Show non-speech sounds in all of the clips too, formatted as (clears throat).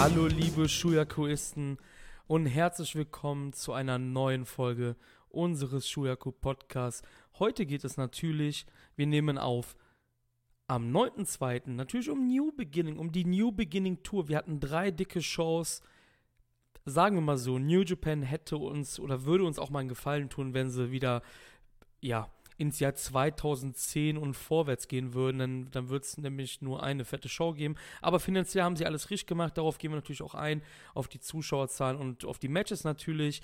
Hallo liebe Schuyakuisten und herzlich willkommen zu einer neuen Folge unseres Schuyaku Podcasts. Heute geht es natürlich, wir nehmen auf am 9.2. natürlich um New Beginning, um die New Beginning Tour. Wir hatten drei dicke Shows. Sagen wir mal so, New Japan hätte uns oder würde uns auch mal einen Gefallen tun, wenn sie wieder, ja, ins Jahr 2010 und vorwärts gehen würden, dann, dann wird es nämlich nur eine fette Show geben. Aber finanziell haben sie alles richtig gemacht. Darauf gehen wir natürlich auch ein, auf die Zuschauerzahlen und auf die Matches natürlich.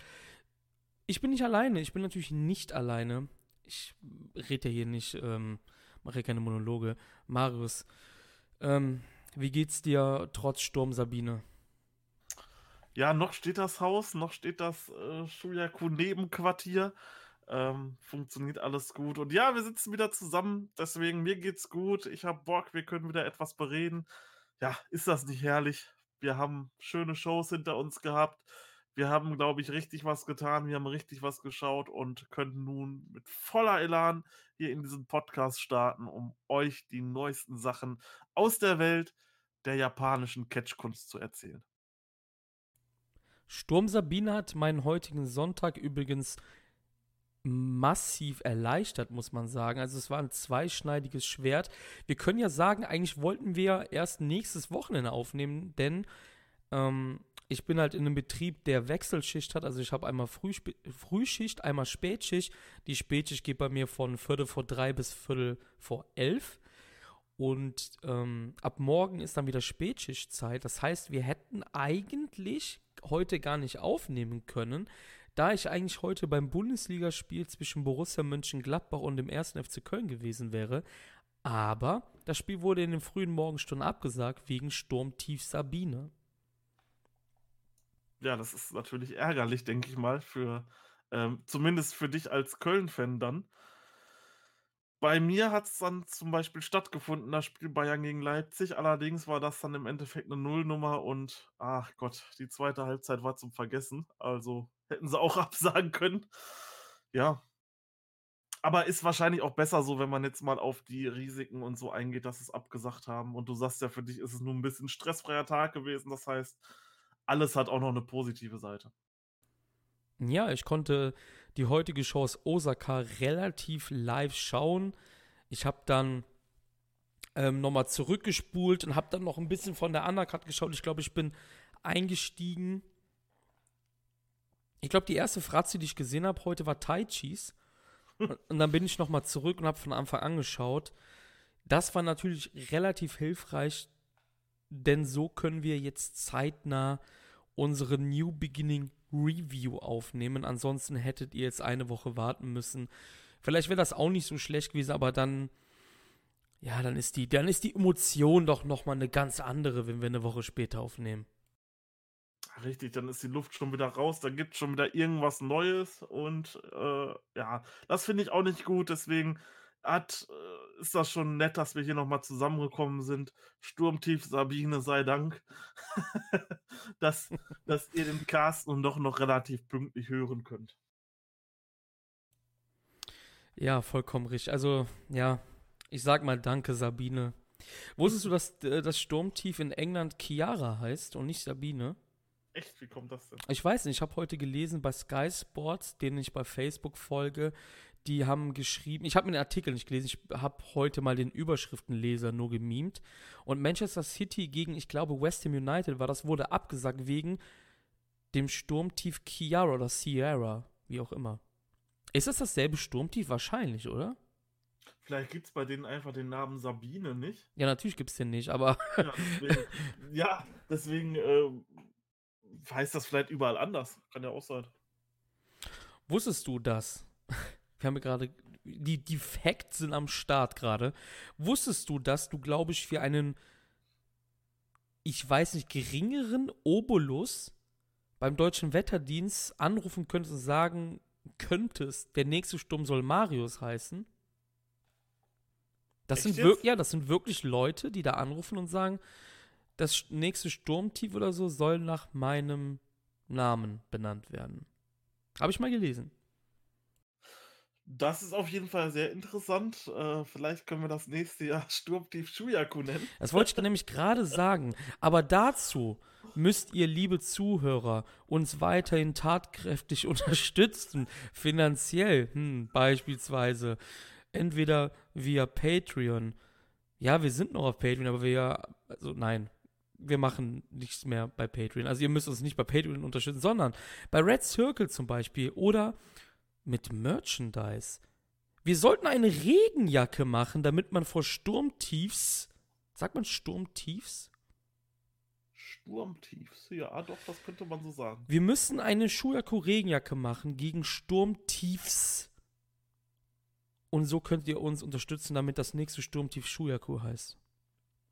Ich bin nicht alleine. Ich bin natürlich nicht alleine. Ich rede ja hier nicht, ähm, mache keine Monologe. Marius, ähm, wie geht's dir trotz Sturm Sabine? Ja, noch steht das Haus, noch steht das äh, Shuyaku-Nebenquartier. Ähm, funktioniert alles gut. Und ja, wir sitzen wieder zusammen. Deswegen, mir geht's gut. Ich habe Bock, wir können wieder etwas bereden. Ja, ist das nicht herrlich? Wir haben schöne Shows hinter uns gehabt. Wir haben, glaube ich, richtig was getan. Wir haben richtig was geschaut und können nun mit voller Elan hier in diesen Podcast starten, um euch die neuesten Sachen aus der Welt der japanischen Catchkunst zu erzählen. Sturm Sabine hat meinen heutigen Sonntag übrigens massiv erleichtert, muss man sagen. Also es war ein zweischneidiges Schwert. Wir können ja sagen, eigentlich wollten wir erst nächstes Wochenende aufnehmen, denn ähm, ich bin halt in einem Betrieb, der Wechselschicht hat. Also ich habe einmal Frühsp Frühschicht, einmal Spätschicht. Die Spätschicht geht bei mir von Viertel vor drei bis Viertel vor elf. Und ähm, ab morgen ist dann wieder Spätschichtzeit. Das heißt, wir hätten eigentlich heute gar nicht aufnehmen können, da ich eigentlich heute beim Bundesligaspiel zwischen Borussia Mönchengladbach und dem 1. FC Köln gewesen wäre. Aber das Spiel wurde in den frühen Morgenstunden abgesagt wegen Sturmtief Sabine. Ja, das ist natürlich ärgerlich, denke ich mal, für ähm, zumindest für dich als Köln-Fan dann. Bei mir hat es dann zum Beispiel stattgefunden, das Spiel Bayern gegen Leipzig. Allerdings war das dann im Endeffekt eine Nullnummer und ach Gott, die zweite Halbzeit war zum Vergessen. Also hätten sie auch (laughs) absagen können. Ja. Aber ist wahrscheinlich auch besser so, wenn man jetzt mal auf die Risiken und so eingeht, dass sie es abgesagt haben. Und du sagst ja, für dich ist es nur ein bisschen stressfreier Tag gewesen. Das heißt, alles hat auch noch eine positive Seite. Ja, ich konnte die heutige Show aus Osaka relativ live schauen. Ich habe dann ähm, nochmal zurückgespult und habe dann noch ein bisschen von der Undercard geschaut. Ich glaube, ich bin eingestiegen. Ich glaube, die erste Fratze, die ich gesehen habe heute, war Tai Chis. Und, und dann bin ich nochmal zurück und habe von Anfang an geschaut. Das war natürlich relativ hilfreich, denn so können wir jetzt zeitnah unsere New Beginning Review aufnehmen. Ansonsten hättet ihr jetzt eine Woche warten müssen. Vielleicht wäre das auch nicht so schlecht gewesen, aber dann, ja, dann ist die, dann ist die Emotion doch nochmal eine ganz andere, wenn wir eine Woche später aufnehmen. Richtig, dann ist die Luft schon wieder raus, dann gibt es schon wieder irgendwas Neues und äh, ja, das finde ich auch nicht gut, deswegen hat, äh, ist das schon nett, dass wir hier nochmal zusammengekommen sind. Sturmtief Sabine sei Dank, (laughs) dass, dass ihr den Cast nun doch noch relativ pünktlich hören könnt. Ja, vollkommen richtig. Also, ja, ich sag mal danke, Sabine. Wusstest du, dass äh, das Sturmtief in England Chiara heißt und nicht Sabine? Echt? Wie kommt das denn? Ich weiß nicht, ich habe heute gelesen bei Sky Sports, denen ich bei Facebook folge, die haben geschrieben, ich habe mir den Artikel nicht gelesen, ich habe heute mal den Überschriftenleser nur gemimt. Und Manchester City gegen, ich glaube, West Ham United war das, wurde abgesagt wegen dem Sturmtief Chiara oder Sierra, wie auch immer. Ist das dasselbe Sturmtief? Wahrscheinlich, oder? Vielleicht gibt es bei denen einfach den Namen Sabine nicht. Ja, natürlich gibt es den nicht, aber. ja, deswegen, (laughs) ja, deswegen äh, heißt das vielleicht überall anders. Kann ja auch sein. Wusstest du das? (laughs) Wir haben gerade, die, die Facts sind am Start gerade. Wusstest du, dass du, glaube ich, für einen, ich weiß nicht, geringeren Obolus beim deutschen Wetterdienst anrufen könntest und sagen könntest, der nächste Sturm soll Marius heißen? Das sind wirklich, ja, das sind wirklich Leute, die da anrufen und sagen, das nächste Sturmtief oder so soll nach meinem Namen benannt werden. Habe ich mal gelesen. Das ist auf jeden Fall sehr interessant. Äh, vielleicht können wir das nächste Jahr (laughs) Sturmtief Shuyaku nennen. Das wollte ich dann nämlich gerade sagen. Aber dazu müsst ihr, liebe Zuhörer, uns weiterhin tatkräftig (laughs) unterstützen. Finanziell, hm, beispielsweise. Entweder via Patreon. Ja, wir sind noch auf Patreon, aber wir, also nein, wir machen nichts mehr bei Patreon. Also ihr müsst uns nicht bei Patreon unterstützen, sondern bei Red Circle zum Beispiel oder mit Merchandise. Wir sollten eine Regenjacke machen, damit man vor Sturmtiefs, sagt man Sturmtiefs? Sturmtiefs, ja, doch, das könnte man so sagen. Wir müssen eine Schuyaku Regenjacke machen gegen Sturmtiefs. Und so könnt ihr uns unterstützen, damit das nächste Sturmtief Schuyaku heißt.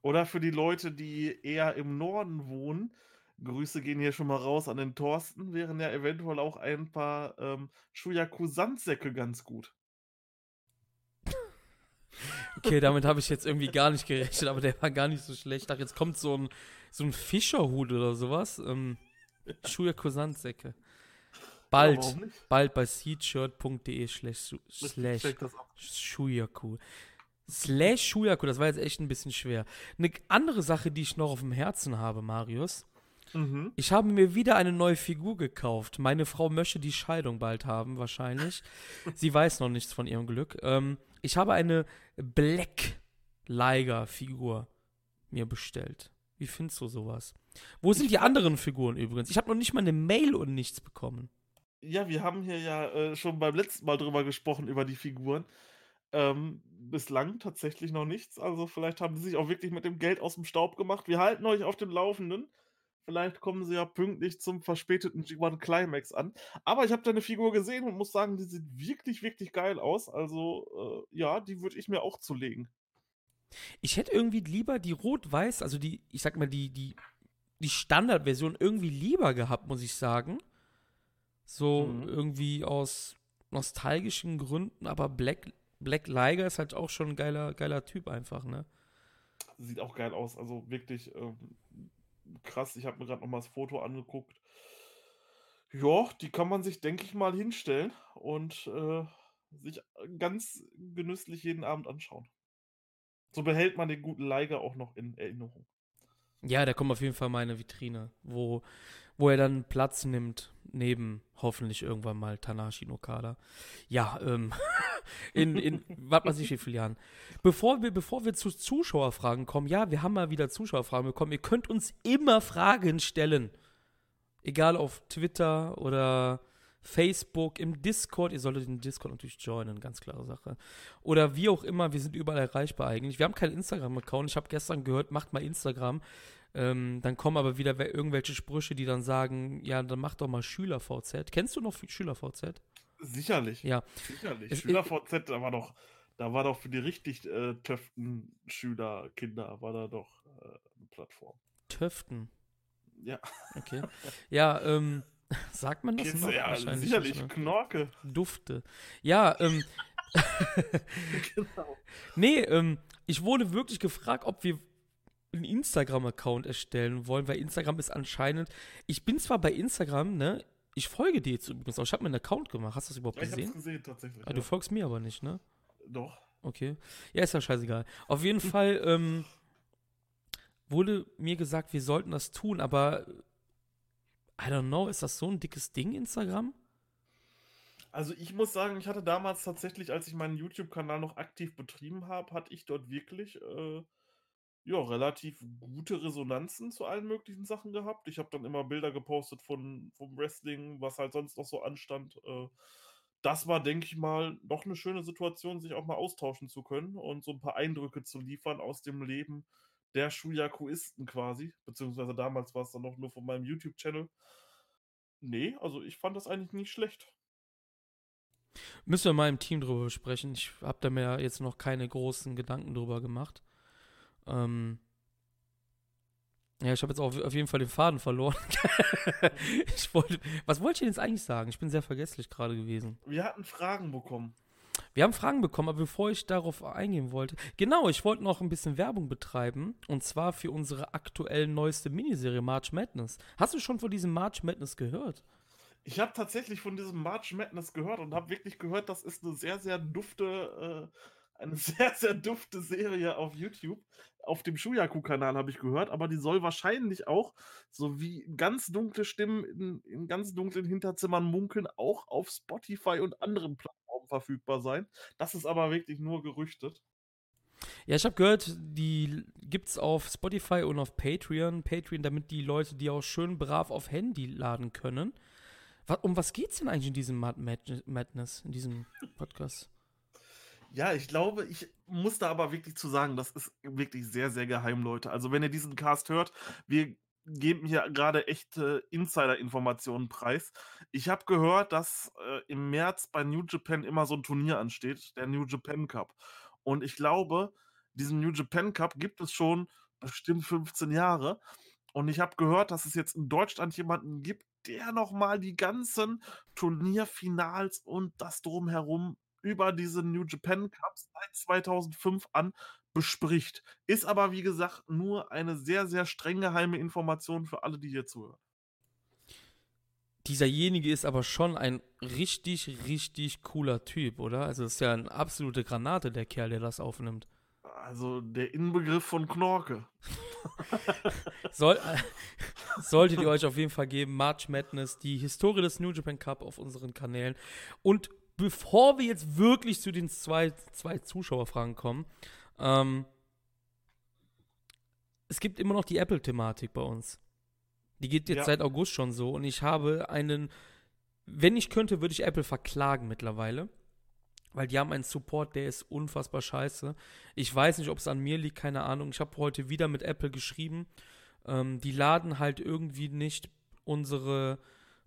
Oder für die Leute, die eher im Norden wohnen, Grüße gehen hier schon mal raus an den Thorsten, wären ja eventuell auch ein paar ähm, Shuyaku-Sandsäcke ganz gut. Okay, damit habe ich jetzt irgendwie gar nicht gerechnet, aber der war gar nicht so schlecht. Ach, jetzt kommt so ein, so ein Fischerhut oder sowas. Ähm, Shuyaku Sandsäcke. Bald, ja, bald bei seatshirt.de slash, slash Shuyaku. Slash Shuyaku, das war jetzt echt ein bisschen schwer. Eine andere Sache, die ich noch auf dem Herzen habe, Marius, Mhm. Ich habe mir wieder eine neue Figur gekauft. Meine Frau möchte die Scheidung bald haben, wahrscheinlich. (laughs) Sie weiß noch nichts von ihrem Glück. Ähm, ich habe eine Black Liger-Figur mir bestellt. Wie findest du sowas? Wo sind die anderen Figuren übrigens? Ich habe noch nicht mal eine Mail und nichts bekommen. Ja, wir haben hier ja äh, schon beim letzten Mal drüber gesprochen, über die Figuren. Ähm, bislang tatsächlich noch nichts. Also vielleicht haben sie sich auch wirklich mit dem Geld aus dem Staub gemacht. Wir halten euch auf dem Laufenden. Vielleicht kommen sie ja pünktlich zum verspäteten G1 Climax an. Aber ich habe deine Figur gesehen und muss sagen, die sieht wirklich, wirklich geil aus. Also, äh, ja, die würde ich mir auch zulegen. Ich hätte irgendwie lieber die Rot-Weiß, also die, ich sag mal, die, die, die Standardversion irgendwie lieber gehabt, muss ich sagen. So mhm. irgendwie aus nostalgischen Gründen, aber Black, Black Liger ist halt auch schon ein geiler, geiler Typ einfach, ne? Sieht auch geil aus, also wirklich. Ähm krass. Ich habe mir gerade noch mal das Foto angeguckt. Ja, die kann man sich, denke ich mal, hinstellen und äh, sich ganz genüsslich jeden Abend anschauen. So behält man den guten Leiger auch noch in Erinnerung. Ja, der kommt auf jeden Fall mal in eine Vitrine, wo, wo er dann Platz nimmt, neben hoffentlich irgendwann mal Tanashi Nokada. Ja, ähm, (laughs) in, in was weiß ich wie viele Jahren. Bevor wir, bevor wir zu Zuschauerfragen kommen, ja, wir haben mal wieder Zuschauerfragen bekommen. Ihr könnt uns immer Fragen stellen. Egal auf Twitter oder Facebook, im Discord. Ihr solltet den Discord natürlich joinen, ganz klare Sache. Oder wie auch immer, wir sind überall erreichbar eigentlich. Wir haben keinen Instagram-Account. Ich habe gestern gehört, macht mal Instagram. Ähm, dann kommen aber wieder irgendwelche Sprüche, die dann sagen, ja, dann mach doch mal Schüler-VZ. Kennst du noch Schüler-VZ? Sicherlich. Ja. Sicherlich. Schüler-VZ, da war doch, da war doch für die richtig äh, töften Schüler, Kinder, war da doch äh, eine Plattform. Töften? Ja. Okay. Ja, ähm, (laughs) sagt man das Jetzt, noch? Ja, sicherlich, nicht? Knorke. Dufte. Ja, ähm. (laughs) genau. (laughs) Nee, ähm, ich wurde wirklich gefragt, ob wir einen Instagram-Account erstellen wollen, weil Instagram ist anscheinend. Ich bin zwar bei Instagram, ne? Ich folge dir jetzt übrigens auch. Ich habe mir einen Account gemacht. Hast du das überhaupt ja, gesehen? Ich hab's gesehen, tatsächlich. Ah, ja. Du folgst mir aber nicht, ne? Doch. Okay. Ja, ist ja scheißegal. Auf jeden (laughs) Fall ähm, wurde mir gesagt, wir sollten das tun, aber I don't know, ist das so ein dickes Ding, Instagram? Also ich muss sagen, ich hatte damals tatsächlich, als ich meinen YouTube-Kanal noch aktiv betrieben habe, hatte ich dort wirklich äh, ja, relativ gute Resonanzen zu allen möglichen Sachen gehabt. Ich habe dann immer Bilder gepostet von vom Wrestling, was halt sonst noch so anstand. Äh, das war, denke ich mal, doch eine schöne Situation, sich auch mal austauschen zu können und so ein paar Eindrücke zu liefern aus dem Leben der Shuyakuisten quasi. Beziehungsweise damals war es dann noch nur von meinem YouTube-Channel. Nee, also ich fand das eigentlich nicht schlecht. Müssen wir mal im Team drüber sprechen. Ich habe da mir jetzt noch keine großen Gedanken drüber gemacht. Ähm, ja, ich habe jetzt auch auf jeden Fall den Faden verloren. (laughs) ich wollte, was wollte ich denn jetzt eigentlich sagen? Ich bin sehr vergesslich gerade gewesen. Wir hatten Fragen bekommen. Wir haben Fragen bekommen, aber bevor ich darauf eingehen wollte, genau, ich wollte noch ein bisschen Werbung betreiben und zwar für unsere aktuell neueste Miniserie March Madness. Hast du schon von diesem March Madness gehört? Ich habe tatsächlich von diesem March Madness gehört und habe wirklich gehört, das ist eine sehr, sehr dufte, äh, eine (laughs) sehr, sehr dufte Serie auf YouTube. Auf dem Shuyaku-Kanal habe ich gehört, aber die soll wahrscheinlich auch, so wie ganz dunkle Stimmen in, in ganz dunklen Hinterzimmern munkeln, auch auf Spotify und anderen Plattformen verfügbar sein. Das ist aber wirklich nur gerüchtet. Ja, ich habe gehört, die gibt es auf Spotify und auf Patreon. Patreon, damit die Leute die auch schön brav auf Handy laden können. Um was geht's denn eigentlich in diesem Mad Madness, in diesem Podcast? Ja, ich glaube, ich muss da aber wirklich zu sagen, das ist wirklich sehr, sehr geheim, Leute. Also, wenn ihr diesen Cast hört, wir geben hier gerade echte Insider-Informationen preis. Ich habe gehört, dass äh, im März bei New Japan immer so ein Turnier ansteht, der New Japan Cup. Und ich glaube, diesen New Japan Cup gibt es schon bestimmt 15 Jahre. Und ich habe gehört, dass es jetzt in Deutschland jemanden gibt, der nochmal die ganzen Turnierfinals und das drumherum über diese New Japan Cups seit 2005 an bespricht. Ist aber, wie gesagt, nur eine sehr, sehr streng geheime Information für alle, die hier zuhören. Dieserjenige ist aber schon ein richtig, richtig cooler Typ, oder? Also ist ja eine absolute Granate, der Kerl, der das aufnimmt. Also der Inbegriff von Knorke. (laughs) Soll, äh, solltet ihr euch auf jeden Fall geben, March Madness, die Historie des New Japan Cup auf unseren Kanälen. Und bevor wir jetzt wirklich zu den zwei, zwei Zuschauerfragen kommen, ähm, es gibt immer noch die Apple-Thematik bei uns. Die geht jetzt ja. seit August schon so und ich habe einen, wenn ich könnte, würde ich Apple verklagen mittlerweile. Weil die haben einen Support, der ist unfassbar scheiße. Ich weiß nicht, ob es an mir liegt, keine Ahnung. Ich habe heute wieder mit Apple geschrieben. Ähm, die laden halt irgendwie nicht unsere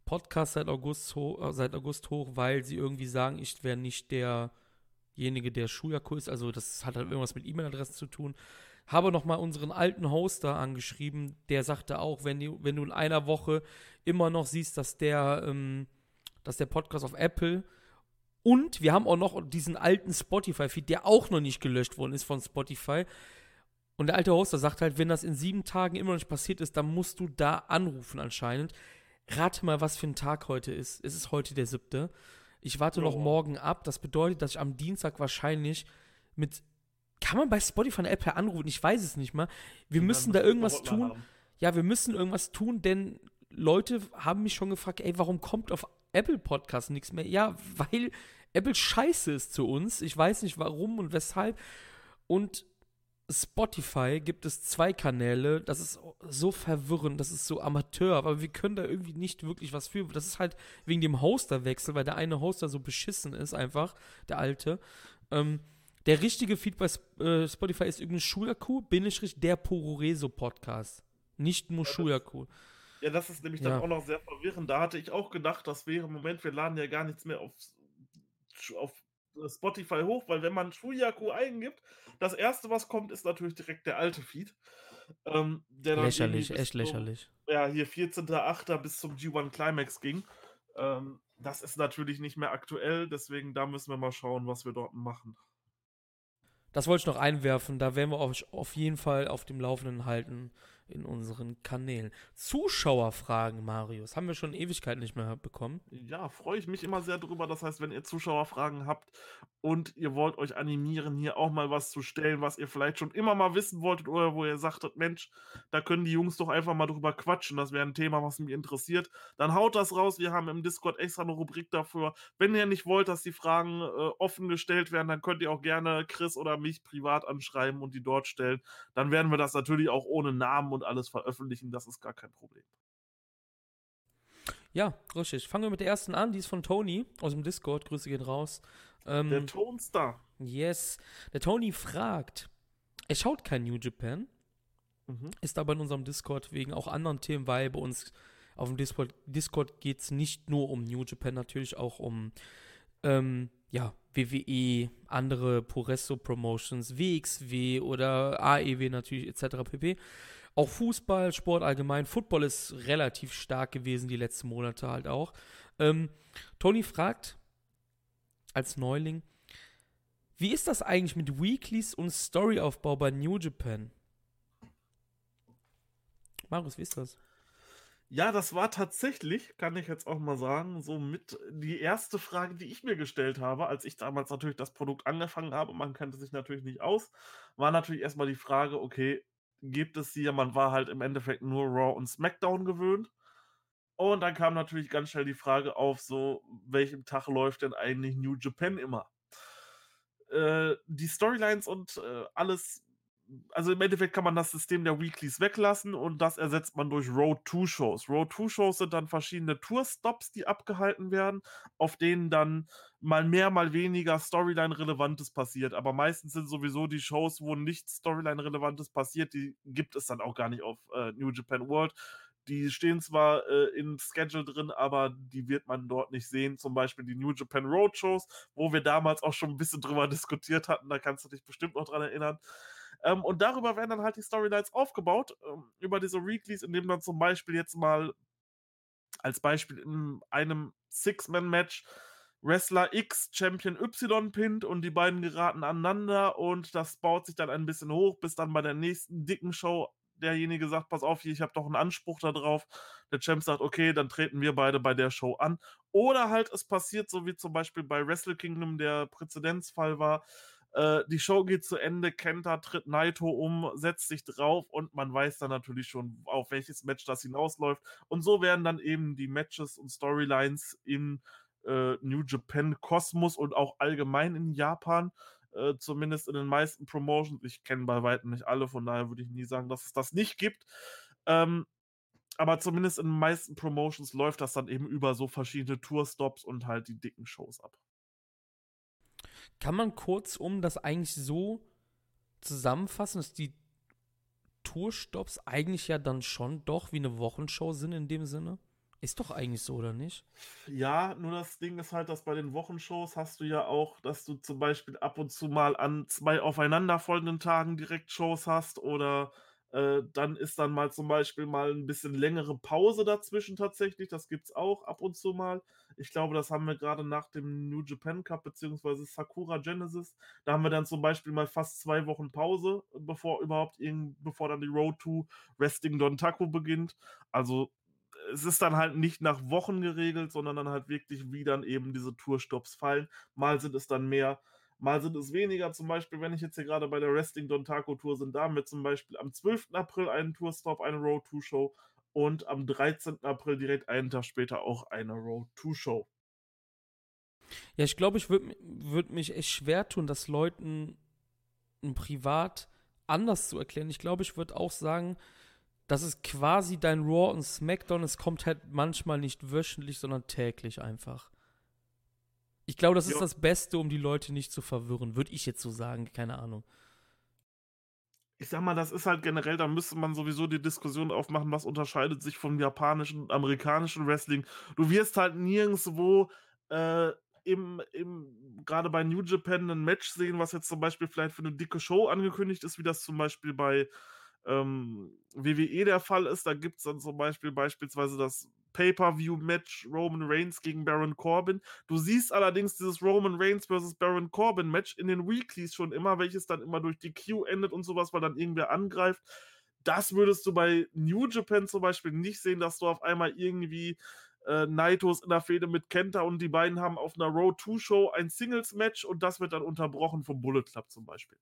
Podcasts seit August, äh, seit August hoch, weil sie irgendwie sagen, ich wäre nicht derjenige, der Schuyaku ist. Also das hat halt irgendwas mit E-Mail-Adressen zu tun. Habe nochmal unseren alten Hoster angeschrieben. Der sagte auch, wenn du, wenn du in einer Woche immer noch siehst, dass der, ähm, dass der Podcast auf Apple und wir haben auch noch diesen alten Spotify-Feed, der auch noch nicht gelöscht worden ist von Spotify. Und der alte Hoster sagt halt, wenn das in sieben Tagen immer noch nicht passiert ist, dann musst du da anrufen anscheinend. Rate mal, was für ein Tag heute ist. Es ist heute der siebte. Ich warte oh. noch morgen ab. Das bedeutet, dass ich am Dienstag wahrscheinlich mit. Kann man bei Spotify und Apple anrufen? Ich weiß es nicht mal. Wir ja, müssen da irgendwas tun. Haben. Ja, wir müssen irgendwas tun, denn Leute haben mich schon gefragt, ey, warum kommt auf Apple Podcast nichts mehr? Ja, weil Apple scheiße ist zu uns. Ich weiß nicht warum und weshalb. Und Spotify gibt es zwei Kanäle. Das ist so verwirrend, das ist so Amateur, aber wir können da irgendwie nicht wirklich was für. Das ist halt wegen dem Hosterwechsel, weil der eine Hoster so beschissen ist, einfach, der alte. Ähm, der richtige Feed bei äh, Spotify ist übrigens Schuyaku, bin ich richtig, der Pororeso Podcast. Nicht nur ja, Schuyaku. Ja, das ist nämlich ja. dann auch noch sehr verwirrend. Da hatte ich auch gedacht, das wäre, Moment, wir laden ja gar nichts mehr auf auf Spotify hoch, weil wenn man Shuyaku eingibt, das erste, was kommt, ist natürlich direkt der alte Feed. Ähm, lächerlich, echt zum, lächerlich. Ja, hier 14.8. bis zum G1 Climax ging. Ähm, das ist natürlich nicht mehr aktuell, deswegen da müssen wir mal schauen, was wir dort machen. Das wollte ich noch einwerfen, da werden wir euch auf jeden Fall auf dem Laufenden halten in unseren Kanälen. Zuschauerfragen, Marius, haben wir schon Ewigkeit nicht mehr bekommen. Ja, freue ich mich immer sehr drüber. Das heißt, wenn ihr Zuschauerfragen habt und ihr wollt euch animieren, hier auch mal was zu stellen, was ihr vielleicht schon immer mal wissen wolltet oder wo ihr sagtet, Mensch, da können die Jungs doch einfach mal drüber quatschen. Das wäre ein Thema, was mich interessiert. Dann haut das raus. Wir haben im Discord extra eine Rubrik dafür. Wenn ihr nicht wollt, dass die Fragen äh, offen gestellt werden, dann könnt ihr auch gerne Chris oder mich privat anschreiben und die dort stellen. Dann werden wir das natürlich auch ohne Namen und alles veröffentlichen. Das ist gar kein Problem. Ja, richtig. Fangen wir mit der ersten an. Die ist von Tony aus dem Discord. Grüße gehen raus. Ähm, der Tonstar. Yes. Der Tony fragt, er schaut kein New Japan, mhm. ist aber in unserem Discord wegen auch anderen Themen, weil bei uns auf dem Discord, Discord geht es nicht nur um New Japan, natürlich auch um ähm, ja, WWE, andere Puresto Promotions, WXW oder AEW natürlich etc. pp. Auch Fußball, Sport allgemein. Football ist relativ stark gewesen die letzten Monate halt auch. Ähm, Tony fragt als Neuling, wie ist das eigentlich mit Weeklies und Storyaufbau bei New Japan? Marius, wie ist das? Ja, das war tatsächlich, kann ich jetzt auch mal sagen, so mit die erste Frage, die ich mir gestellt habe, als ich damals natürlich das Produkt angefangen habe. Man kannte sich natürlich nicht aus. War natürlich erstmal die Frage, okay, gibt es hier man war halt im Endeffekt nur Raw und SmackDown gewöhnt. Und dann kam natürlich ganz schnell die Frage auf, so, welchem Tag läuft denn eigentlich New Japan immer? Äh, die Storylines und äh, alles also im Endeffekt kann man das System der Weeklies weglassen und das ersetzt man durch Road 2 Shows. Road 2 Shows sind dann verschiedene Tourstops, die abgehalten werden, auf denen dann mal mehr, mal weniger Storyline-Relevantes passiert. Aber meistens sind sowieso die Shows, wo nichts Storyline-Relevantes passiert, die gibt es dann auch gar nicht auf äh, New Japan World. Die stehen zwar äh, im Schedule drin, aber die wird man dort nicht sehen. Zum Beispiel die New Japan Road Shows, wo wir damals auch schon ein bisschen drüber diskutiert hatten. Da kannst du dich bestimmt noch dran erinnern. Ähm, und darüber werden dann halt die Storylines aufgebaut, ähm, über diese Weeklies, indem dann zum Beispiel jetzt mal als Beispiel in einem Six-Man-Match Wrestler X Champion Y pinnt und die beiden geraten aneinander und das baut sich dann ein bisschen hoch, bis dann bei der nächsten dicken Show derjenige sagt, pass auf, ich habe doch einen Anspruch darauf. Der Champ sagt, okay, dann treten wir beide bei der Show an. Oder halt es passiert, so wie zum Beispiel bei Wrestle Kingdom der Präzedenzfall war, äh, die Show geht zu Ende, Kenta tritt Naito um, setzt sich drauf und man weiß dann natürlich schon, auf welches Match das hinausläuft. Und so werden dann eben die Matches und Storylines im äh, New Japan Kosmos und auch allgemein in Japan äh, zumindest in den meisten Promotions. Ich kenne bei weitem nicht alle, von daher würde ich nie sagen, dass es das nicht gibt. Ähm, aber zumindest in den meisten Promotions läuft das dann eben über so verschiedene Tourstops und halt die dicken Shows ab. Kann man kurzum das eigentlich so zusammenfassen, dass die Tourstops eigentlich ja dann schon doch wie eine Wochenshow sind in dem Sinne? Ist doch eigentlich so, oder nicht? Ja, nur das Ding ist halt, dass bei den Wochenshows hast du ja auch, dass du zum Beispiel ab und zu mal an zwei aufeinanderfolgenden Tagen direkt Shows hast oder äh, dann ist dann mal zum Beispiel mal ein bisschen längere Pause dazwischen tatsächlich. Das gibt es auch ab und zu mal. Ich glaube, das haben wir gerade nach dem New Japan Cup beziehungsweise Sakura Genesis. Da haben wir dann zum Beispiel mal fast zwei Wochen Pause, bevor überhaupt irgend, bevor dann die Road to Wrestling Don Taco beginnt. Also es ist dann halt nicht nach Wochen geregelt, sondern dann halt wirklich, wie dann eben diese Tourstops fallen. Mal sind es dann mehr, Mal sind es weniger, zum Beispiel, wenn ich jetzt hier gerade bei der Wrestling Don Taco Tour sind, da haben wir zum Beispiel am 12. April einen Tourstop, eine Road 2 Show und am 13. April direkt einen Tag später auch eine Road 2 Show. Ja, ich glaube, ich würde würd mich echt schwer tun, das Leuten privat anders zu erklären. Ich glaube, ich würde auch sagen, das ist quasi dein Raw und SmackDown. Es kommt halt manchmal nicht wöchentlich, sondern täglich einfach. Ich glaube, das ist das Beste, um die Leute nicht zu verwirren, würde ich jetzt so sagen, keine Ahnung. Ich sag mal, das ist halt generell, da müsste man sowieso die Diskussion aufmachen, was unterscheidet sich vom japanischen und amerikanischen Wrestling. Du wirst halt nirgendwo äh, im, im gerade bei New Japan ein Match sehen, was jetzt zum Beispiel vielleicht für eine dicke Show angekündigt ist, wie das zum Beispiel bei ähm, WWE der Fall ist. Da gibt es dann zum Beispiel beispielsweise das Pay-Per-View-Match Roman Reigns gegen Baron Corbin. Du siehst allerdings dieses Roman Reigns versus Baron Corbin-Match in den Weeklies schon immer, welches dann immer durch die Q endet und sowas, weil dann irgendwer angreift. Das würdest du bei New Japan zum Beispiel nicht sehen, dass du auf einmal irgendwie äh, Naitos in der Fehde mit Kenta und die beiden haben auf einer Road 2 Show ein Singles-Match und das wird dann unterbrochen vom Bullet Club zum Beispiel.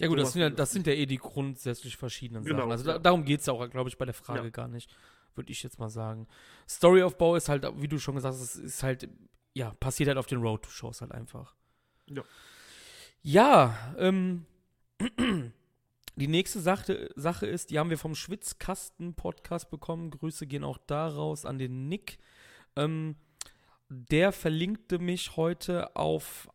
Ja gut, das sind ja, das sind ja eh die grundsätzlich verschiedenen genau, Sachen. Also da, darum geht es auch, glaube ich, bei der Frage ja. gar nicht würde ich jetzt mal sagen. Storyaufbau ist halt, wie du schon gesagt hast, ist halt, ja, passiert halt auf den Road-to-Shows halt einfach. Ja. Ja, ähm, (clears throat) die nächste Sache, Sache ist, die haben wir vom Schwitzkasten-Podcast bekommen. Grüße gehen auch daraus an den Nick. Ähm, der verlinkte mich heute auf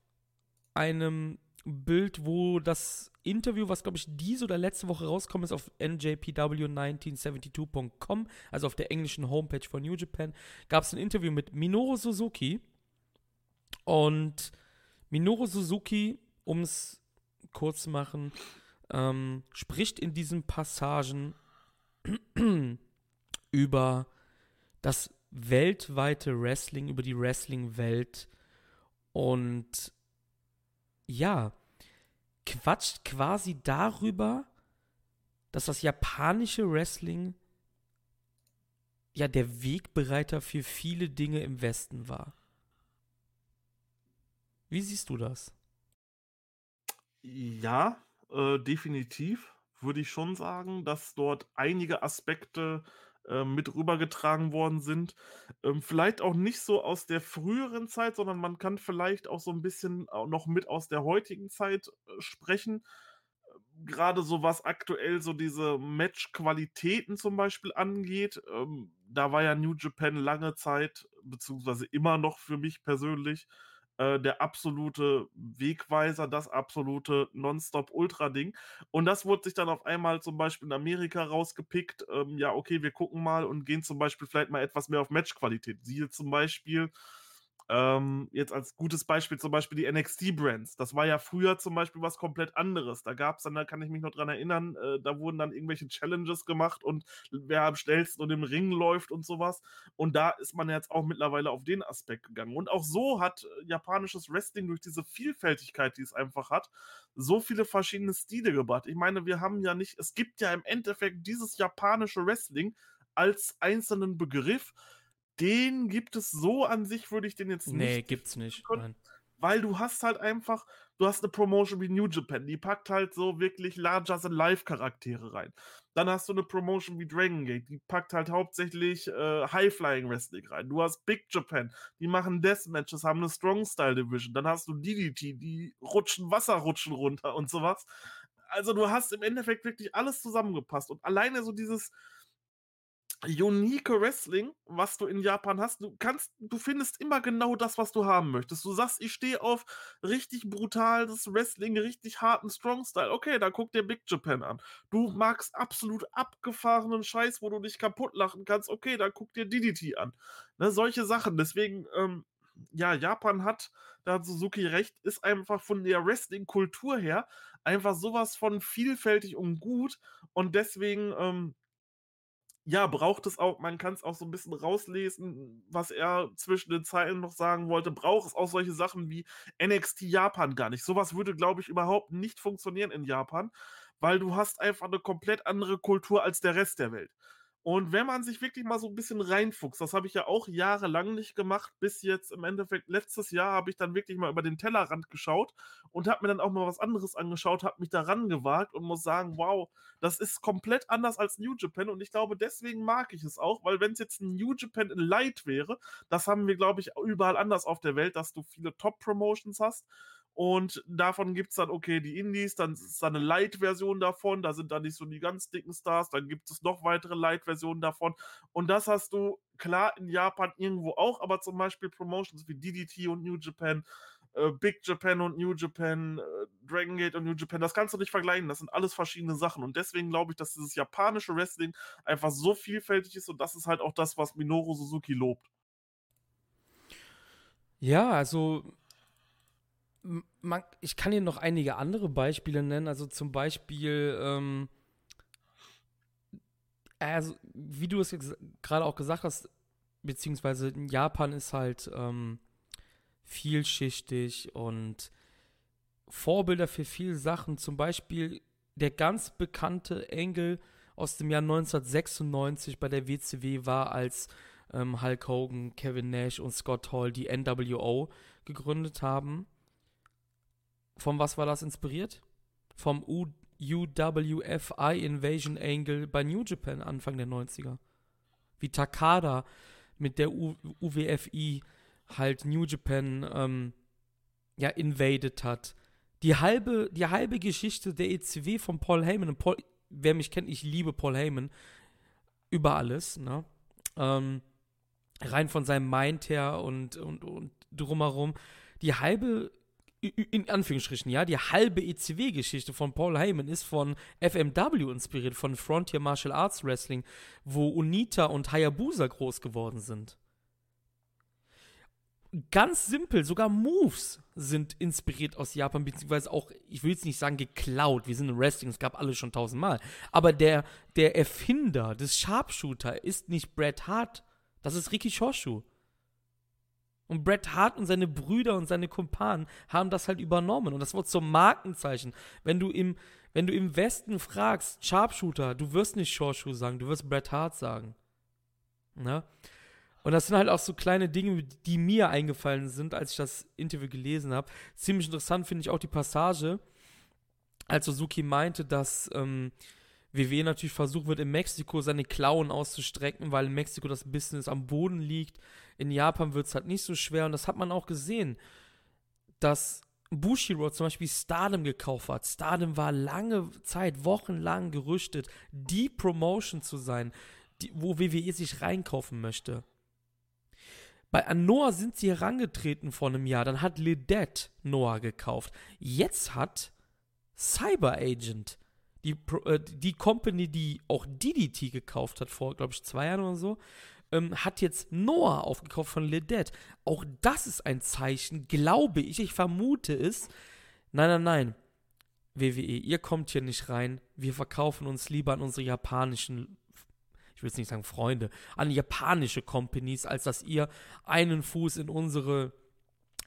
einem Bild, wo das Interview, was glaube ich diese oder letzte Woche rauskommt, ist auf njpw1972.com, also auf der englischen Homepage von New Japan, gab es ein Interview mit Minoru Suzuki. Und Minoru Suzuki, um es kurz zu machen, ähm, spricht in diesen Passagen (clears throat) über das weltweite Wrestling, über die Wrestling-Welt und ja, quatscht quasi darüber, dass das japanische Wrestling ja der Wegbereiter für viele Dinge im Westen war. Wie siehst du das? Ja, äh, definitiv würde ich schon sagen, dass dort einige Aspekte mit rübergetragen worden sind. Ähm, vielleicht auch nicht so aus der früheren Zeit, sondern man kann vielleicht auch so ein bisschen noch mit aus der heutigen Zeit äh, sprechen gerade so was aktuell so diese Match-Qualitäten zum Beispiel angeht, ähm, da war ja New Japan lange Zeit, beziehungsweise immer noch für mich persönlich, äh, der absolute Wegweiser, das absolute Nonstop-Ultra-Ding. Und das wurde sich dann auf einmal zum Beispiel in Amerika rausgepickt. Ähm, ja, okay, wir gucken mal und gehen zum Beispiel vielleicht mal etwas mehr auf Match-Qualität. Siehe zum Beispiel ähm, jetzt als gutes Beispiel zum Beispiel die NXT-Brands. Das war ja früher zum Beispiel was komplett anderes. Da gab es dann, da kann ich mich noch dran erinnern, äh, da wurden dann irgendwelche Challenges gemacht und wer am schnellsten und im Ring läuft und sowas. Und da ist man jetzt auch mittlerweile auf den Aspekt gegangen. Und auch so hat äh, japanisches Wrestling durch diese Vielfältigkeit, die es einfach hat, so viele verschiedene Stile gebracht. Ich meine, wir haben ja nicht, es gibt ja im Endeffekt dieses japanische Wrestling als einzelnen Begriff den gibt es so an sich, würde ich den jetzt nicht. Nee, gibt's nicht. Nein. Weil du hast halt einfach, du hast eine Promotion wie New Japan, die packt halt so wirklich larger than life Charaktere rein. Dann hast du eine Promotion wie Dragon Gate, die packt halt hauptsächlich äh, High-Flying Wrestling rein. Du hast Big Japan, die machen Deathmatches, haben eine Strong Style Division. Dann hast du DDT, die rutschen Wasserrutschen runter und sowas. Also du hast im Endeffekt wirklich alles zusammengepasst. Und alleine so dieses, unique Wrestling, was du in Japan hast. Du kannst, du findest immer genau das, was du haben möchtest. Du sagst, ich stehe auf richtig brutales Wrestling, richtig harten Strong-Style. Okay, dann guck dir Big Japan an. Du magst absolut abgefahrenen Scheiß, wo du dich kaputt lachen kannst. Okay, dann guck dir DDT an. Ne, solche Sachen. Deswegen, ähm, ja, Japan hat, da hat Suzuki recht, ist einfach von der Wrestling-Kultur her einfach sowas von vielfältig und gut. Und deswegen, ähm, ja, braucht es auch, man kann es auch so ein bisschen rauslesen, was er zwischen den Zeilen noch sagen wollte, braucht es auch solche Sachen wie NXT Japan gar nicht. Sowas würde, glaube ich, überhaupt nicht funktionieren in Japan, weil du hast einfach eine komplett andere Kultur als der Rest der Welt. Und wenn man sich wirklich mal so ein bisschen reinfuchst, das habe ich ja auch jahrelang nicht gemacht, bis jetzt im Endeffekt letztes Jahr habe ich dann wirklich mal über den Tellerrand geschaut und habe mir dann auch mal was anderes angeschaut, habe mich daran gewagt und muss sagen, wow, das ist komplett anders als New Japan und ich glaube, deswegen mag ich es auch, weil wenn es jetzt ein New Japan in Light wäre, das haben wir, glaube ich, überall anders auf der Welt, dass du viele Top-Promotions hast und davon gibt es dann, okay, die Indies, dann ist da eine Light-Version davon, da sind dann nicht so die ganz dicken Stars, dann gibt es noch weitere Light-Versionen davon. Und das hast du klar in Japan irgendwo auch, aber zum Beispiel Promotions wie DDT und New Japan, äh, Big Japan und New Japan, äh, Dragon Gate und New Japan, das kannst du nicht vergleichen, das sind alles verschiedene Sachen. Und deswegen glaube ich, dass dieses japanische Wrestling einfach so vielfältig ist und das ist halt auch das, was Minoru Suzuki lobt. Ja, also man, ich kann hier noch einige andere Beispiele nennen. Also zum Beispiel, ähm, also wie du es gerade auch gesagt hast, beziehungsweise in Japan ist halt ähm, vielschichtig und Vorbilder für viele Sachen. Zum Beispiel der ganz bekannte Engel aus dem Jahr 1996 bei der WCW war, als ähm, Hulk Hogan, Kevin Nash und Scott Hall die NWO gegründet haben. Von was war das inspiriert? Vom U UWFI Invasion Angle bei New Japan Anfang der 90er. Wie Takada mit der U UWFI halt New Japan ähm, ja invaded hat. Die halbe, die halbe Geschichte der ECW von Paul Heyman, und Paul, wer mich kennt, ich liebe Paul Heyman über alles, ne? Ähm, rein von seinem Mind her und, und, und drumherum. Die halbe in Anführungsstrichen, ja, die halbe ECW-Geschichte von Paul Heyman ist von FMW inspiriert, von Frontier Martial Arts Wrestling, wo Unita und Hayabusa groß geworden sind. Ganz simpel, sogar Moves sind inspiriert aus Japan, beziehungsweise auch, ich will jetzt nicht sagen geklaut, wir sind im Wrestling, es gab alles schon tausendmal, aber der, der Erfinder des Sharpshooter ist nicht Bret Hart, das ist Ricky Shoshu. Und Bret Hart und seine Brüder und seine Kumpanen haben das halt übernommen. Und das wurde zum Markenzeichen. Wenn du im, wenn du im Westen fragst, Sharpshooter, du wirst nicht Shorshoe sagen, du wirst Bret Hart sagen. Ne? Und das sind halt auch so kleine Dinge, die mir eingefallen sind, als ich das Interview gelesen habe. Ziemlich interessant finde ich auch die Passage, als Suzuki meinte, dass ähm, WWE natürlich versucht wird, in Mexiko seine Klauen auszustrecken, weil in Mexiko das Business am Boden liegt. In Japan wird es halt nicht so schwer. Und das hat man auch gesehen, dass Bushiroad zum Beispiel Stardom gekauft hat. Stardom war lange Zeit, wochenlang gerüchtet, die Promotion zu sein, die, wo WWE sich reinkaufen möchte. Bei Noah sind sie herangetreten vor einem Jahr. Dann hat Ledet Noah gekauft. Jetzt hat Cyber Agent die, äh, die Company, die auch DDT gekauft hat, vor, glaube ich, zwei Jahren oder so, ähm, hat jetzt Noah aufgekauft von Ledet. Auch das ist ein Zeichen, glaube ich, ich vermute es. Nein, nein, nein. WWE, ihr kommt hier nicht rein. Wir verkaufen uns lieber an unsere japanischen, ich will jetzt nicht sagen Freunde, an japanische Companies, als dass ihr einen Fuß in unsere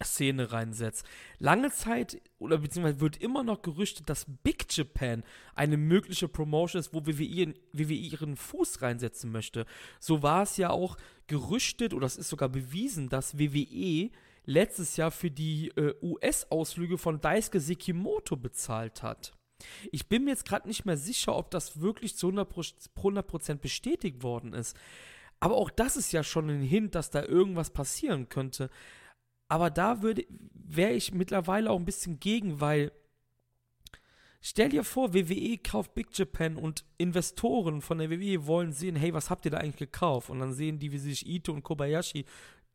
Szene reinsetzt. Lange Zeit oder beziehungsweise wird immer noch gerüchtet, dass Big Japan eine mögliche Promotion ist, wo WWE ihren, WWE ihren Fuß reinsetzen möchte. So war es ja auch gerüchtet oder es ist sogar bewiesen, dass WWE letztes Jahr für die äh, US-Ausflüge von Daisuke bezahlt hat. Ich bin mir jetzt gerade nicht mehr sicher, ob das wirklich zu 100%, 100 bestätigt worden ist. Aber auch das ist ja schon ein Hint, dass da irgendwas passieren könnte. Aber da würde wäre ich mittlerweile auch ein bisschen gegen, weil stell dir vor, WWE kauft Big Japan und Investoren von der WWE wollen sehen, hey, was habt ihr da eigentlich gekauft? Und dann sehen die, wie sich Ito und Kobayashi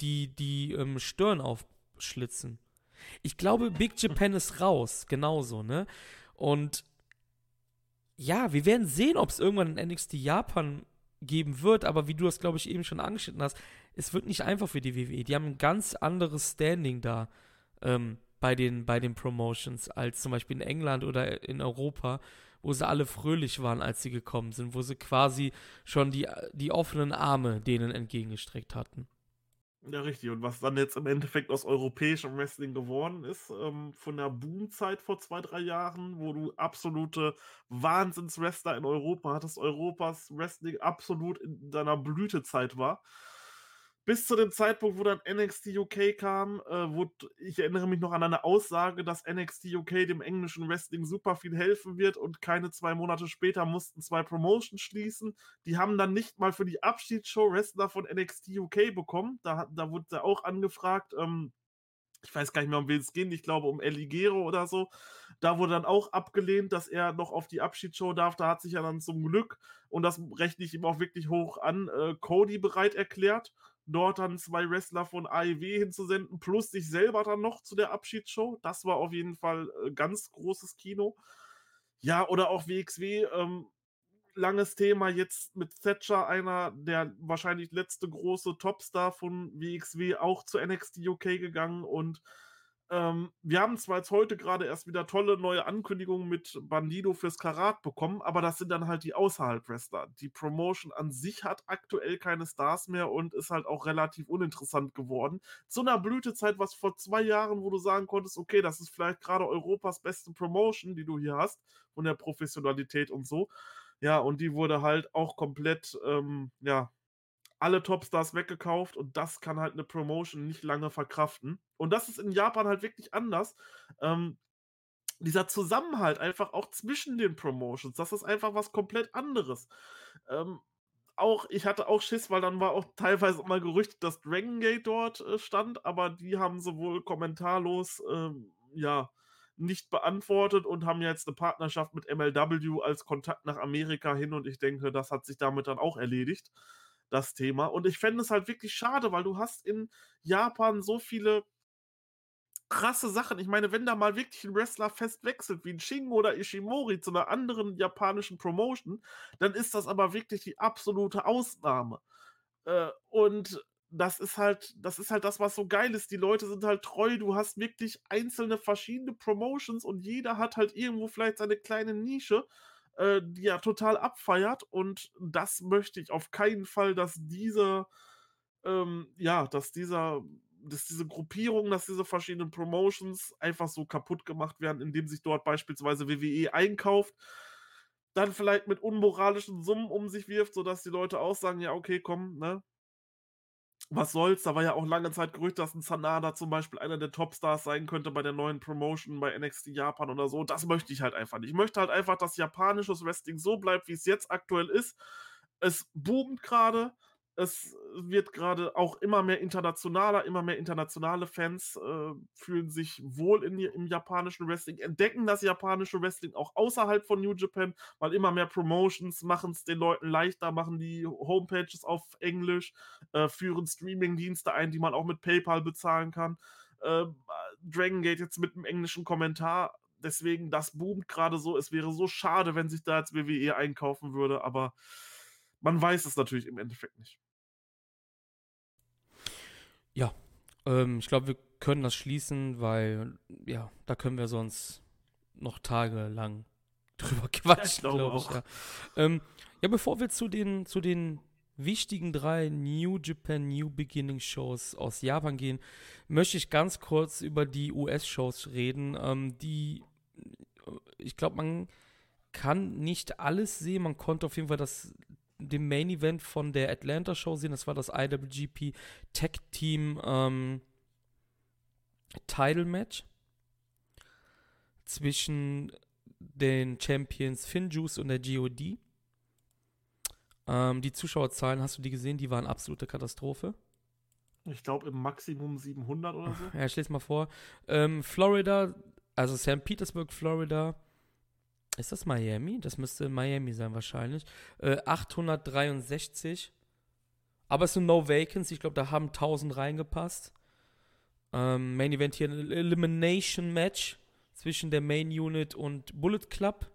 die, die ähm, Stirn aufschlitzen. Ich glaube, Big Japan ist raus, genauso, ne? Und ja, wir werden sehen, ob es irgendwann in NXT Japan geben wird, aber wie du das, glaube ich, eben schon angeschnitten hast, es wird nicht einfach für die WWE. Die haben ein ganz anderes Standing da ähm, bei, den, bei den Promotions als zum Beispiel in England oder in Europa, wo sie alle fröhlich waren, als sie gekommen sind, wo sie quasi schon die, die offenen Arme denen entgegengestreckt hatten. Ja, richtig. Und was dann jetzt im Endeffekt aus europäischem Wrestling geworden ist, ähm, von der Boomzeit vor zwei, drei Jahren, wo du absolute Wahnsinnswrestler in Europa hattest, Europas Wrestling absolut in seiner Blütezeit war bis zu dem Zeitpunkt, wo dann NXT UK kam, äh, wo ich erinnere mich noch an eine Aussage, dass NXT UK dem englischen Wrestling super viel helfen wird und keine zwei Monate später mussten zwei Promotions schließen. Die haben dann nicht mal für die Abschiedsshow Wrestler von NXT UK bekommen. Da, da wurde er auch angefragt. Ähm, ich weiß gar nicht mehr, um wen es geht, ich glaube um Eligero oder so. Da wurde dann auch abgelehnt, dass er noch auf die Abschiedsshow darf. Da hat sich ja dann zum Glück, und das rechne ich ihm auch wirklich hoch an, äh, Cody bereit erklärt dort dann zwei Wrestler von AEW hinzusenden, plus sich selber dann noch zu der Abschiedsshow. Das war auf jeden Fall äh, ganz großes Kino. Ja, oder auch WXW, ähm, langes Thema jetzt mit Thatcher, einer der wahrscheinlich letzte große Topstar von WXW, auch zu NXT UK gegangen und ähm, wir haben zwar jetzt heute gerade erst wieder tolle neue Ankündigungen mit Bandido fürs Karat bekommen, aber das sind dann halt die Außerhalb-Wrestler. Die Promotion an sich hat aktuell keine Stars mehr und ist halt auch relativ uninteressant geworden. Zu einer Blütezeit, was vor zwei Jahren, wo du sagen konntest, okay, das ist vielleicht gerade Europas beste Promotion, die du hier hast, von der Professionalität und so. Ja, und die wurde halt auch komplett, ähm, ja, alle Topstars weggekauft und das kann halt eine Promotion nicht lange verkraften. Und das ist in Japan halt wirklich anders. Ähm, dieser Zusammenhalt einfach auch zwischen den Promotions, das ist einfach was komplett anderes. Ähm, auch, ich hatte auch Schiss, weil dann war auch (laughs) teilweise mal gerüchtet, dass Dragon Gate dort äh, stand, aber die haben sowohl kommentarlos, ähm, ja, nicht beantwortet und haben jetzt eine Partnerschaft mit MLW als Kontakt nach Amerika hin und ich denke, das hat sich damit dann auch erledigt das Thema. Und ich fände es halt wirklich schade, weil du hast in Japan so viele krasse Sachen. Ich meine, wenn da mal wirklich ein Wrestler fest wechselt, wie ein Shingo oder Ishimori zu einer anderen japanischen Promotion, dann ist das aber wirklich die absolute Ausnahme. Äh, und das ist halt, das ist halt das, was so geil ist. Die Leute sind halt treu. Du hast wirklich einzelne verschiedene Promotions und jeder hat halt irgendwo vielleicht seine kleine Nische äh, die er total abfeiert. Und das möchte ich auf keinen Fall, dass diese, ähm, ja, dass dieser, dass diese Gruppierungen, dass diese verschiedenen Promotions einfach so kaputt gemacht werden, indem sich dort beispielsweise WWE einkauft, dann vielleicht mit unmoralischen Summen um sich wirft, sodass die Leute auch sagen, ja, okay, komm, ne, was soll's? Da war ja auch lange Zeit Gerücht, dass 'n Sanada zum Beispiel einer der Topstars sein könnte bei der neuen Promotion bei NXT Japan oder so. Das möchte ich halt einfach nicht. Ich möchte halt einfach, dass japanisches Wrestling so bleibt, wie es jetzt aktuell ist. Es boomt gerade. Es wird gerade auch immer mehr internationaler, immer mehr internationale Fans, äh, fühlen sich wohl in im japanischen Wrestling, entdecken das japanische Wrestling auch außerhalb von New Japan, weil immer mehr Promotions machen es den Leuten leichter, machen die Homepages auf Englisch, äh, führen Streamingdienste ein, die man auch mit PayPal bezahlen kann. Ähm, Dragon Gate jetzt mit 'nem englischen Kommentar. Deswegen, das boomt gerade so. Es wäre so schade, wenn sich da jetzt WWE einkaufen würde, aber man weiß es natürlich im Endeffekt nicht. Ja, ähm, ich glaube, wir können das schließen, weil, ja, da können wir sonst noch tagelang (laughs) drüber quatschen, glaube glaube ich. auch. Ja. Ähm, ja, bevor wir zu den, zu den wichtigen drei New Japan New Beginning Shows aus Japan gehen, möchte ich ganz kurz über die US-Shows reden, ähm, die, äh, ich glaube, man kann nicht alles sehen. Man konnte auf jeden Fall das dem Main Event von der Atlanta Show sehen. Das war das IWGP Tag Team ähm, Title Match zwischen den Champions Finjuice und der GOD. Ähm, die Zuschauerzahlen, hast du die gesehen? Die waren absolute Katastrophe. Ich glaube im Maximum 700 oder so. Ja, ich lese mal vor. Ähm, Florida, also St. Petersburg, Florida. Ist das Miami? Das müsste Miami sein wahrscheinlich. Äh, 863. Aber es ist eine No Vacancy. Ich glaube, da haben 1000 reingepasst. Ähm, Main Event hier ein Elimination Match zwischen der Main Unit und Bullet Club.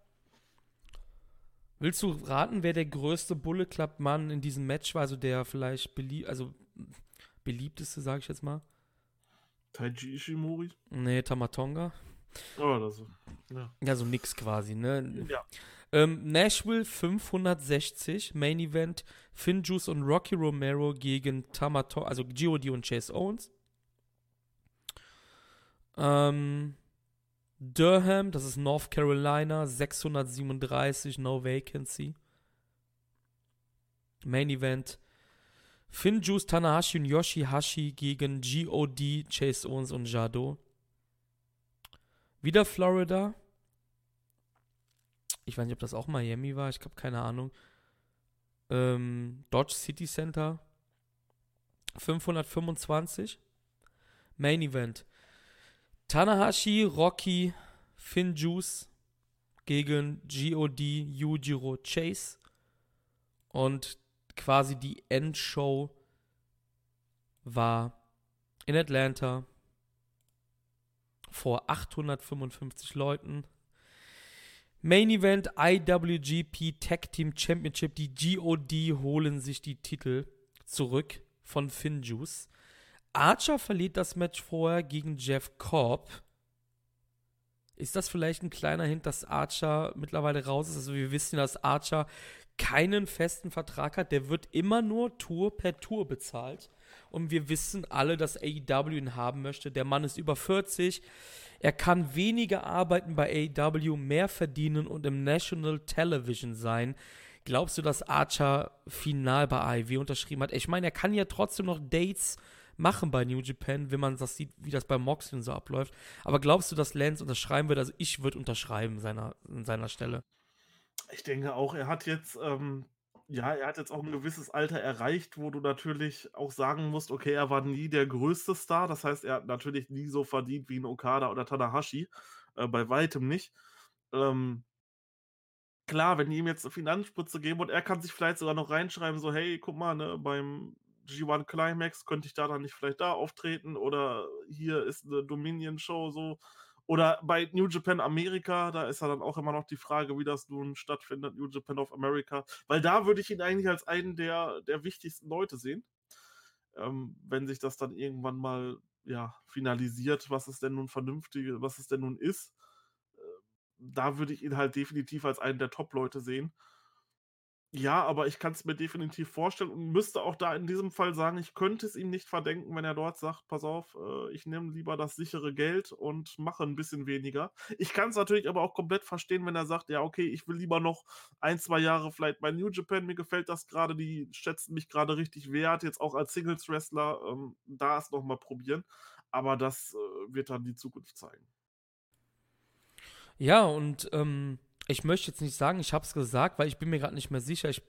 Willst du raten, wer der größte Bullet Club Mann in diesem Match war? Also der vielleicht belie also beliebteste, sage ich jetzt mal. Taiji Ishimori? Nee, Tamatonga. Oh, das ja. Ja, so nix quasi, ne? ja. Ähm, Nashville 560, Main Event, Finjuice und Rocky Romero gegen Tamatonga, also G.O.D. und Chase Owens. Ähm, Durham, das ist North Carolina, 637, no vacancy. Main Event, Finjuice, Tanahashi und Yoshihashi gegen G.O.D., Chase Owens und Jado. Wieder Florida. Ich weiß nicht, ob das auch Miami war. Ich habe keine Ahnung. Ähm, Dodge City Center. 525. Main Event. Tanahashi, Rocky, Finjuice gegen G.O.D. Yujiro Chase. Und quasi die Endshow war in Atlanta vor 855 Leuten. Main Event IWGP Tag Team Championship. Die GOD holen sich die Titel zurück von Finjuice. Archer verliert das Match vorher gegen Jeff Cobb. Ist das vielleicht ein kleiner Hint, dass Archer mittlerweile raus ist? Also wir wissen, dass Archer keinen festen Vertrag hat. Der wird immer nur Tour per Tour bezahlt. Und wir wissen alle, dass AEW ihn haben möchte. Der Mann ist über 40. Er kann weniger arbeiten bei AEW, mehr verdienen und im National Television sein. Glaubst du, dass Archer final bei AEW unterschrieben hat? Ich meine, er kann ja trotzdem noch Dates machen bei New Japan, wenn man das sieht, wie das bei Moxley so abläuft. Aber glaubst du, dass Lance unterschreiben wird? Also ich würde unterschreiben seiner, an seiner Stelle. Ich denke auch, er hat jetzt, ähm, ja, er hat jetzt auch ein gewisses Alter erreicht, wo du natürlich auch sagen musst, okay, er war nie der größte Star. Das heißt, er hat natürlich nie so verdient wie ein Okada oder Tanahashi. Äh, bei weitem nicht. Ähm, klar, wenn die ihm jetzt eine Finanzspritze geben und er kann sich vielleicht sogar noch reinschreiben, so, hey, guck mal, ne, beim G1 Climax könnte ich da dann nicht vielleicht da auftreten oder hier ist eine Dominion-Show so. Oder bei New Japan Amerika, da ist ja dann auch immer noch die Frage, wie das nun stattfindet, New Japan of America. Weil da würde ich ihn eigentlich als einen der, der wichtigsten Leute sehen. Ähm, wenn sich das dann irgendwann mal ja, finalisiert, was es denn nun vernünftige, was es denn nun ist. Äh, da würde ich ihn halt definitiv als einen der Top-Leute sehen. Ja, aber ich kann es mir definitiv vorstellen und müsste auch da in diesem Fall sagen, ich könnte es ihm nicht verdenken, wenn er dort sagt: „Pass auf, äh, ich nehme lieber das sichere Geld und mache ein bisschen weniger.“ Ich kann es natürlich aber auch komplett verstehen, wenn er sagt: „Ja, okay, ich will lieber noch ein 2 Jahre vielleicht bei New Japan, mir gefällt das gerade, die schätzen mich gerade richtig wert, jetzt auch als Singles-Wrestler, ähm, da es noch mal probieren.“ Aber das, äh, wird dann die Zukunft zeigen. Ja, und ähm, ich möchte jetzt nicht sagen, ich habe es gesagt, weil ich bin mir gerade nicht mehr sicher. Ich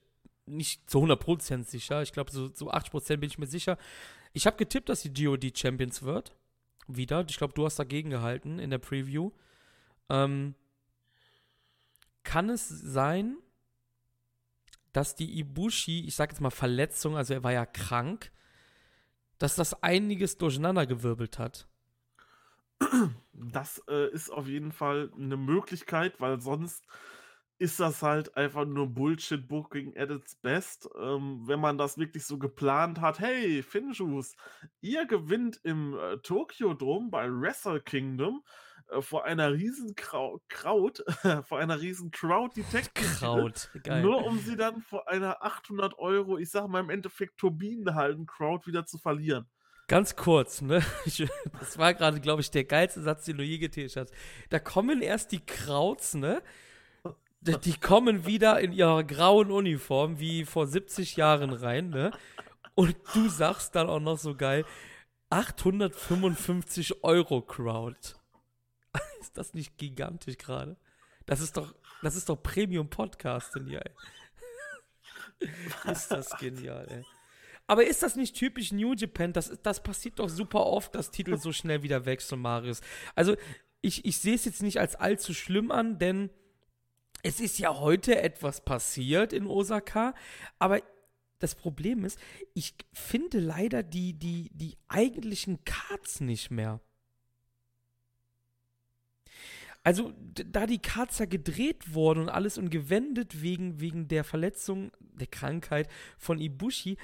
nicht zu 100% sicher. Ich glaube, so, so 80% bin ich mir sicher. Ich habe getippt, dass die GOD Champions wird. Wieder. Ich glaube, du hast dagegen gehalten in der Preview. Ähm, kann es sein, dass die Ibushi, ich sage jetzt mal Verletzung, also er war ja krank, dass das einiges durcheinandergewirbelt hat? Das, äh, ist auf jeden Fall eine Möglichkeit, weil sonst ist das halt einfach nur Bullshit-Booking at its best. Ähm, wenn man das wirklich so geplant hat: „Hey, Finjuice, ihr gewinnt im, äh, Tokyo Dome bei Wrestle Kingdom, äh, vor einer riesen Krau Kraut (laughs) vor einer riesen Crowd die Tag-Team-Titel, Kraut, geil. nur um sie dann vor einer 800 €, ich sage mal im Endeffekt Turbinenhallen-Crowd wieder zu verlieren. Ganz kurz, ne? (laughs) Ich, das war gerade, glaube ich, der geilste Satz, den du je getätigt hast. Da kommen erst die Krauts, ne? Die, kommen wieder in ihrer grauen Uniform wie vor 70 Jahren rein, ne? Und du sagst dann auch noch so geil, 855 Euro Crowd. (laughs) Ist das nicht gigantisch gerade? Das ist doch, das ist doch Premium Podcasting hier, ey. (laughs) Ist das genial, ey. Aber ist das nicht typisch New Japan? Das, das passiert doch super oft, dass Titel so schnell wieder wechseln, Marius. Also, ich, ich sehe es jetzt nicht als allzu schlimm an, denn es ist ja heute etwas passiert in Osaka, aber das Problem ist, ich finde leider die, die, die eigentlichen Cards nicht mehr. Also, da die Cards ja gedreht wurden und alles und gewendet wegen, wegen der Verletzung, der Krankheit von Ibushi,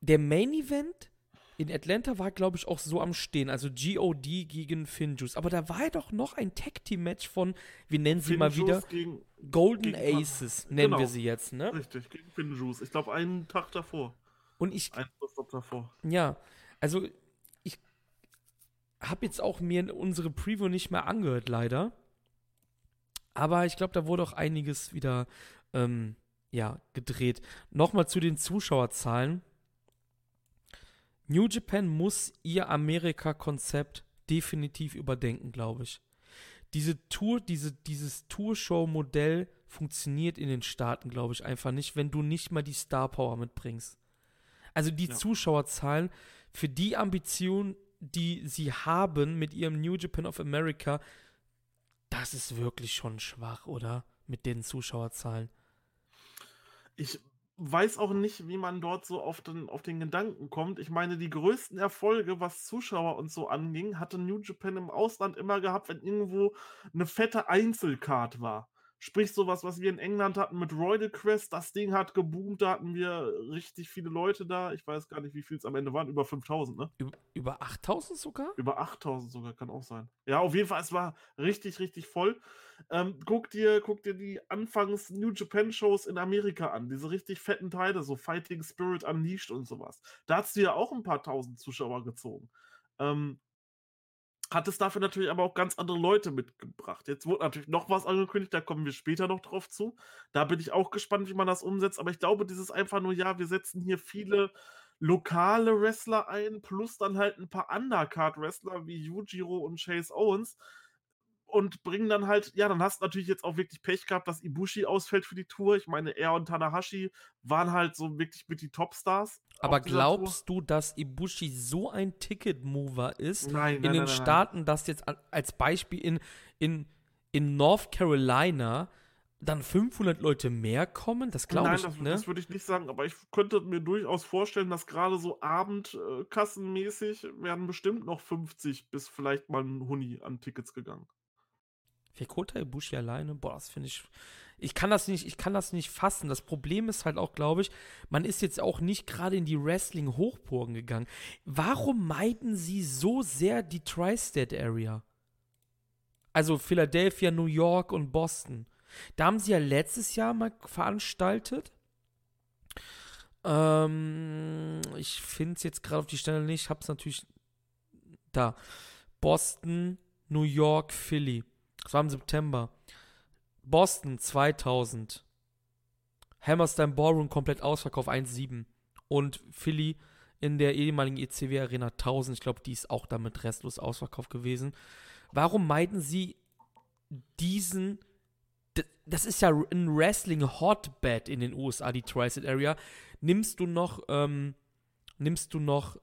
der Main Event in Atlanta war, glaube ich, auch so am Stehen. Also GOD gegen Finjuice. Aber da war ja doch noch ein Tag Team Match von, wir nennen sie mal wieder, gegen, Golden gegen- Aces, nennen Genau. wir sie jetzt, ne? Richtig, gegen Finjuice. Ich glaube, einen Tag davor. Und ich, Einen Tag davor. ja, also ich habe jetzt auch mir unsere Preview nicht mehr angehört, leider. Aber ich glaube, da wurde auch einiges wieder, ähm, ja, gedreht. Nochmal zu den Zuschauerzahlen. New Japan muss ihr Amerika-Konzept definitiv überdenken, glaube ich. Diese Tour, diese, dieses Tourshow-Modell funktioniert in den Staaten, glaube ich, einfach nicht, wenn du nicht mal die Star Power mitbringst. Also die Ja. Zuschauerzahlen für die Ambition, die sie haben mit ihrem New Japan of America, das ist wirklich schon schwach, oder? Mit den Zuschauerzahlen. Ich weiß auch nicht, wie man dort so auf den, auf den Gedanken kommt. Ich meine, die größten Erfolge, was Zuschauer und so anging, hatte New Japan im Ausland immer gehabt, wenn irgendwo eine fette Einzelcard war. Sprich, sowas, was wir in England hatten mit Royal Quest, das Ding hat geboomt, da hatten wir richtig viele Leute da. Ich weiß gar nicht, wie viel es am Ende waren, über 5000, ne? Über, über 8000 sogar? Über 8000 sogar, kann auch sein. Ja, auf jeden Fall, es war richtig, richtig voll. Ähm, guck, dir, guck dir die Anfangs New Japan Shows in Amerika an. Diese richtig fetten Teile, so Fighting Spirit Unleashed und sowas. Da hast du ja auch ein paar tausend Zuschauer gezogen. Ähm, hat es dafür natürlich aber auch ganz andere Leute mitgebracht. Jetzt wurde natürlich noch was angekündigt, da kommen wir später noch drauf zu. Da bin ich auch gespannt, wie man das umsetzt. Aber ich glaube, dieses einfach nur, ja, wir setzen hier viele lokale Wrestler ein, plus dann halt ein paar Undercard-Wrestler wie Yujiro und Chase Owens und bringen dann halt, ja, dann hast du natürlich jetzt auch wirklich Pech gehabt, dass Ibushi ausfällt für die Tour. Ich meine, er und Tanahashi waren halt so wirklich mit die Topstars. Aber glaubst du, dass Ibushi so ein Ticket-Mover ist Tour. Nein, in nein, den nein, nein, nein. Staaten, dass jetzt als Beispiel in, in, in North Carolina dann 500 Leute mehr kommen? Das glaube Nein, ich, das, ne? das würde ich nicht sagen, aber ich könnte mir durchaus vorstellen, dass gerade so Abendkassenmäßig werden bestimmt noch 50 bis vielleicht mal ein Huni an Tickets gegangen. Für Kota Ibushi alleine, boah, das finde ich. Ich kann das nicht, ich kann das nicht fassen. Das Problem ist halt auch, glaube ich, man ist jetzt auch nicht gerade in die Wrestling-Hochburgen gegangen. Warum meiden sie so sehr die Tri-State Area? Also Philadelphia, New York und Boston. Da haben sie ja letztes Jahr mal veranstaltet. Ähm, ich finde es jetzt gerade auf die Stelle nicht. Ich habe es natürlich da. Boston, New York, Philly. Das war im September. Boston 2000. Hammerstein Ballroom komplett ausverkauft 1,7. Und Philly in der ehemaligen ECW Arena 1000. Ich glaube, die ist auch damit restlos ausverkauft gewesen. Warum meiden sie diesen das ist ja ein Wrestling-Hotbed in den USA, die Tri-State Area. Nimmst ähm, nimmst du noch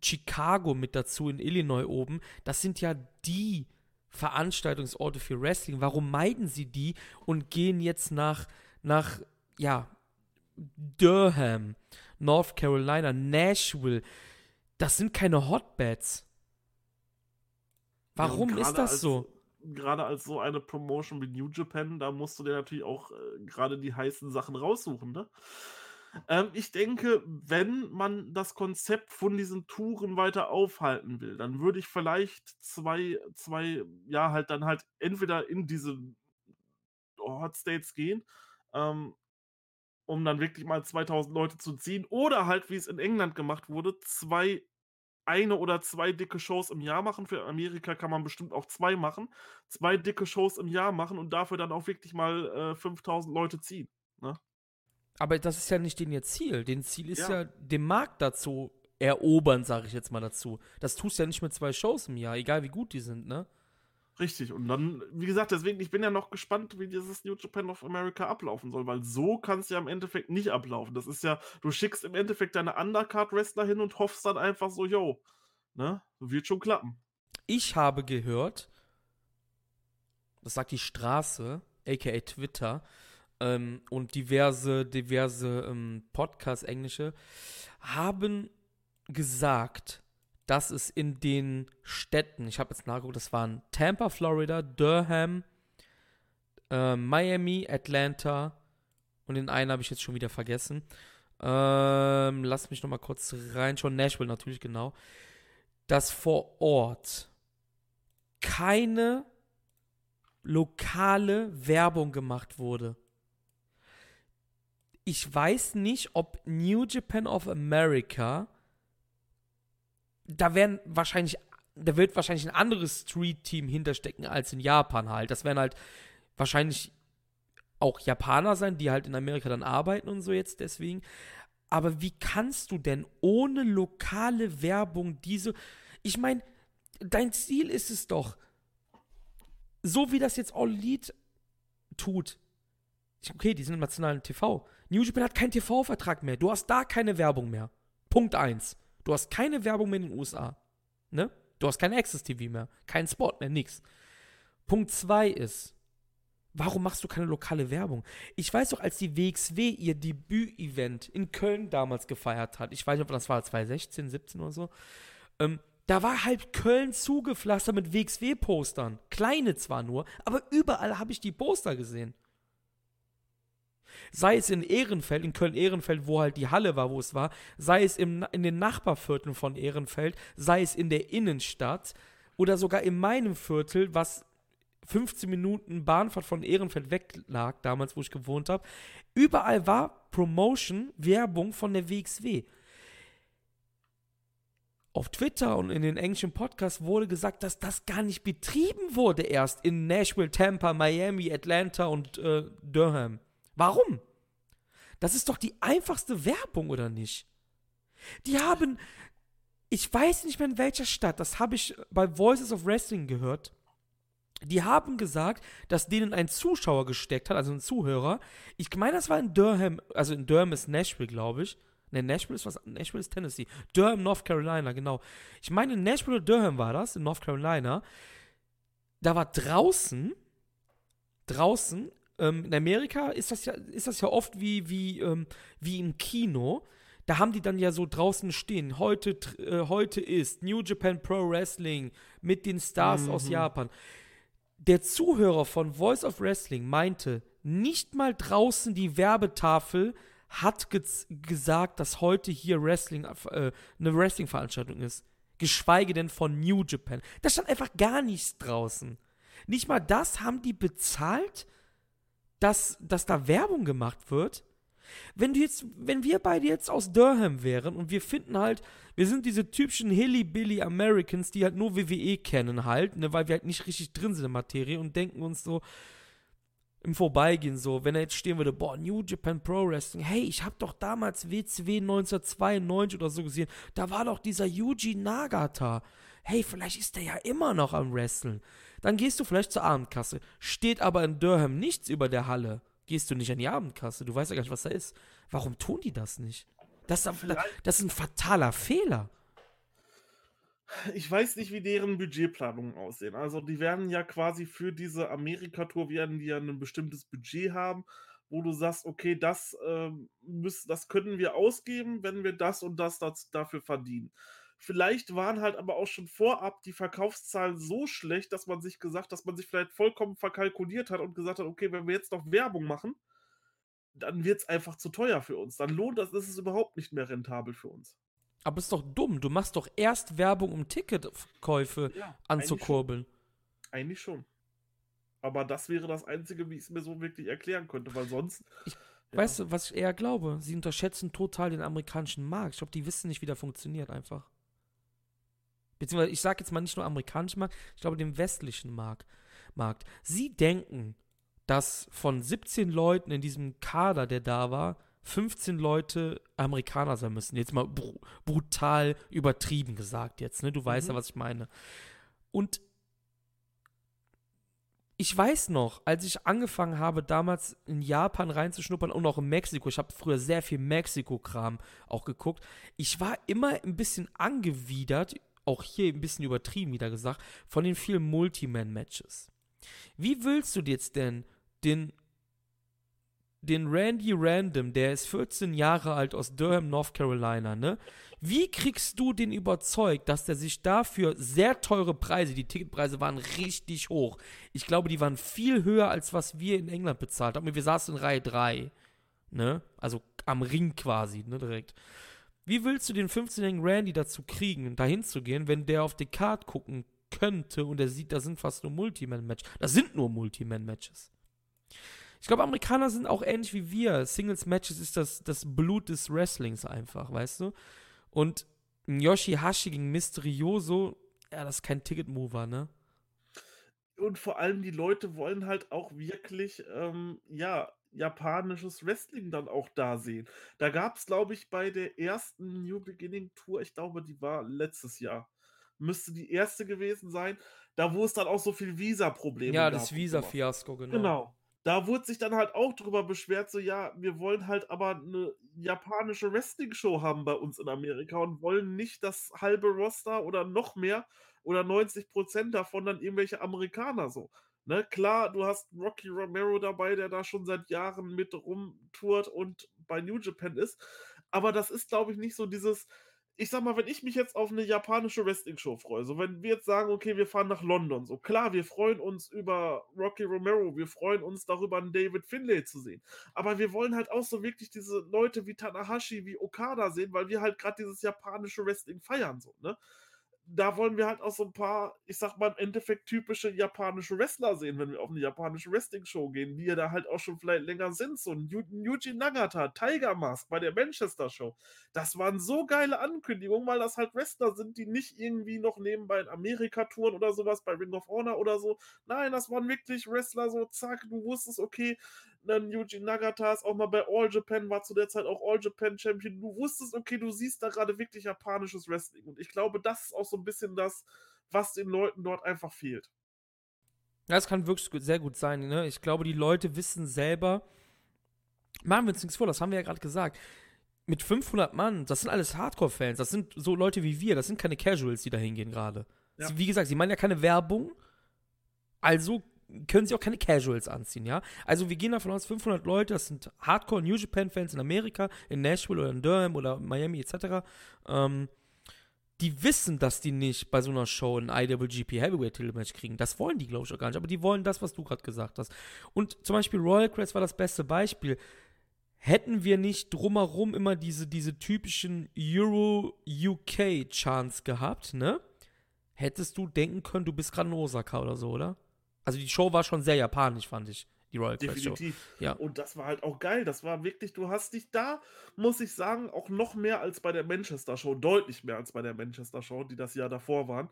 Chicago mit dazu in Illinois oben, das sind ja die Veranstaltungsorte für Wrestling. Warum meiden sie die und gehen jetzt nach, nach, ja, Durham, North Carolina, Nashville? Das sind keine Hotbeds. Warum ja, ist das so? gerade als so eine Promotion wie New Japan, da musst du dir natürlich auch äh, gerade die heißen Sachen raussuchen, ne? Ähm, ich denke, wenn man das Konzept von diesen Touren weiter aufhalten will, dann würde ich vielleicht zwei, zwei, ja, halt dann halt entweder in diese Hot States gehen, ähm, um dann wirklich mal 2000 Leute zu ziehen, oder halt, wie es in England gemacht wurde, zwei eine oder zwei dicke Shows im Jahr machen. Für Amerika kann man bestimmt auch zwei machen. Zwei dicke Shows im Jahr machen und dafür dann auch wirklich mal äh, 5000 Leute ziehen. Ne? Aber das ist ja nicht den ihr Ziel. Den Ziel ist ja, ja den Markt dazu erobern, sage ich jetzt mal dazu. Das tust du ja nicht mit zwei Shows im Jahr, egal wie gut die sind, ne? Richtig, und dann, wie gesagt, deswegen, ich bin ja noch gespannt, wie dieses New Japan of America ablaufen soll, weil so kann es ja im Endeffekt nicht ablaufen. Das ist ja, du schickst im Endeffekt deine Undercard-Wrestler hin und hoffst dann einfach so, yo, ne, wird schon klappen. Ich habe gehört, das sagt die Straße, aka Twitter, ähm, und diverse, diverse ähm, Podcasts, englische, haben gesagt, dass es in den Städten, ich habe jetzt nachgeguckt, das waren Tampa, Florida, Durham, äh, Miami, Atlanta und den einen habe ich jetzt schon wieder vergessen. Ähm, lass mich noch mal kurz reinschauen. Nashville natürlich, genau. Dass vor Ort keine lokale Werbung gemacht wurde. Ich weiß nicht, ob New Japan of America da werden wahrscheinlich, da wird wahrscheinlich ein anderes Street-Team hinterstecken als in Japan halt. Das werden halt wahrscheinlich auch Japaner sein, die halt in Amerika dann arbeiten und so jetzt deswegen. Aber wie kannst du denn ohne lokale Werbung diese. Ich meine, dein Ziel ist es doch, so wie das jetzt All Elite tut. Okay, die sind im nationalen TV. New Japan hat keinen TV-Vertrag mehr. Du hast da keine Werbung mehr. Punkt 1. Du hast keine Werbung mehr in den USA. Ne? Du hast kein Access TV mehr, kein Spot mehr, nix. Punkt 2 ist, warum machst du keine lokale Werbung? Ich weiß doch, als die WXW ihr Debüt-Event in Köln damals gefeiert hat, ich weiß nicht, ob das war 2016, 17 oder so, ähm, da war halt Köln zugepflastert mit WXW-Postern. Kleine zwar nur, aber überall habe ich die Poster gesehen. Sei es in Ehrenfeld, in Köln-Ehrenfeld, wo halt die Halle war, wo es war, sei es im, in den Nachbarvierteln von Ehrenfeld, sei es in der Innenstadt oder sogar in meinem Viertel, was 15 Minuten Bahnfahrt von Ehrenfeld weg lag, damals, wo ich gewohnt habe. Überall war Promotion, Werbung von der WXW. Auf Twitter und in den englischen Podcasts wurde gesagt, dass das gar nicht betrieben wurde erst in Nashville, Tampa, Miami, Atlanta und äh, Durham. Warum? Das ist doch die einfachste Werbung, oder nicht? Die haben, ich weiß nicht mehr in welcher Stadt, das habe ich bei Voices of Wrestling gehört. Die haben gesagt, dass denen ein Zuschauer gesteckt hat, also ein Zuhörer. Ich meine, das war in Durham, also in Durham ist Nashville, glaube ich. Ne, Nashville ist was, Nashville ist Tennessee. Durham, North Carolina, genau. Ich meine, in Nashville oder Durham war das, in North Carolina. Da war draußen, draußen ähm, in Amerika ist das ja, ist das ja oft wie, wie, ähm, wie im Kino. Da haben die dann ja so draußen stehen. Heute, äh, heute ist New Japan Pro Wrestling mit den Stars mhm. aus Japan. Der Zuhörer von Voice of Wrestling meinte, nicht mal draußen die Werbetafel hat ge gesagt, dass heute hier Wrestling, äh, eine Wrestling-Veranstaltung ist. Geschweige denn von New Japan. Da stand einfach gar nichts draußen. Nicht mal das haben die bezahlt dass, dass da Werbung gemacht wird. Wenn du jetzt, wenn wir beide jetzt aus Durham wären und wir finden halt, wir sind diese typischen Hilly-Billy Americans, die halt nur WWE kennen halt, ne, weil wir halt nicht richtig drin sind in der Materie und denken uns so, im Vorbeigehen so, wenn er jetzt stehen würde, boah, New Japan Pro Wrestling, hey, ich hab doch damals WCW 1992 oder so gesehen, da war doch dieser Yuji Nagata. Hey, vielleicht ist der ja immer noch am Wrestlen. Dann gehst du vielleicht zur Abendkasse, steht aber in Durham nichts über der Halle. Gehst du nicht an die Abendkasse, du weißt ja gar nicht, was da ist. Warum tun die das nicht? Das, das ist ein fataler Fehler ich weiß nicht, wie deren Budgetplanungen aussehen. Also, die werden ja quasi für diese Amerika-Tour werden die ja ein bestimmtes Budget haben, wo du sagst: „Okay, das, ähm, müss das können wir ausgeben, wenn wir das und das daz dafür verdienen.“ Vielleicht waren halt aber auch schon vorab die Verkaufszahlen so schlecht, dass man sich gesagt dass man sich vielleicht vollkommen verkalkuliert hat und gesagt hat: „Okay, wenn wir jetzt noch Werbung machen, dann wird es einfach zu teuer für uns. Dann lohnt das ist es überhaupt nicht mehr rentabel für uns.“ aber ist doch dumm. Du machst doch erst Werbung, um Ticketkäufe ja, anzukurbeln. Eigentlich schon. eigentlich schon. Aber das wäre das Einzige, wie ich es mir so wirklich erklären könnte, weil sonst. Ich, ja. Weißt du, was ich eher glaube? Sie unterschätzen total den amerikanischen Markt. Ich glaube, die wissen nicht, wie der funktioniert einfach. Beziehungsweise, ich sage jetzt mal nicht nur amerikanischen Markt, ich glaube den westlichen Markt. Markt. Sie denken, dass von 17 Leuten in diesem Kader, der da war, 15 Leute Amerikaner sein müssen. Jetzt mal br brutal übertrieben gesagt jetzt, ne? Du weißt mhm. ja, was ich meine. Und ich weiß noch, als ich angefangen habe, damals in Japan reinzuschnuppern und auch in Mexiko, ich habe früher sehr viel Mexiko-Kram auch geguckt, ich war immer ein bisschen angewidert, auch hier ein bisschen übertrieben wieder gesagt, von den vielen Multiman-Matches. Wie willst du jetzt denn den den Randy Random, der ist 14 Jahre alt aus Durham, North Carolina, ne? Wie kriegst du den überzeugt, dass der sich dafür sehr teure Preise, die Ticketpreise waren richtig hoch. Ich glaube, die waren viel höher, als was wir in England bezahlt haben. Wir saßen in Reihe 3, ne? Also am Ring quasi, ne, direkt. Wie willst du den 15-jährigen Randy dazu kriegen, dahin zu gehen, wenn der auf die Card gucken könnte und er sieht, da sind fast nur Multiman-Matches. Das sind nur Multiman-Matches. Ich glaube, Amerikaner sind auch ähnlich wie wir. Singles-Matches ist das, das Blut des Wrestlings einfach, weißt du? Und Yoshihashi gegen Mysterioso, ja, das ist kein Ticket-Mover, ne? Und vor allem die Leute wollen halt auch wirklich, ähm, ja, japanisches Wrestling dann auch da sehen. Da gab es, glaube ich, bei der ersten New Beginning Tour, ich glaube, die war letztes Jahr, müsste die erste gewesen sein, da wo es dann auch so viel Visa-Probleme gab. Ja, das Visa-Fiasko, genau. Genau da wurde sich dann halt auch drüber beschwert, so ja, wir wollen halt aber eine japanische Wrestling-Show haben bei uns in Amerika und wollen nicht das halbe Roster oder noch mehr oder 90% davon dann irgendwelche Amerikaner so. Ne, klar, du hast Rocky Romero dabei, der da schon seit Jahren mit rumtourt und bei New Japan ist. Aber das ist, glaube ich, nicht so dieses, ich sag mal, wenn ich mich jetzt auf eine japanische Wrestling-Show freue, so wenn wir jetzt sagen, okay, wir fahren nach London, so klar, wir freuen uns über Rocky Romero, wir freuen uns darüber, einen David Finlay zu sehen. Aber wir wollen halt auch so wirklich diese Leute wie Tanahashi, wie Okada sehen, weil wir halt gerade dieses japanische Wrestling feiern, so, ne? Da wollen wir halt auch so ein paar, ich sag mal im Endeffekt typische japanische Wrestler sehen, wenn wir auf eine japanische Wrestling-Show gehen, die ja da halt auch schon vielleicht länger sind. So ein Yuji Nagata, Tiger Mask bei der Manchester Show. Das waren so geile Ankündigungen, weil das halt Wrestler sind, die nicht irgendwie noch nebenbei in Amerika touren oder sowas, bei Ring of Honor oder so. Nein, das waren wirklich Wrestler, so zack, du wusstest, okay, dann Yuji Nagata ist auch mal bei All Japan, war zu der Zeit auch All Japan Champion. Du wusstest, okay, du siehst da gerade wirklich japanisches Wrestling. Und ich glaube, das ist auch so ein bisschen das, was den Leuten dort einfach fehlt. Das kann wirklich sehr gut sein. Ne? Ich glaube, die Leute wissen selber, machen wir uns nichts vor, das haben wir ja gerade gesagt. Mit 500 Mann, das sind alles Hardcore-Fans, das sind so Leute wie wir, das sind keine Casuals, die da hingehen gerade. Ja. Wie gesagt, sie meinen ja keine Werbung, also können sie auch keine Casuals anziehen, ja? Also wir gehen davon aus, 500 Leute, das sind Hardcore New Japan Fans in Amerika, in Nashville oder in Durham oder Miami etc. Ähm, die wissen, dass die nicht bei so einer Show ein IWGP Heavyweight Title Match kriegen. Das wollen die, glaube ich, auch gar nicht. Aber die wollen das, was du gerade gesagt hast. Und zum Beispiel Royal Crest war das beste Beispiel. Hätten wir nicht drumherum immer diese, diese typischen Euro-UK-Chants gehabt, ne? Hättest du denken können, du bist gerade in Osaka oder so, oder? Also die Show war schon sehr japanisch, fand ich. die Royal. Definitiv. Ja. Und das war halt auch geil. Das war wirklich, du hast dich da, muss ich sagen, auch noch mehr als bei der Manchester Show, deutlich mehr als bei der Manchester Show, die das Jahr davor waren,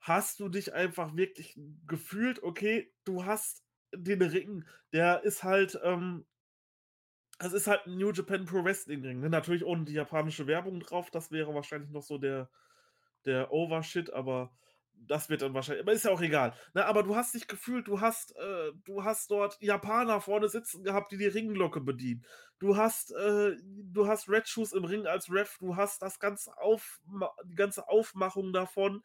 hast du dich einfach wirklich gefühlt, okay, du hast den Ring, der ist halt, ähm, es ist halt ein New Japan Pro Wrestling Ring. Ne? Natürlich ohne die japanische Werbung drauf, das wäre wahrscheinlich noch so der, der Overshit, aber das wird dann wahrscheinlich, aber ist ja auch egal. Ne, aber du hast dich gefühlt, du hast, äh, du hast dort Japaner vorne sitzen gehabt, die die Ringglocke bedienen. Du hast, äh, du hast Red Shoes im Ring als Ref, du hast das ganze Auf, die ganze Aufmachung davon.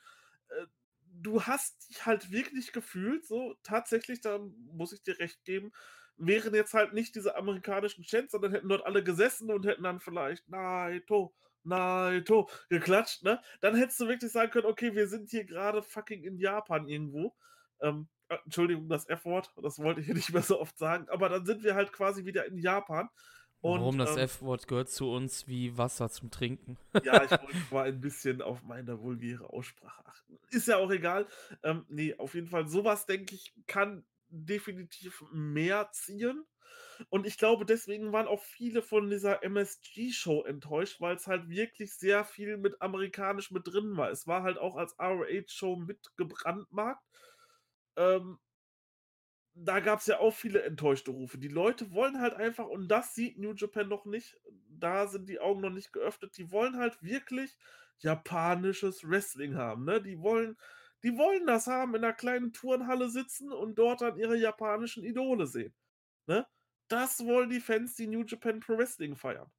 Äh, du hast dich halt wirklich gefühlt, so tatsächlich, da muss ich dir recht geben, wären jetzt halt nicht diese amerikanischen Chants, sondern hätten dort alle gesessen und hätten dann vielleicht Naito, Naito geklatscht, ne? Dann hättest du wirklich sagen können, okay, wir sind hier gerade fucking in Japan irgendwo. Ähm, äh, Entschuldigung, das F-Wort, das wollte ich hier nicht mehr so oft sagen, aber dann sind wir halt quasi wieder in Japan. Und, Warum das ähm, F-Wort gehört zu uns wie Wasser zum Trinken. ja, ich (laughs) wollte mal ein bisschen auf meine vulgäre Aussprache achten. Ist ja auch egal. Ähm, nee, auf jeden Fall, sowas, denke ich, kann definitiv mehr ziehen. Und ich glaube, deswegen waren auch viele von dieser MSG-Show enttäuscht, weil es halt wirklich sehr viel mit amerikanisch mit drin war. Es war halt auch als ROH-Show mitgebrandmarkt. Ähm, da gab es ja auch viele enttäuschte Rufe. Die Leute wollen halt einfach, und das sieht New Japan noch nicht, da sind die Augen noch nicht geöffnet, die wollen halt wirklich japanisches Wrestling haben. Ne? Die wollen. Die wollen das haben, in einer kleinen Turnhalle sitzen und dort dann ihre japanischen Idole sehen. Ne? Das wollen die Fans, die New Japan Pro Wrestling feiern.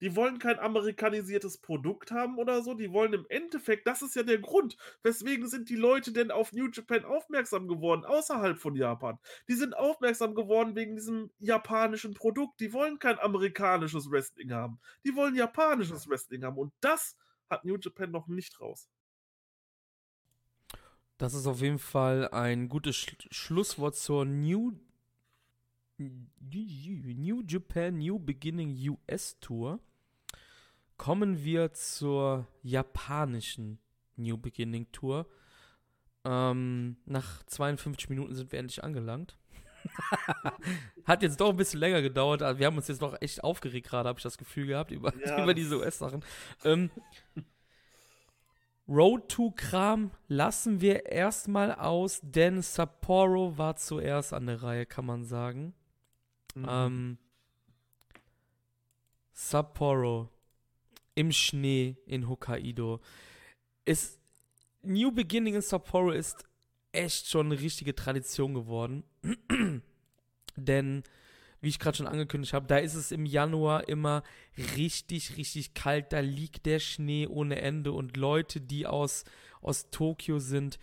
Die wollen kein amerikanisiertes Produkt haben oder so. Die wollen im Endeffekt, das ist ja der Grund, weswegen sind die Leute denn auf New Japan aufmerksam geworden, außerhalb von Japan. Die sind aufmerksam geworden wegen diesem japanischen Produkt. Die wollen kein amerikanisches Wrestling haben. Die wollen japanisches Wrestling haben. Und das hat New Japan noch nicht raus. Das ist auf jeden Fall ein gutes Sch Schlusswort zur New New Japan New Beginning US Tour kommen wir zur japanischen New Beginning Tour. Ähm, nach 52 Minuten sind wir endlich angelangt. (laughs) Hat jetzt doch ein bisschen länger gedauert. Wir haben uns jetzt noch echt aufgeregt gerade, habe ich das Gefühl gehabt, über, ja. (laughs) über diese US-Sachen. Ähm, Road to Kram lassen wir erstmal aus, denn Sapporo war zuerst an der Reihe, kann man sagen. Mhm. Ähm, Sapporo im Schnee in Hokkaido. Ist New Beginning in Sapporo ist echt schon eine richtige Tradition geworden. (clears throat) Denn, wie ich gerade schon angekündigt habe, da ist es im Januar immer richtig, richtig kalt. Da liegt der Schnee ohne Ende und Leute, die aus, aus Tokio sind,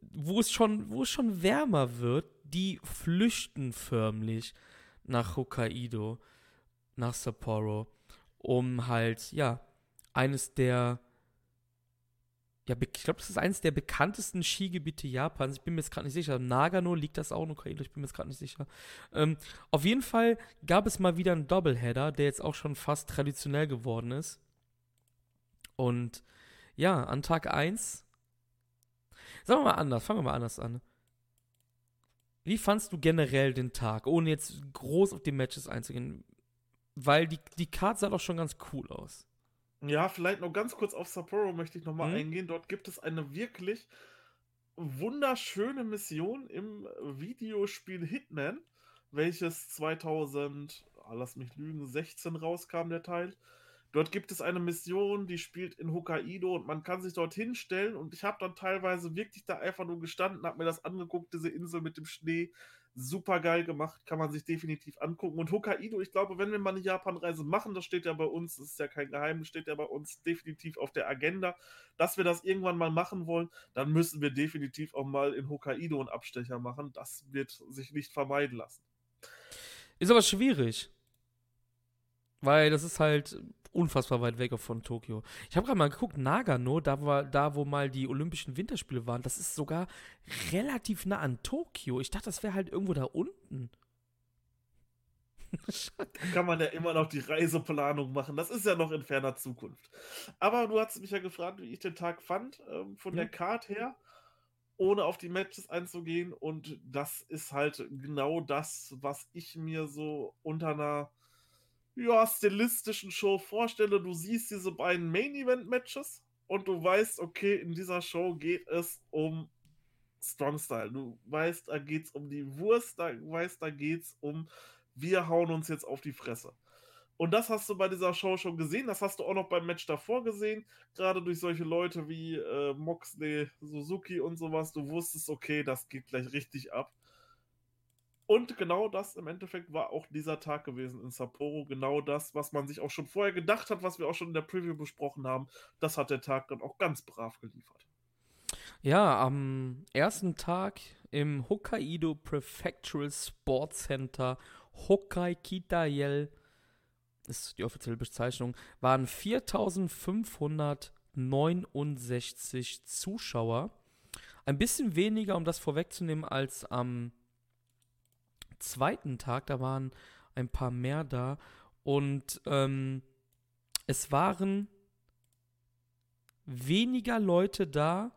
wo es schon, wo es schon wärmer wird, die flüchten förmlich nach Hokkaido, nach Sapporo, um halt, ja, eines der, ja, ich glaube, das ist eines der bekanntesten Skigebiete Japans. Ich bin mir jetzt gerade nicht sicher. Nagano liegt das auch in Hokkaido, ich bin mir jetzt gerade nicht sicher. Ähm, auf jeden Fall gab es mal wieder einen Doubleheader, der jetzt auch schon fast traditionell geworden ist. Und ja, an Tag 1, sagen wir mal anders, fangen wir mal anders an. Wie fandst du generell den Tag, ohne jetzt groß auf die Matches einzugehen? Weil die, die Card sah doch schon ganz cool aus. Ja, vielleicht noch ganz kurz auf Sapporo möchte ich nochmal hm? eingehen. Dort gibt es eine wirklich wunderschöne Mission im Videospiel Hitman, welches 2000, ah, lass mich lügen, 16 rauskam, der Teil. Dort gibt es eine Mission, die spielt in Hokkaido und man kann sich dort hinstellen und ich habe dann teilweise wirklich da einfach nur gestanden, habe mir das angeguckt, diese Insel mit dem Schnee. Super geil gemacht, kann man sich definitiv angucken. Und Hokkaido, ich glaube, wenn wir mal eine Japanreise machen, das steht ja bei uns, das ist ja kein Geheimnis, steht ja bei uns definitiv auf der Agenda, dass wir das irgendwann mal machen wollen, dann müssen wir definitiv auch mal in Hokkaido einen Abstecher machen. Das wird sich nicht vermeiden lassen. Ist aber schwierig. Weil das ist halt unfassbar weit weg von Tokio. Ich habe gerade mal geguckt, Nagano, da, war, da wo mal die Olympischen Winterspiele waren, das ist sogar relativ nah an Tokio. Ich dachte, das wäre halt irgendwo da unten. (laughs) da kann man ja immer noch die Reiseplanung machen. Das ist ja noch in ferner Zukunft. Aber du hast mich ja gefragt, wie ich den Tag fand. Ähm, von hm. der Card her ohne auf die Matches einzugehen. Und das ist halt genau das, was ich mir so unter einer ja, stilistischen Show vorstelle. Du siehst diese beiden Main-Event-Matches und du weißt, okay, in dieser Show geht es um Strong Style. Du weißt, da geht es um die Wurst, da weißt, da geht es um, wir hauen uns jetzt auf die Fresse. Und das hast du bei dieser Show schon gesehen. Das hast du auch noch beim Match davor gesehen. Gerade durch solche Leute wie äh, Moxley, Suzuki und sowas. Du wusstest, okay, das geht gleich richtig ab. Und genau das im Endeffekt war auch dieser Tag gewesen in Sapporo. Genau das, was man sich auch schon vorher gedacht hat, was wir auch schon in der Preview besprochen haben. Das hat der Tag dann auch ganz brav geliefert. Ja, am ersten Tag im Hokkaido Prefectural Sports Center Hokkai Kitayel ist die offizielle Bezeichnung, waren 4569 Zuschauer. Ein bisschen weniger, um das vorwegzunehmen, als am zweiten Tag. Da waren ein paar mehr da. Und ähm, es waren weniger Leute da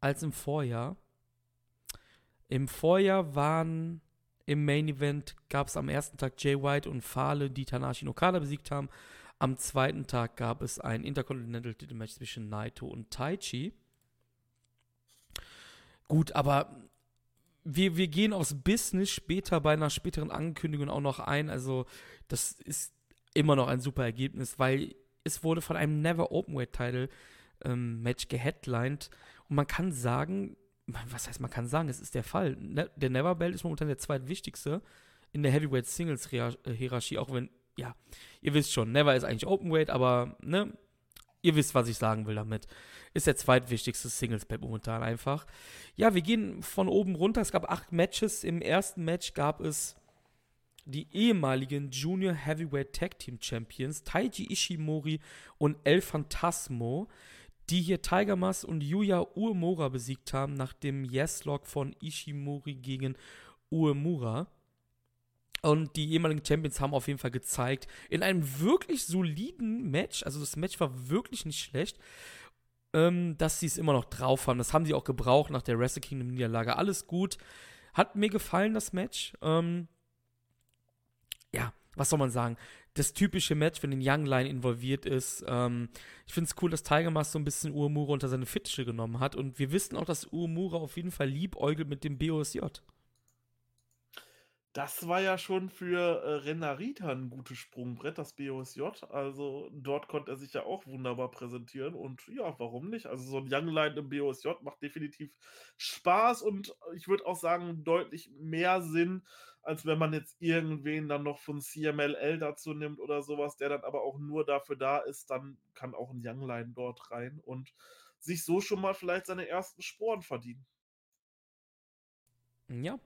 als im Vorjahr. Im Vorjahr waren im Main Event gab es am ersten Tag Jay White und Fale, die Tanashi Okada besiegt haben. Am zweiten Tag gab es ein Intercontinental Title Match zwischen Naito und Taichi. Gut, aber wir, wir gehen aufs Business später bei einer späteren Ankündigung auch noch ein. Also, das ist immer noch ein super Ergebnis, weil es wurde von einem Never Openweight Title ähm, Match geheadlined. Und man kann sagen, was heißt, man kann sagen, es ist der Fall. Ne, der Never Belt ist momentan der zweitwichtigste in der Heavyweight Singles Hierarchie, auch wenn, ja, ihr wisst schon, Never ist eigentlich Openweight, aber, ne, ihr wisst, was ich sagen will damit. Ist der zweitwichtigste Singles Belt momentan einfach. Ja, wir gehen von oben runter. Es gab acht Matches. Im ersten Match gab es die ehemaligen Junior Heavyweight Tag Team Champions Taiji Ishimori und El Fantasmo die hier Tiger Mask und Yuya Uemura besiegt haben nach dem Yes-Log von Ishimori gegen Uemura. Und die ehemaligen Champions haben auf jeden Fall gezeigt, in einem wirklich soliden Match, also das Match war wirklich nicht schlecht, ähm, dass sie es immer noch drauf haben. Das haben sie auch gebraucht nach der Wrestle Kingdom Niederlage. Alles gut. Hat mir gefallen, das Match. Ähm, ja, was soll man sagen? das typische Match, wenn ein Young Line involviert ist. Ähm, ich finde es cool, dass Tiger Mask so ein bisschen Uemura unter seine Fittiche genommen hat. Und wir wissen auch, dass Uemura auf jeden Fall liebäugelt mit dem BOSJ. Das war ja schon für äh, Renarita ein gutes Sprungbrett, das BOSJ. Also dort konnte er sich ja auch wunderbar präsentieren. Und ja, warum nicht? Also so ein Young Line im BOSJ macht definitiv Spaß und ich würde auch sagen, deutlich mehr Sinn als wenn man jetzt irgendwen dann noch von CMLL dazu nimmt oder sowas, der dann aber auch nur dafür da ist, dann kann auch ein Youngline dort rein und sich so schon mal vielleicht seine ersten Sporen verdienen. Ja.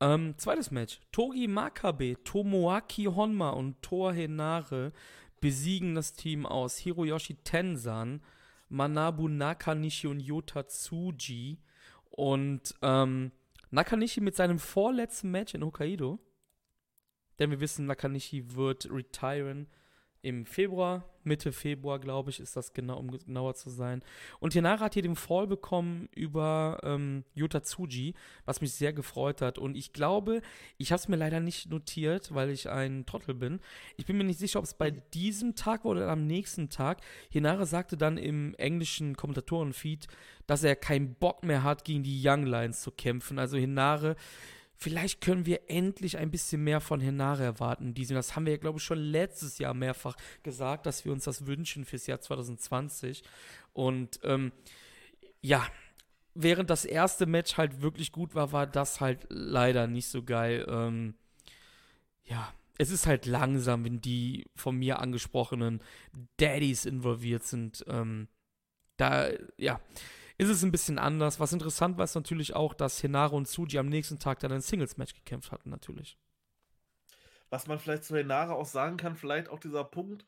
Ähm, zweites Match. Togi Makabe, Tomoaki Honma und Toa Henare besiegen das Team aus Hiroyoshi Tensan, Manabu Nakanishi und Yota Tsuji. Und ähm, Nakanishi mit seinem vorletzten Match in Hokkaido. Denn wir wissen, Nakanishi wird retiren im Februar, Mitte Februar, glaube ich, ist das genau, um genauer zu sein. Und Hinara hat hier den Fall bekommen über ähm, Yota Tsuji, was mich sehr gefreut hat. Und ich glaube, ich habe es mir leider nicht notiert, weil ich ein Trottel bin. Ich bin mir nicht sicher, ob es bei diesem Tag war oder am nächsten Tag. Hinara sagte dann im englischen Kommentatorenfeed, dass er keinen Bock mehr hat, gegen die Young Lions zu kämpfen. Also Hinare vielleicht können wir endlich ein bisschen mehr von Henare erwarten. Das haben wir ja, glaube ich, schon letztes Jahr mehrfach gesagt, dass wir uns das wünschen fürs Jahr 2020. Und ähm, ja, während das erste Match halt wirklich gut war, war das halt leider nicht so geil. Ähm, ja, es ist halt langsam, wenn die von mir angesprochenen Daddies involviert sind. Ähm, da, ja, ist es ein bisschen anders. Was interessant war, ist natürlich auch, dass Henare und Tsuji am nächsten Tag dann ein Singles-Match gekämpft hatten, natürlich. Was man vielleicht zu Henare auch sagen kann, vielleicht auch dieser Punkt,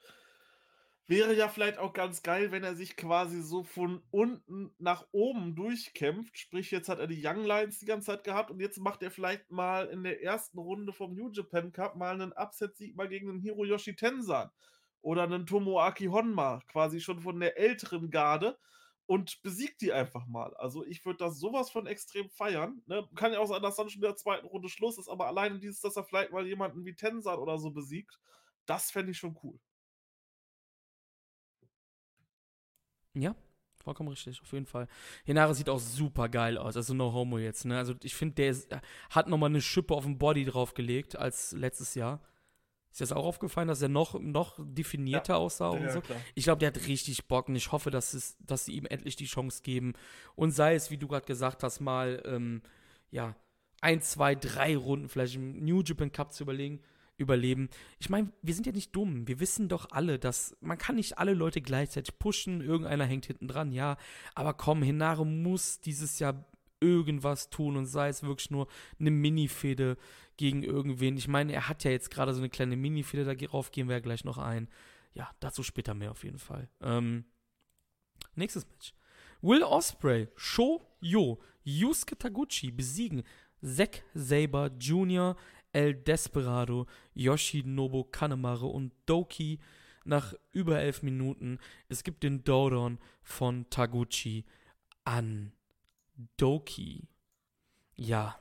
wäre ja vielleicht auch ganz geil, wenn er sich quasi so von unten nach oben durchkämpft. Sprich, jetzt hat er die Young Lions die ganze Zeit gehabt und jetzt macht er vielleicht mal in der ersten Runde vom New Japan Cup mal einen Upset-Sieg mal gegen den Hiroyoshi Tensan oder einen Tomoaki Honma, quasi schon von der älteren Garde und besiegt die einfach mal. Also ich würde das sowas von extrem feiern. Ne? Kann ja auch sein, dass dann schon in der zweiten Runde Schluss ist, aber alleine dieses, dass er vielleicht mal jemanden wie Tensar oder so besiegt, das fände ich schon cool. Ja, vollkommen richtig, auf jeden Fall. Hinare sieht auch super geil aus, also no homo jetzt, ne? Also ich finde, der ist, hat nochmal eine Schippe auf den Body draufgelegt als letztes Jahr. Ist dir das auch aufgefallen, dass er noch, noch definierter ja. aussah und ja, so? Klar. Ich glaube, der hat richtig Bock und ich hoffe, dass, es, dass sie ihm endlich die Chance geben. Und sei es, wie du gerade gesagt hast, mal, ähm, ja, ein, zwei, drei Runden vielleicht im New Japan Cup zu überlegen, überleben. Ich meine, wir sind ja nicht dumm. Wir wissen doch alle, dass man kann nicht alle Leute gleichzeitig pushen. Irgendeiner hängt hinten dran, ja. Aber komm, Hinare muss dieses Jahr irgendwas tun und sei es wirklich nur eine Mini-Fehde gegen irgendwen. Ich meine, er hat ja jetzt gerade so eine kleine Mini-Fehde, darauf gehen wir ja gleich noch ein. Ja, dazu später mehr auf jeden Fall. Ähm, nächstes Match. Will Osprey, Sho Yo, Yusuke Taguchi besiegen Zack Saber Jr., El Desperado, Yoshinobu Kanemaru und Doki nach über elf Minuten. Es gibt den Dodon von Taguchi an Doki. Ja.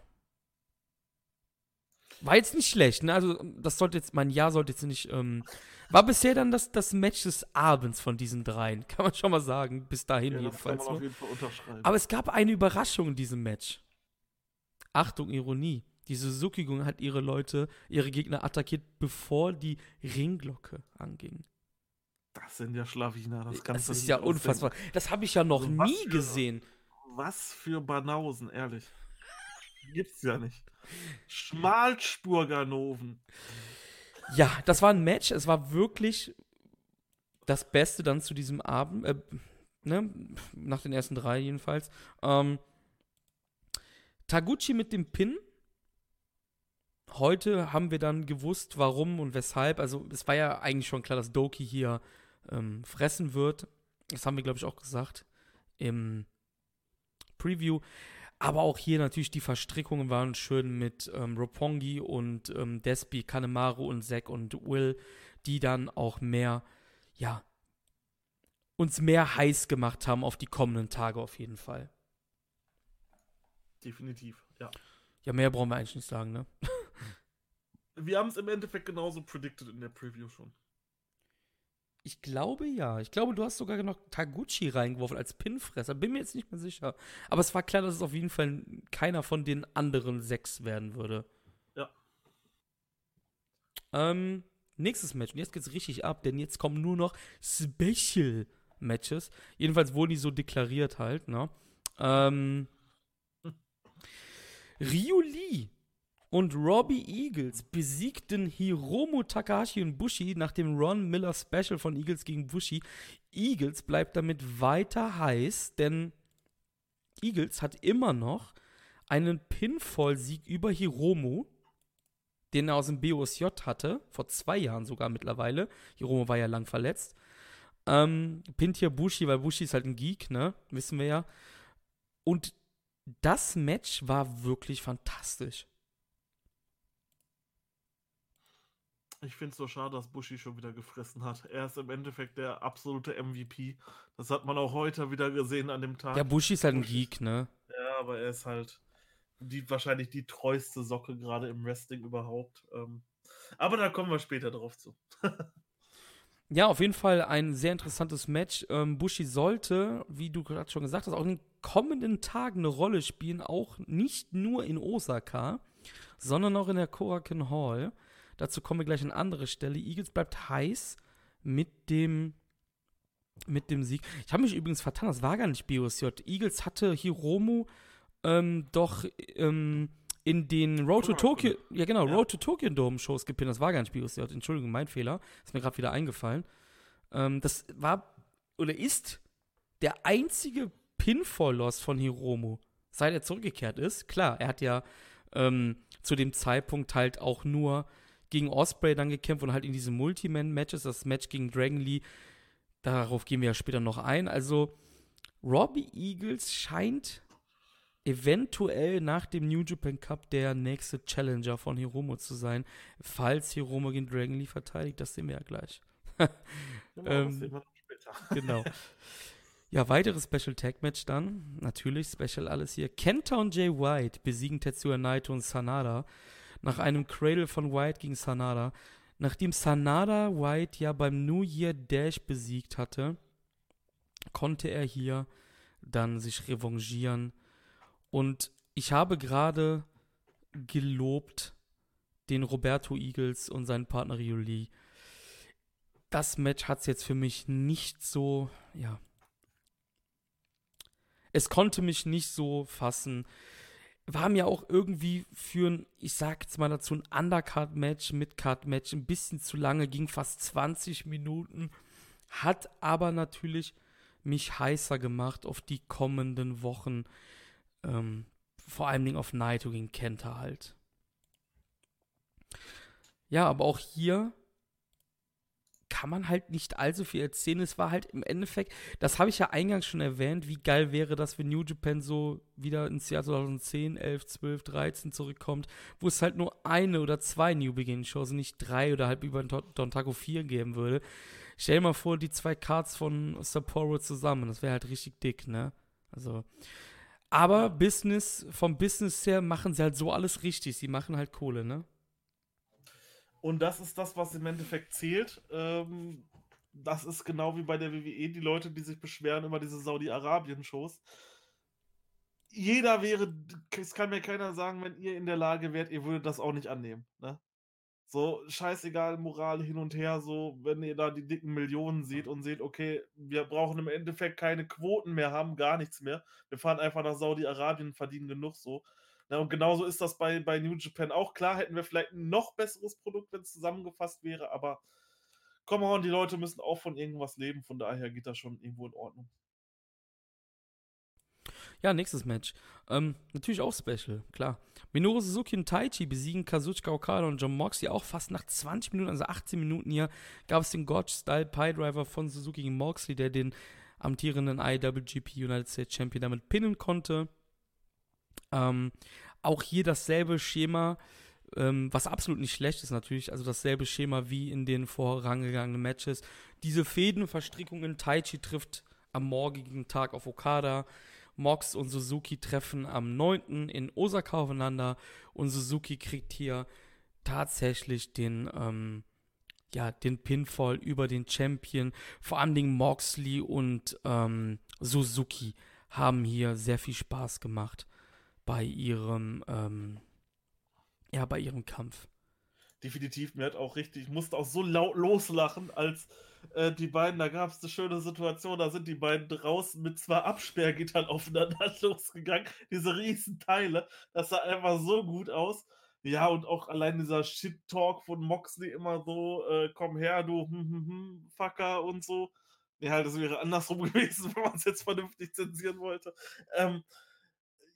War jetzt nicht schlecht, ne? Also, das sollte jetzt, mein Ja sollte jetzt nicht, ähm, war bisher dann das, das Match des Abends von diesen dreien, (laughs) kann man schon mal sagen, bis dahin ja, jedenfalls. Kann man auf jeden Fall unterschreiben. Aber es gab eine Überraschung in diesem Match. Achtung, Ironie. Die Suzuki-Gung hat ihre Leute, ihre Gegner attackiert, bevor die Ringglocke anging. Das sind ja Schlawiner, das kannst Das ist ja unfassbar. Das habe ich ja noch also nie gesehen. Was für Banausen, ehrlich. Gibt's ja nicht. Schmalspurganoven. Ja, das war ein Match. Es war wirklich das Beste dann zu diesem Abend. Äh, ne? Nach den ersten drei jedenfalls. Ähm, Taguchi mit dem Pin. Heute haben wir dann gewusst, warum und weshalb. Also, es war ja eigentlich schon klar, dass Doki hier ähm, fressen wird. Das haben wir, glaube ich, auch gesagt im Preview. Aber auch hier natürlich die Verstrickungen waren schön mit ähm, Roppongi und ähm, Despi, Kanemaru und Zack und Will, die dann auch mehr, ja, uns mehr heiß gemacht haben auf die kommenden Tage auf jeden Fall. Definitiv, ja. Ja, mehr brauchen wir eigentlich nicht sagen, ne? wir haben es im Endeffekt genauso predicted in der Preview schon. Ich glaube ja. Ich glaube, du hast sogar noch Taguchi reingeworfen als Pinfresser. Bin mir jetzt nicht mehr sicher. Aber es war klar, dass es auf jeden Fall keiner von den anderen sechs werden würde. Ja. Ähm, nächstes Match. Und jetzt geht's richtig ab, denn jetzt kommen nur noch Special Matches. Jedenfalls wurden die so deklariert halt, ne? Ähm. Ryu Lee und Robbie Eagles besiegten Hiromu Takahashi und Bushi nach dem Ron Miller Special von Eagles gegen Bushi. Eagles bleibt damit weiter heiß, denn Eagles hat immer noch einen Pinfall-Sieg über Hiromu, den er aus dem BOSJ hatte, vor zwei Jahren sogar mittlerweile. Hiromu war ja lang verletzt. Ähm, pinnt hier Bushi, weil Bushi ist halt ein Geek, ne? Wissen wir ja. Und das Match war wirklich fantastisch. Ich finde es so schade, dass Bushi schon wieder gefressen hat. Er ist im Endeffekt der absolute MVP. Das hat man auch heute wieder gesehen an dem Tag. Ja, Bushi ist halt ein Geek, ne? Ja, aber er ist halt die, wahrscheinlich die treueste Socke gerade im Wrestling überhaupt. Ähm, aber da kommen wir später drauf zu. (laughs) ja, auf jeden Fall ein sehr interessantes Match. Ähm, Bushi sollte, wie du gerade schon gesagt hast, auch in den kommenden Tagen eine Rolle spielen. Auch nicht nur in Osaka, sondern auch in der Korakuen Hall. Dazu kommen wir gleich an andere Stelle. Eagles bleibt heiß mit dem mit dem Sieg. Ich habe mich übrigens vertan, das war gar nicht BOSJ. Eagles hatte Hiromu ähm, doch ähm, in den Road to Tokyo, ja genau, ja. Road to Tokyo Dome Shows gepinnt. Das war gar nicht BOSJ. Entschuldigung, mein Fehler. Ist mir gerade wieder eingefallen. Ähm, das war oder ist der einzige Pinfall-Loss von Hiromu, seit er zurückgekehrt ist. Klar, er hat ja ähm, zu dem Zeitpunkt halt auch nur gegen Osprey dann gekämpft und halt in diese Multiman-Matches, das Match gegen Dragon Lee, darauf gehen wir ja später noch ein. Also Robbie Eagles scheint eventuell nach dem New Japan Cup der nächste Challenger von Hiromo zu sein, falls Hiromo gegen Dragon Lee verteidigt, das sehen wir ja gleich. (laughs) genau, ähm, (laughs) genau. Ja, weiteres Special Tag Match dann. Natürlich, Special alles hier. Kenta und Jay White besiegen Tetsuya Naito und Sanada. Nach einem Cradle von White gegen Sanada. Nachdem Sanada White ja beim New Year Dash besiegt hatte, konnte er hier dann sich revanchieren. Und ich habe gerade gelobt den Roberto Eagles und seinen Partner Yuli. Das Match hat es jetzt für mich nicht so, ja. Es konnte mich nicht so fassen. War mir auch irgendwie für ein, ich sag jetzt mal dazu, ein Undercard-Match, Midcard-Match ein bisschen zu lange, ging fast 20 Minuten. Hat aber natürlich mich heißer gemacht auf die kommenden Wochen. Ähm, vor allen Dingen auf Naito gegen Kenta halt. Ja, aber auch hier kann man halt nicht allzu viel erzählen. Es war halt im Endeffekt, das habe ich ja eingangs schon erwähnt, wie geil wäre das, wenn New Japan so wieder ins Jahr 2010, 11, 12, 13 zurückkommt, wo es halt nur eine oder zwei New Begin Shows, nicht drei oder halb über Don Taco 4 geben würde. Stell dir mal vor, die zwei Cards von Sapporo zusammen, das wäre halt richtig dick, ne? Also, aber Business, vom Business her machen sie halt so alles richtig. Sie machen halt Kohle, ne? Und das ist das, was im Endeffekt zählt. Ähm, das ist genau wie bei der WWE, die Leute, die sich beschweren über diese Saudi-Arabien-Shows. Jeder wäre, es kann mir keiner sagen, wenn ihr in der Lage wärt, ihr würdet das auch nicht annehmen. Ne? So, scheißegal, Moral hin und her, so, wenn ihr da die dicken Millionen seht und seht, okay, wir brauchen im Endeffekt keine Quoten mehr haben, gar nichts mehr. Wir fahren einfach nach Saudi-Arabien, verdienen genug so. Ja, und genauso ist das bei, bei New Japan auch. Klar hätten wir vielleicht ein noch besseres Produkt, wenn es zusammengefasst wäre, aber come on, die Leute müssen auch von irgendwas leben, von daher geht das schon irgendwo in Ordnung. Ja, nächstes Match. Ähm, natürlich auch Special, klar. Minoru Suzuki und Taichi besiegen Kazuchika Okada und John Moxley auch fast nach 20 Minuten, also 18 Minuten hier, gab es den Gotch-Style Pie Driver von Suzuki gegen Moxley, der den amtierenden IWGP United States Champion damit pinnen konnte. Ähm, auch hier dasselbe Schema, ähm, was absolut nicht schlecht ist natürlich, also dasselbe Schema wie in den vorangegangenen Matches. Diese Fädenverstrickungen, Taichi trifft am morgigen Tag auf Okada. Mox und Suzuki treffen am 9. in Osaka aufeinander und Suzuki kriegt hier tatsächlich den, ähm, ja, den Pinfall über den Champion. Vor allen Dingen Moxley und ähm, Suzuki haben hier sehr viel Spaß gemacht bei ihrem, ähm, ja, bei ihrem Kampf. Definitiv, mir hat auch richtig, ich musste auch so laut loslachen, als äh, die beiden, da gab es eine schöne Situation, da sind die beiden draußen mit zwei Absperrgittern (laughs) aufeinander (laughs) losgegangen, diese riesen Teile, das sah einfach so gut aus. Ja, und auch allein dieser Shit-Talk von Moxley immer so, äh, komm her, du hm, hm, hm, Fucker und so. Ja, das wäre andersrum (laughs) gewesen, wenn man es jetzt vernünftig zensieren wollte. Ähm,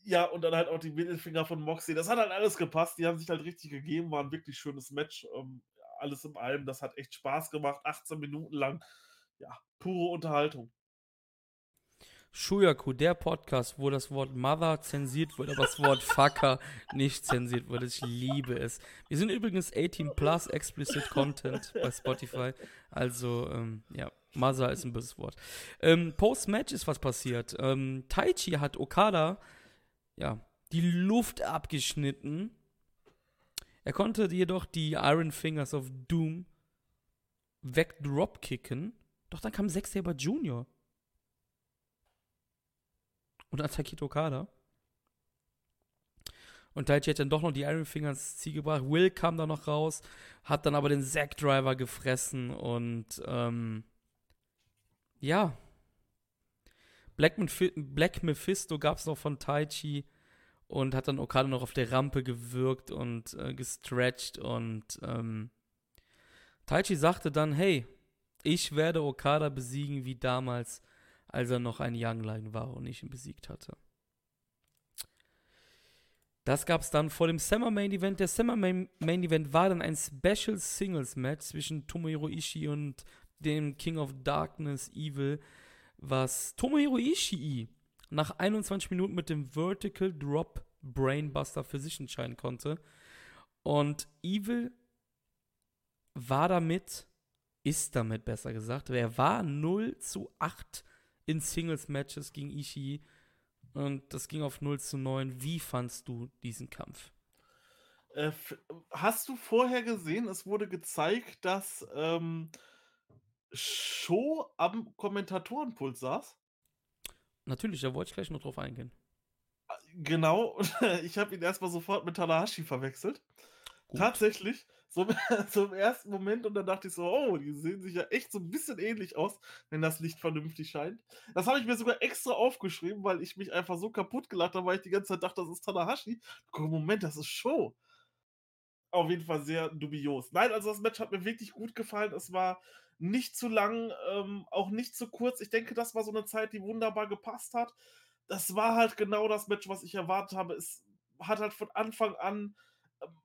ja, und dann halt auch die Mittelfinger von Moxie. Das hat halt alles gepasst. Die haben sich halt richtig gegeben. War ein wirklich schönes Match. Ähm, alles in allem. Das hat echt Spaß gemacht. 18 Minuten lang. Ja, pure Unterhaltung. Shuyaku, der Podcast, wo das Wort Mother zensiert wird, aber das Wort Fucker nicht zensiert wird. Ich liebe es. Wir sind übrigens 18 plus explicit Content bei Spotify. Also, ähm, ja, Mother ist ein böses Wort. Ähm, Post-Match ist was passiert. Ähm, Taichi hat Okada ja, die Luft abgeschnitten. Er konnte jedoch die Iron Fingers of Doom wegdropkicken. Doch dann kam Zack Saber Jr. und attackiert Okada. Und Taichi hat dann doch noch die Iron Fingers ins Ziel gebracht. Will kam da noch raus, hat dann aber den Zack Driver gefressen und ähm, ja, Black, Black Mephisto gab es noch von Taichi und hat dann Okada noch auf der Rampe gewirkt und äh, gestretched und ähm, Taichi sagte dann, hey, ich werde Okada besiegen wie damals, als er noch ein Youngline war und ich ihn besiegt hatte. Das gab es dann vor dem Summer Main Event. Der Summer Main, Main Event war dann ein Special Singles Match zwischen Tomohiro Ishii und dem King of Darkness Evil was Tomohiro Ishii nach 21 Minuten mit dem Vertical Drop Brainbuster für sich entscheiden konnte. Und Evil war damit, ist damit besser gesagt, er war 0 zu 8 in Singles-Matches gegen Ishii. Und das ging auf 0 zu 9. Wie fandst du diesen Kampf? Äh, hast du vorher gesehen, es wurde gezeigt, dass ähm, Show am Kommentatorenpult saß? Natürlich, da wollte ich gleich noch drauf eingehen. Genau, (laughs) ich habe ihn erstmal sofort mit Tanahashi verwechselt. Gut. Tatsächlich, so, so, im ersten Moment und dann dachte ich so, oh, die sehen sich ja echt so ein bisschen ähnlich aus, wenn das Licht vernünftig scheint. Das habe ich mir sogar extra aufgeschrieben, weil ich mich einfach so kaputt gelacht habe, weil ich die ganze Zeit dachte, das ist Tanahashi. Moment, das ist Show. Auf jeden Fall sehr dubios. Nein, also das Match hat mir wirklich gut gefallen. Es war nicht zu lang, ähm, auch nicht zu kurz. Ich denke, das war so eine Zeit, die wunderbar gepasst hat. Das war halt genau das Match, was ich erwartet habe. Es hat halt von Anfang an ähm,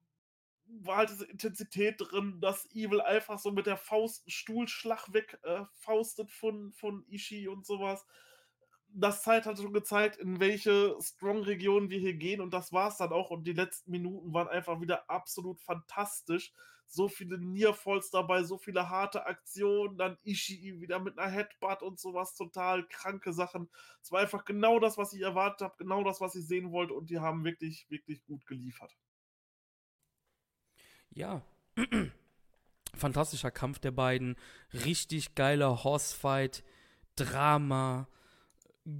war halt diese Intensität drin, dass Evil einfach so mit der Faust einen Stuhlschlag wegfaustet äh, von, von Ishii und sowas das Zeit hat schon gezeigt, in welche Strong-Region wir hier gehen und das war es dann auch. Und die letzten Minuten waren einfach wieder absolut fantastisch. So viele Nearfalls dabei, so viele harte Aktionen, dann Ishii wieder mit einer Headbutt und sowas, total kranke Sachen. Es war einfach genau das, was ich erwartet habe, genau das, was ich sehen wollte und die haben wirklich, wirklich gut geliefert. Ja, (clears throat) fantastischer Kampf der beiden, richtig geiler Horsefight, Drama,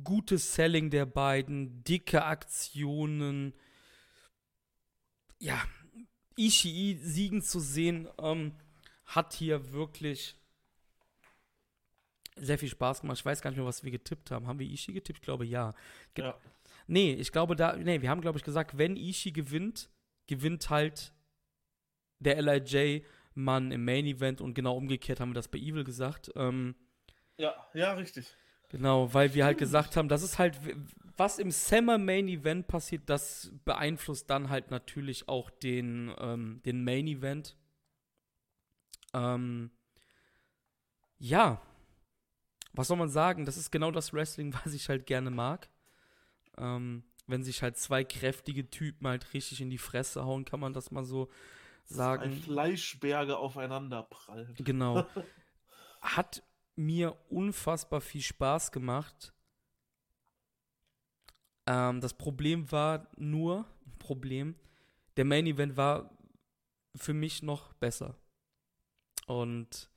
gutes Selling der beiden, dicke Aktionen. Ja, Ishii siegen zu sehen, ähm, hat hier wirklich sehr viel Spaß gemacht. Ich weiß gar nicht mehr, was wir getippt haben. Haben wir Ishii getippt? Ich glaube, ja. Ge ja. Nee, ich glaube, da, nee, wir haben, glaube ich, gesagt, wenn Ishii gewinnt, gewinnt halt der LIJ-Mann im Main Event und genau umgekehrt haben wir das bei Evil gesagt. Ähm, ja, ja, richtig. Genau, weil wir halt gesagt haben, das ist halt, was im Summer Main Event passiert, das beeinflusst dann halt natürlich auch den, ähm, den Main Event. Ähm, ja, was soll man sagen? Das ist genau das Wrestling, (laughs) was ich halt gerne mag. Ähm, wenn sich halt zwei kräftige Typen halt richtig in die Fresse hauen, kann man das mal so sagen. Ein Fleischberge aufeinander prallen. Genau. (laughs) Hat mir unfassbar viel Spaß gemacht. Ähm, das Problem war nur, Problem, der Main Event war für mich noch besser. Und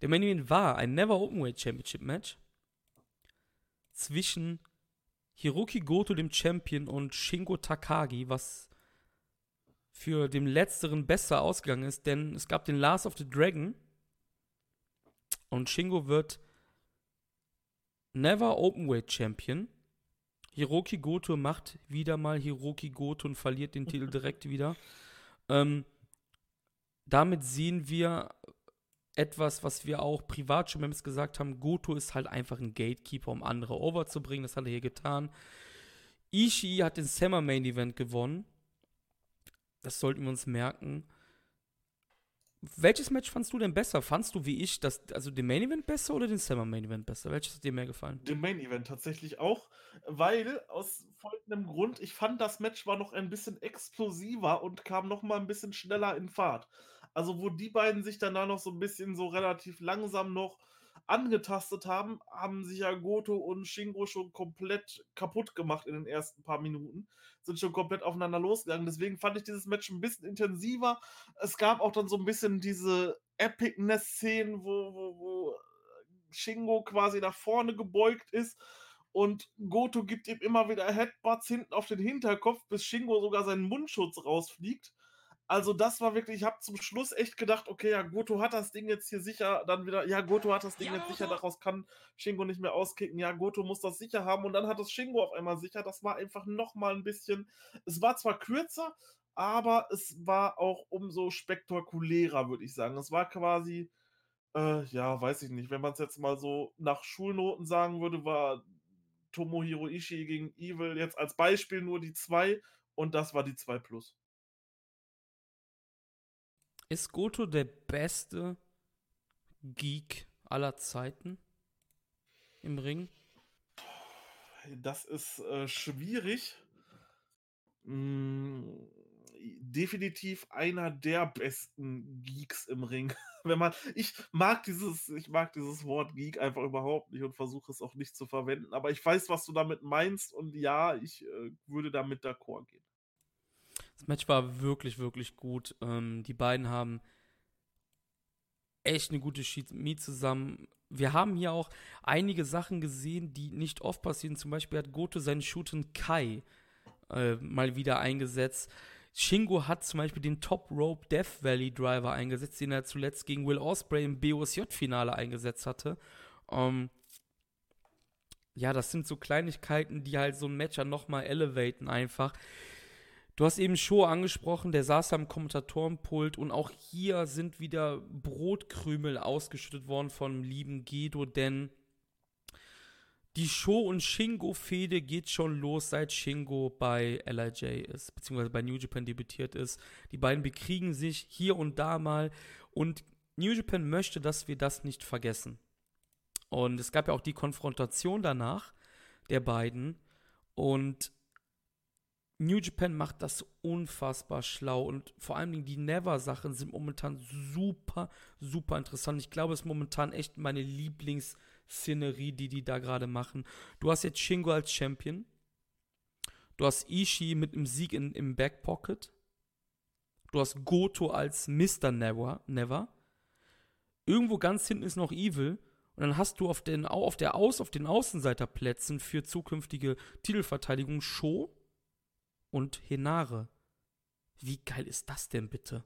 der Main Event war ein Never Openweight Championship Match zwischen Hiroki Goto, dem Champion, und Shingo Takagi, was für den letzteren besser ausgegangen ist, denn es gab den Last of the Dragon und Shingo wird Never Openweight Champion. Hiroki Goto macht wieder mal Hiroki Goto und verliert den Titel (laughs) direkt wieder. Ähm, damit sehen wir etwas, was wir auch privat schon mehrmals gesagt haben. Goto ist halt einfach ein Gatekeeper, um andere overzubringen. Das hat er hier getan. Ishii hat den Summer Main Event gewonnen. Das sollten wir uns merken. Welches Match fandst du denn besser? Fandst du wie ich, das, also den Main Event besser oder den Summer Main Event besser? Welches hat dir mehr gefallen? Den Main Event tatsächlich auch, weil aus folgendem Grund, ich fand das Match war noch ein bisschen explosiver und kam noch mal ein bisschen schneller in Fahrt. Also wo die beiden sich dann da noch so ein bisschen so relativ langsam noch angetastet haben, haben sich ja Goto und Shingo schon komplett kaputt gemacht in den ersten paar Minuten. Sind schon komplett aufeinander losgegangen. Deswegen fand ich dieses Match ein bisschen intensiver. Es gab auch dann so ein bisschen diese Epicness-Szenen, wo, wo, wo Shingo quasi nach vorne gebeugt ist und Goto gibt ihm immer wieder Headbutts hinten auf den Hinterkopf, bis Shingo sogar seinen Mundschutz rausfliegt. Also das war wirklich, ich habe zum Schluss echt gedacht, okay, ja, Goto hat das Ding jetzt hier sicher, dann wieder, ja, Goto hat das Ding ja, jetzt sicher, daraus kann Shingo nicht mehr auskicken, ja, Goto muss das sicher haben und dann hat das Shingo auf einmal sicher, das war einfach nochmal ein bisschen, es war zwar kürzer, aber es war auch umso spektakulärer, würde ich sagen. Es war quasi, äh, ja, weiß ich nicht, wenn man es jetzt mal so nach Schulnoten sagen würde, war Tomohiro Ishii gegen Evil jetzt als Beispiel nur die 2 und das war die 2 plus. Ist Goto der beste Geek aller Zeiten im Ring? Das ist äh, schwierig. Hm, definitiv einer der besten Geeks im Ring. (laughs) Wenn man, ich mag dieses, ich mag dieses Wort Geek einfach überhaupt nicht und versuche es auch nicht zu verwenden. Aber ich weiß, was du damit meinst und ja, ich äh, würde damit d'accord gehen. Das Match war wirklich, wirklich gut. Ähm, die beiden haben echt eine gute Chemie zusammen. Wir haben hier auch einige Sachen gesehen, die nicht oft passieren. Zum Beispiel hat Goto seinen Shooten Kai äh, mal wieder eingesetzt. Shingo hat zum Beispiel den Top Rope Death Valley Driver eingesetzt, den er zuletzt gegen Will Osprey im BOSJ-Finale eingesetzt hatte. Ähm, ja, das sind so Kleinigkeiten, die halt so ein Matcher nochmal elevaten einfach. Du hast eben Show angesprochen, der saß am Kommentatorenpult und auch hier sind wieder Brotkrümel ausgeschüttet worden vom lieben Guido, denn die Show- und Shingo-Fehde geht schon los, seit Shingo bei LIJ ist, beziehungsweise bei New Japan debütiert ist. Die beiden bekriegen sich hier und da mal und New Japan möchte, dass wir das nicht vergessen. Und es gab ja auch die Konfrontation danach der beiden und New Japan macht das unfassbar schlau und vor allem die Never-Sachen sind momentan super, super interessant. Ich glaube, es ist momentan echt meine Lieblingsszenerie, die die da gerade machen. Du hast jetzt Shingo als Champion. Du hast Ishii mit einem Sieg in, im Backpocket. Du hast Goto als Mr. Never. Never. Irgendwo ganz hinten ist noch Evil. Und dann hast du auf den, auf der Aus, auf den Außenseiterplätzen für zukünftige Titelverteidigung Show und Henare. Wie geil ist das denn bitte?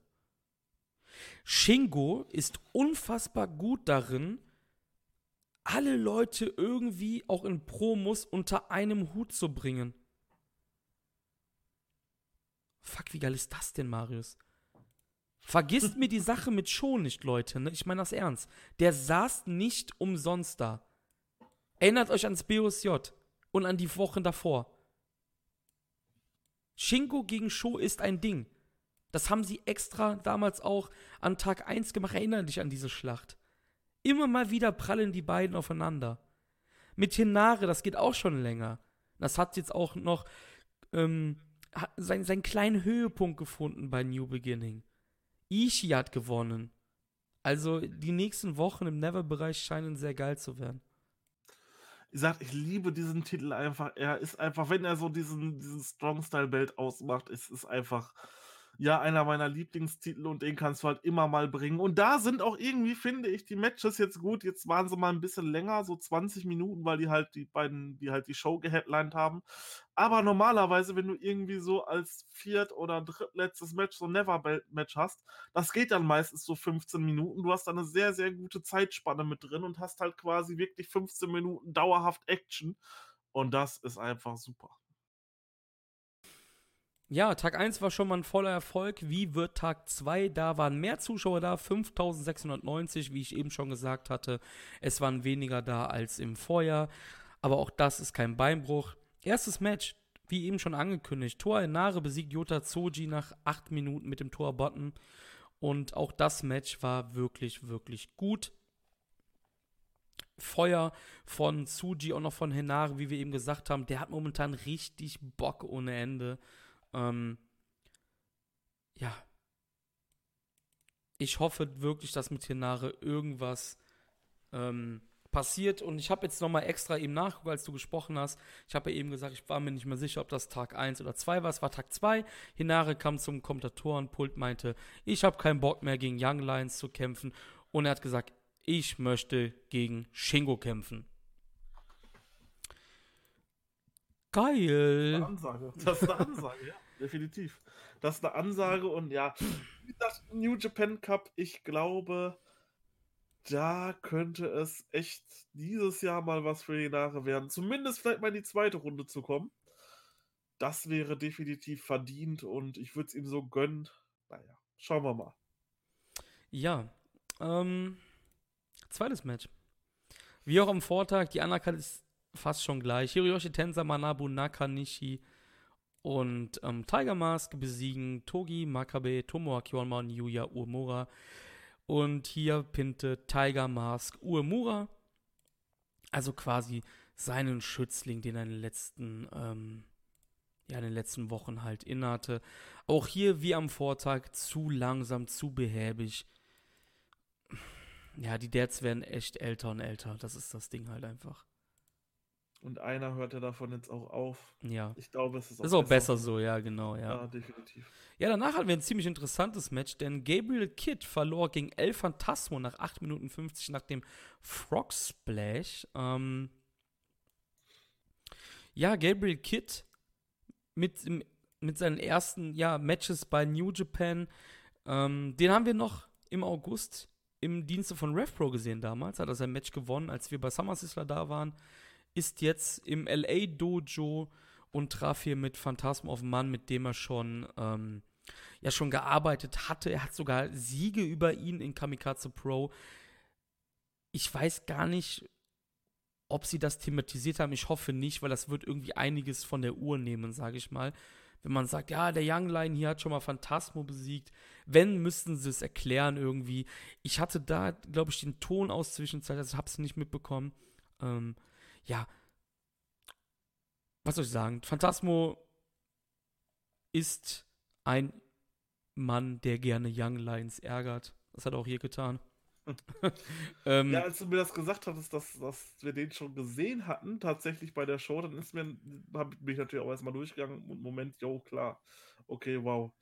Shingo ist unfassbar gut darin, alle Leute irgendwie auch in Promos unter einem Hut zu bringen. Fuck, wie geil ist das denn, Marius? Vergisst mir die Sache mit Show nicht, Leute. Ne? Ich meine das ernst. Der saß nicht umsonst da. Erinnert euch ans BOSJ und an die Wochen davor. Shingo gegen Sho ist ein Ding. Das haben sie extra damals auch an Tag 1 gemacht. Erinnere dich an diese Schlacht. Immer mal wieder prallen die beiden aufeinander. Mit Hinare, das geht auch schon länger. Das hat jetzt auch noch ähm, seinen, seinen kleinen Höhepunkt gefunden bei New Beginning. Ishii hat gewonnen. Also die nächsten Wochen im Never-Bereich scheinen sehr geil zu werden wie gesagt, ich liebe diesen Titel einfach. Er ist einfach, wenn er so diesen, diesen Strong-Style-Belt ausmacht, ist es einfach ja einer meiner Lieblingstitel und den kannst du halt immer mal bringen. Und da sind auch irgendwie, finde ich, die Matches jetzt gut. Jetzt waren sie mal ein bisschen länger, so 20 Minuten, weil die halt die beiden, die halt die Show geheadlined haben. Aber normalerweise, wenn du irgendwie so als viert- oder drittletztes Match so ein Never-Match hast, das geht dann meistens so 15 Minuten. Du hast da eine sehr, sehr gute Zeitspanne mit drin und hast halt quasi wirklich 15 Minuten dauerhaft Action. Und das ist einfach super. Ja, Tag 1 war schon mal ein voller Erfolg. Wie wird Tag 2? Da waren mehr Zuschauer da, 5690, wie ich eben schon gesagt hatte. Es waren weniger da als im Vorjahr. Aber auch das ist kein Beinbruch. Erstes Match, wie eben schon angekündigt. Tor Enare besiegt Yota Tsoji nach 8 Minuten mit dem Tor-Button. Und auch das Match war wirklich, wirklich gut. Feuer von Tsuji, auch noch von Henare, wie wir eben gesagt haben. Der hat momentan richtig Bock ohne Ende. Ähm, ja. Ich hoffe wirklich, dass mit Hinare irgendwas ähm, passiert. Und ich habe jetzt nochmal extra eben nachgeguckt, als du gesprochen hast. Ich habe ja eben gesagt, ich war mir nicht mehr sicher, ob das Tag 1 oder 2 war. Es war Tag 2. Hinare kam zum Kommentatorenpult, meinte, ich habe keinen Bock mehr gegen Young Lions zu kämpfen. Und er hat gesagt, ich möchte gegen Shingo kämpfen. Geil. Das ist eine Ansage. Das ist eine Ansage, ja definitiv. Das ist eine Ansage und ja, das New Japan Cup, ich glaube, da könnte es echt dieses Jahr mal was für die Nache werden. Zumindest vielleicht mal in die zweite Runde zu kommen. Das wäre definitiv verdient und ich würde es ihm so gönnen. Naja, schauen wir mal. Ja, ähm, zweites Match. Wie auch am Vortag, die Anerkannung ist fast schon gleich. Hiroyoshi Tensa, Manabu Nakanishi und ähm, Tiger Mask besiegen Togi, Makabe, Tomoaki Honma und Yuya Uemura. Und hier pinte Tiger Mask Uemura. Also quasi seinen Schützling, den er in den letzten ähm, ja, in den letzten Wochen halt innehatte. Auch hier wie am Vortag zu langsam, zu behäbig. Ja, die Dads werden echt älter und älter. Das ist das Ding halt einfach. Und einer hört ja davon jetzt auch auf. Ja. Ich glaube, es ist auch, ist auch besser, besser so, ja, genau, ja. Ja, definitiv. Ja, danach hatten wir ein ziemlich interessantes Match, denn Gabriel Kidd verlor gegen El Phantasmo nach 8 Minuten 50 nach dem Frog Splash. Ähm ja, Gabriel Kidd mit, mit seinen ersten ja, Matches bei New Japan. Ähm, den haben wir noch im August im Dienste von RevPro gesehen damals. Hat er sein Match gewonnen, als wir bei Summer Sizzler da waren ist jetzt im LA Dojo und traf hier mit Phantasm of Mann, mit dem er schon, ähm, ja, schon gearbeitet hatte. Er hat sogar Siege über ihn in Kamikaze Pro. Ich weiß gar nicht, ob sie das thematisiert haben. Ich hoffe nicht, weil das wird irgendwie einiges von der Uhr nehmen, sage ich mal. Wenn man sagt, ja, der Young Line hier hat schon mal Phantasmo besiegt. Wenn, müssten sie es erklären irgendwie. Ich hatte da, glaube ich, den Ton aus Zwischenzeit, also habe es nicht mitbekommen. Ähm, ja, was soll ich sagen? Phantasmo ist ein Mann, der gerne Young Lions ärgert. Das hat er auch hier getan. (laughs) ähm, ja, als du mir das gesagt hattest, dass, dass wir den schon gesehen hatten, tatsächlich bei der Show, dann ist mir, habe ich natürlich auch erstmal durchgegangen und Moment, jo, klar, okay, wow.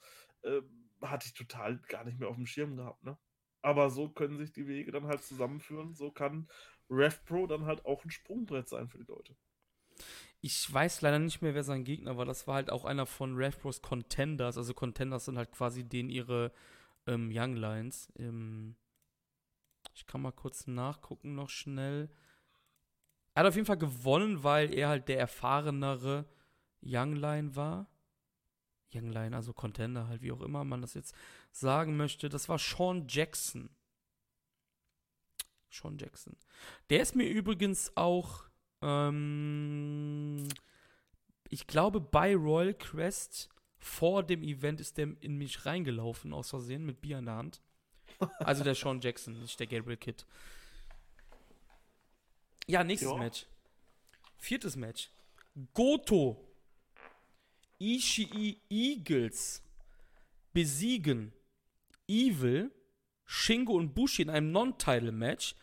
Äh, hatte ich total gar nicht mehr auf dem Schirm gehabt, ne? Aber so können sich die Wege dann halt zusammenführen. So kann RevPro dann halt auch ein Sprungbrett sein für die Leute. Ich weiß leider nicht mehr, wer sein Gegner war. Das war halt auch einer von RevPros Contenders. Also Contenders sind halt quasi denen ihre ähm, Young Lions. Ähm, ich kann mal kurz nachgucken noch schnell. Er hat auf jeden Fall gewonnen, weil er halt der erfahrenere Young Lion war. Young Lion, also Contender halt, wie auch immer man das jetzt sagen möchte. Das war Sean Jackson. Sean Jackson. Der ist mir übrigens auch, ähm, ich glaube, bei Royal Crest vor dem Event ist der in mich reingelaufen, aus Versehen, mit Bier in der Hand. Also der Sean Jackson, nicht der Gabriel Kidd. Ja, nächstes jo. Match. Viertes Match. Goto. Ishii Eagles besiegen Evil, Shingo und Bushi in einem Non-Title-Match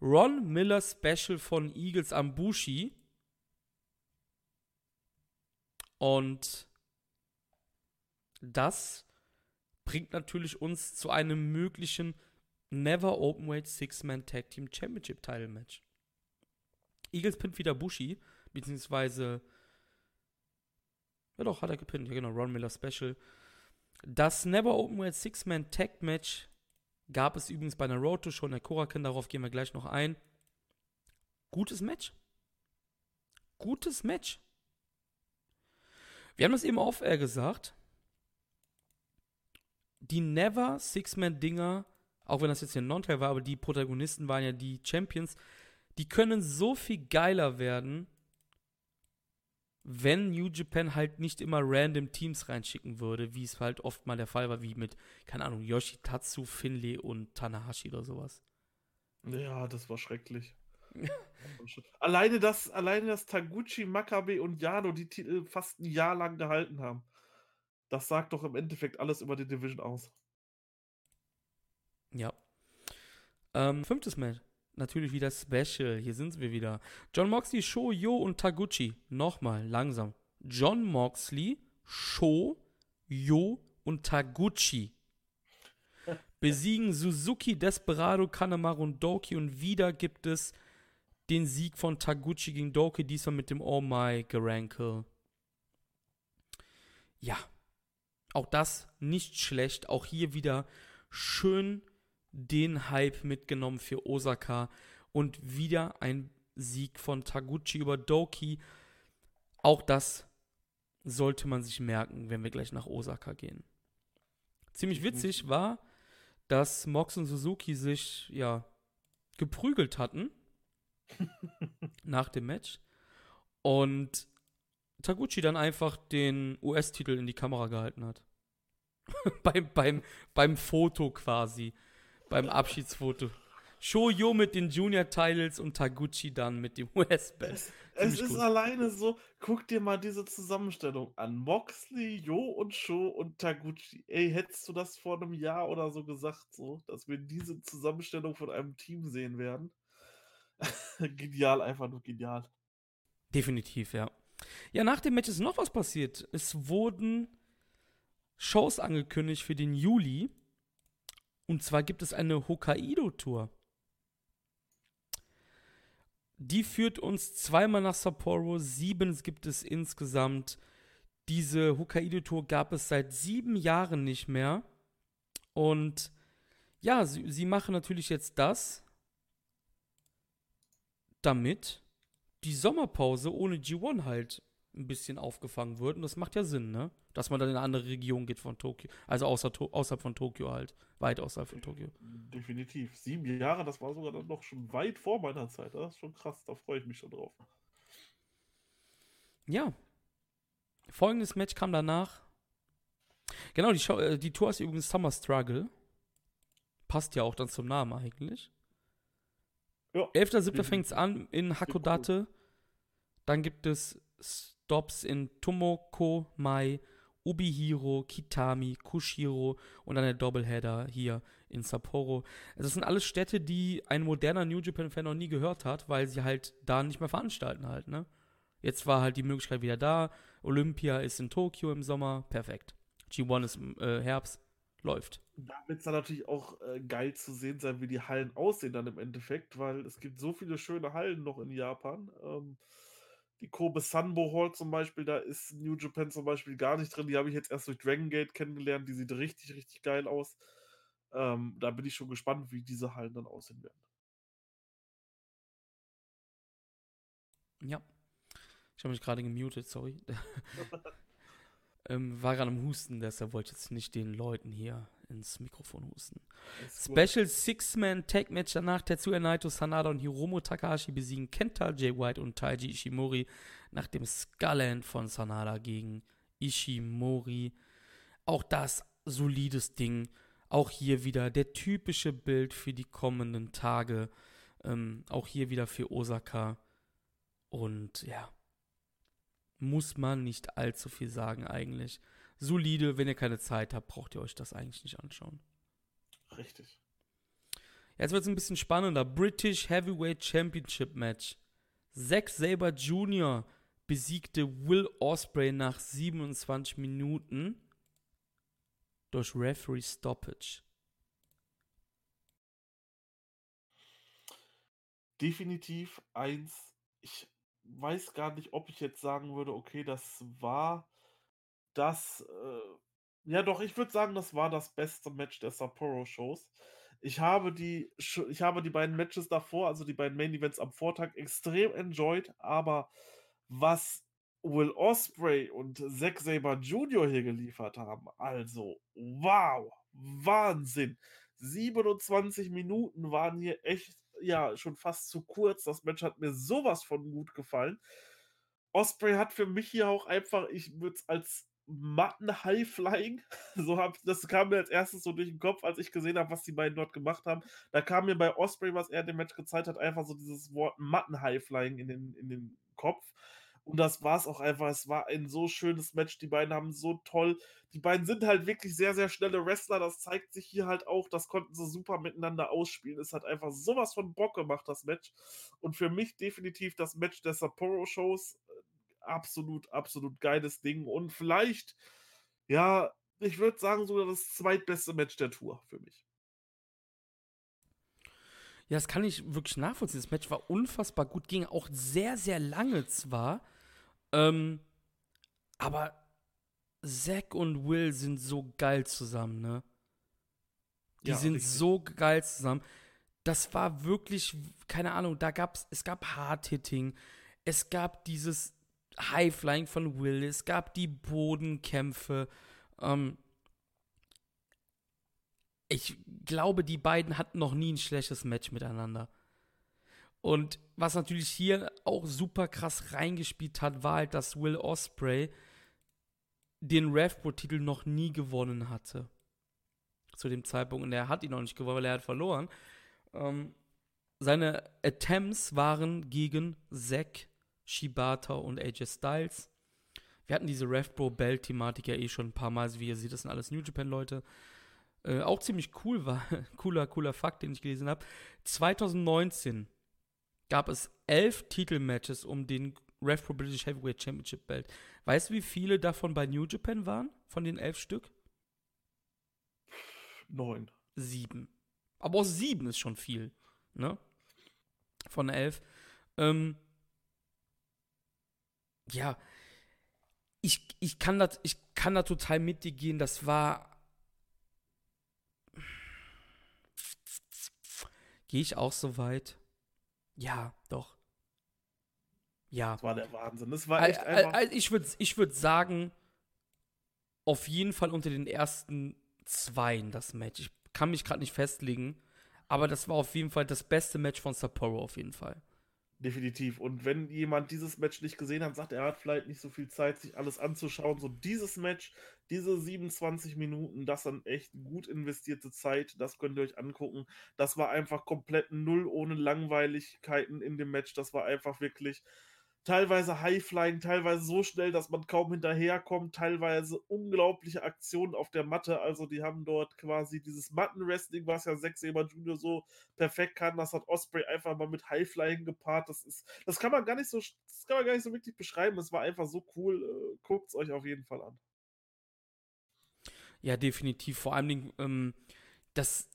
Ron Miller Special von Eagles am Bushi. Und das bringt natürlich uns zu einem möglichen Never Openweight Six-Man Tag Team Championship Title Match. Eagles pinnt wieder Bushi, beziehungsweise ja doch, hat er gepinnt, ja genau, Ron Miller Special. Das Never Openweight Six-Man Tag Match Gab es übrigens bei einer Road to schon der Korakin, darauf gehen wir gleich noch ein. Gutes Match. Gutes Match. Wir haben das eben off-air gesagt. Die Never Six-Man-Dinger, auch wenn das jetzt hier ein Non-Teil war, aber die Protagonisten waren ja die Champions, die können so viel geiler werden, wenn New Japan halt nicht immer random Teams reinschicken würde, wie es halt oft mal der Fall war, wie mit, keine Ahnung, Yoshitatsu, Finley und Tanahashi oder sowas. Ja, das war schrecklich. (laughs) alleine das, alleine das Taguchi, Makabe und Yano die Titel fast ein Jahr lang gehalten haben. Das sagt doch im Endeffekt alles über die Division aus. Ja. Ähm, fünftes Match natürlich wieder Special. Hier sind wir wieder. John Moxley, Sho, Yo und Taguchi. Nochmal, langsam. John Moxley, Sho, Yo und Taguchi (laughs) besiegen Suzuki, Desperado, Kanemaru und Doki und wieder gibt es den Sieg von Taguchi gegen Doki, diesmal mit dem Oh My Garankel. Ja, auch das nicht schlecht. Auch hier wieder schön den Hype mitgenommen für Osaka und wieder ein Sieg von Taguchi über Doki. Auch das sollte man sich merken, wenn wir gleich nach Osaka gehen. Ziemlich witzig war, dass Mox und Suzuki sich ja geprügelt hatten (laughs) nach dem Match und Taguchi dann einfach den US-Titel in die Kamera gehalten hat. (laughs) beim, beim, beim Foto quasi beim Abschiedsfoto. Shoyo mit den Junior Titles und Taguchi dann mit dem US Belt. Es, es ist gut. alleine so, guck dir mal diese Zusammenstellung an. Moxley, Jo und Sho und Taguchi. Ey, hättest du das vor einem Jahr oder so gesagt, so, dass wir diese Zusammenstellung von einem Team sehen werden? (laughs) genial, einfach nur genial. Definitiv, ja. Ja, nach dem Match ist noch was passiert. Es wurden Shows angekündigt für den Juli. Und zwar gibt es eine Hokkaido-Tour. Die führt uns zweimal nach Sapporo. Sieben gibt es insgesamt. Diese Hokkaido-Tour gab es seit sieben Jahren nicht mehr. Und ja, sie, sie machen natürlich jetzt das, damit die Sommerpause ohne G1 halt ein bisschen aufgefangen wird. Und das macht ja Sinn, ne? Dass man dann in eine andere Region geht von Tokio. Also außer, außerhalb von Tokio halt. Weit außerhalb von Tokio. Definitiv. Sieben Jahre, das war sogar dann noch schon weit vor meiner Zeit. Das ist schon krass, da freue ich mich schon drauf. Ja. Folgendes Match kam danach. Genau, die, Show, äh, die Tour ist übrigens Summer Struggle. Passt ja auch dann zum Namen eigentlich. Ja, 11.07. fängt es an in Hakodate. Dann gibt es Stops in Tomoko, Mai, Ubihiro, Kitami, Kushiro und dann der Doubleheader hier in Sapporo. Das sind alles Städte, die ein moderner New Japan-Fan noch nie gehört hat, weil sie halt da nicht mehr veranstalten halt, ne? Jetzt war halt die Möglichkeit wieder da. Olympia ist in Tokio im Sommer, perfekt. G1 ist im äh, Herbst, läuft. Da wird es dann natürlich auch äh, geil zu sehen sein, wie die Hallen aussehen dann im Endeffekt, weil es gibt so viele schöne Hallen noch in Japan. Ähm, die Kobe Sanbo Hall zum Beispiel, da ist New Japan zum Beispiel gar nicht drin. Die habe ich jetzt erst durch Dragon Gate kennengelernt. Die sieht richtig, richtig geil aus. Ähm, da bin ich schon gespannt, wie diese Hallen dann aussehen werden. Ja. Ich habe mich gerade gemutet, sorry. (laughs) (laughs) ähm, war gerade am Husten, deshalb wollte ich jetzt nicht den Leuten hier ins Mikrofon husten. Special Six-Man Tag Match danach Tetsuya Naito, Sanada und Hiromu Takahashi besiegen Kenta, Jay White und Taiji Ishimori nach dem Skullend von Sanada gegen Ishimori. Auch das solides Ding. Auch hier wieder der typische Bild für die kommenden Tage. Ähm, auch hier wieder für Osaka. Und ja, muss man nicht allzu viel sagen eigentlich. Solide, wenn ihr keine Zeit habt, braucht ihr euch das eigentlich nicht anschauen. Richtig. Jetzt wird es ein bisschen spannender. British Heavyweight Championship Match. Zack Saber Jr. besiegte Will Osprey nach 27 Minuten durch Referee Stoppage. Definitiv eins. Ich weiß gar nicht, ob ich jetzt sagen würde, okay, das war das, äh, ja doch, ich würde sagen, das war das beste Match der Sapporo-Shows. Ich habe die, ich habe die beiden Matches davor, also die beiden Main Events am Vortag, extrem enjoyed, aber was Will Osprey und Zack Saber Jr. hier geliefert haben, also wow, Wahnsinn. 27 Minuten waren hier echt ja schon fast zu kurz. Das Match hat mir sowas von gut gefallen. Osprey hat für mich hier auch einfach, ich würde es als matten High-Flying, (laughs) so hab, das kam mir als erstes so durch den Kopf, als ich gesehen habe, was die beiden dort gemacht haben. Da kam mir bei Osprey, was er in dem Match gezeigt hat, einfach so dieses Wort matten High-Flying in den, in den Kopf. Und das war es auch einfach. Es war ein so schönes Match. Die beiden haben so toll. Die beiden sind halt wirklich sehr, sehr schnelle Wrestler. Das zeigt sich hier halt auch. Das konnten sie super miteinander ausspielen. Es hat einfach sowas von Bock gemacht, das Match. Und für mich definitiv das Match der Sapporo-Shows. Absolut, absolut geiles Ding. Und vielleicht, ja, ich würde sagen, sogar das zweitbeste Match der Tour für mich. Ja, das kann ich wirklich nachvollziehen. Das Match war unfassbar gut, ging auch sehr, sehr lange zwar. Ähm, aber Zack und Will sind so geil zusammen, ne? Die Ja, sind richtig. so geil zusammen. Das war wirklich, keine Ahnung, da gab's, es gab Hard-Hitting, es gab dieses High-Flying von Will, es gab die Bodenkämpfe. Ähm, ich glaube, die beiden hatten noch nie ein schlechtes Match miteinander. Und was natürlich hier auch super krass reingespielt hat, war halt, dass Will Osprey den RevPro-Titel noch nie gewonnen hatte. Zu dem Zeitpunkt. Und er hat ihn noch nicht gewonnen, weil er hat verloren. Ähm, seine Attempts waren gegen Zack, Shibata und AJ Styles. Wir hatten diese RevPro Belt Thematik ja eh schon ein paar Mal, wie ihr seht, das sind alles New Japan Leute. Äh, auch ziemlich cool war, (laughs) cooler, cooler Fakt, den ich gelesen habe. 2019 gab es elf Titelmatches um den RevPro British Heavyweight Championship Belt. Weißt du, wie viele davon bei New Japan waren? Von den elf Stück? Neun. Sieben. Aber auch sieben ist schon viel, ne? Von elf. Ähm, ja, ich, ich kann das, ich kann da total mit dir gehen. Das war. Gehe ich auch so weit? Ja, doch. Ja. Das war der Wahnsinn. Das war echt einfach. Also ich würde ich würd sagen, auf jeden Fall unter den ersten zweien das Match. Ich kann mich gerade nicht festlegen, aber das war auf jeden Fall das beste Match von Sapporo auf jeden Fall. Definitiv. Und wenn jemand dieses Match nicht gesehen hat, sagt, er hat vielleicht nicht so viel Zeit, sich alles anzuschauen. So dieses Match, diese 27 Minuten, das dann echt gut investierte Zeit, das könnt ihr euch angucken. Das war einfach komplett null ohne Langweiligkeiten in dem Match. Das war einfach wirklich teilweise Highflying, teilweise so schnell, dass man kaum hinterherkommt, teilweise unglaubliche Aktionen auf der Matte. Also die haben dort quasi dieses Mattenwrestling, was ja Zack Saber Jr. so perfekt kann. Das hat Osprey einfach mal mit Highflying gepaart. Das ist, das kann man gar nicht so, das kann man gar nicht so wirklich beschreiben. Es war einfach so cool. Äh, Guckt es euch auf jeden Fall an. Ja, definitiv. Vor allem, ähm, das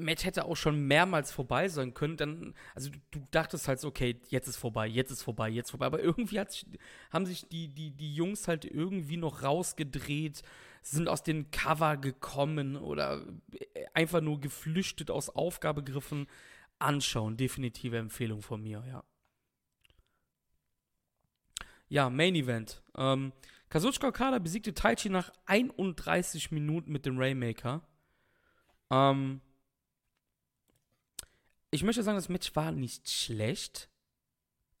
Match hätte auch schon mehrmals vorbei sein können. Dann, also du, dachtest halt okay, jetzt ist vorbei, jetzt ist vorbei, jetzt vorbei. Aber irgendwie sich, haben sich die, die, die Jungs halt irgendwie noch rausgedreht, sind aus den Cover gekommen oder einfach nur geflüchtet aus Aufgabegriffen. Anschauen, definitive Empfehlung von mir, ja. Ja, Main Event. Ähm, Kazuchika Okada besiegte Taichi nach 31 Minuten mit dem Rainmaker. Ähm, ich möchte sagen, das Match war nicht schlecht,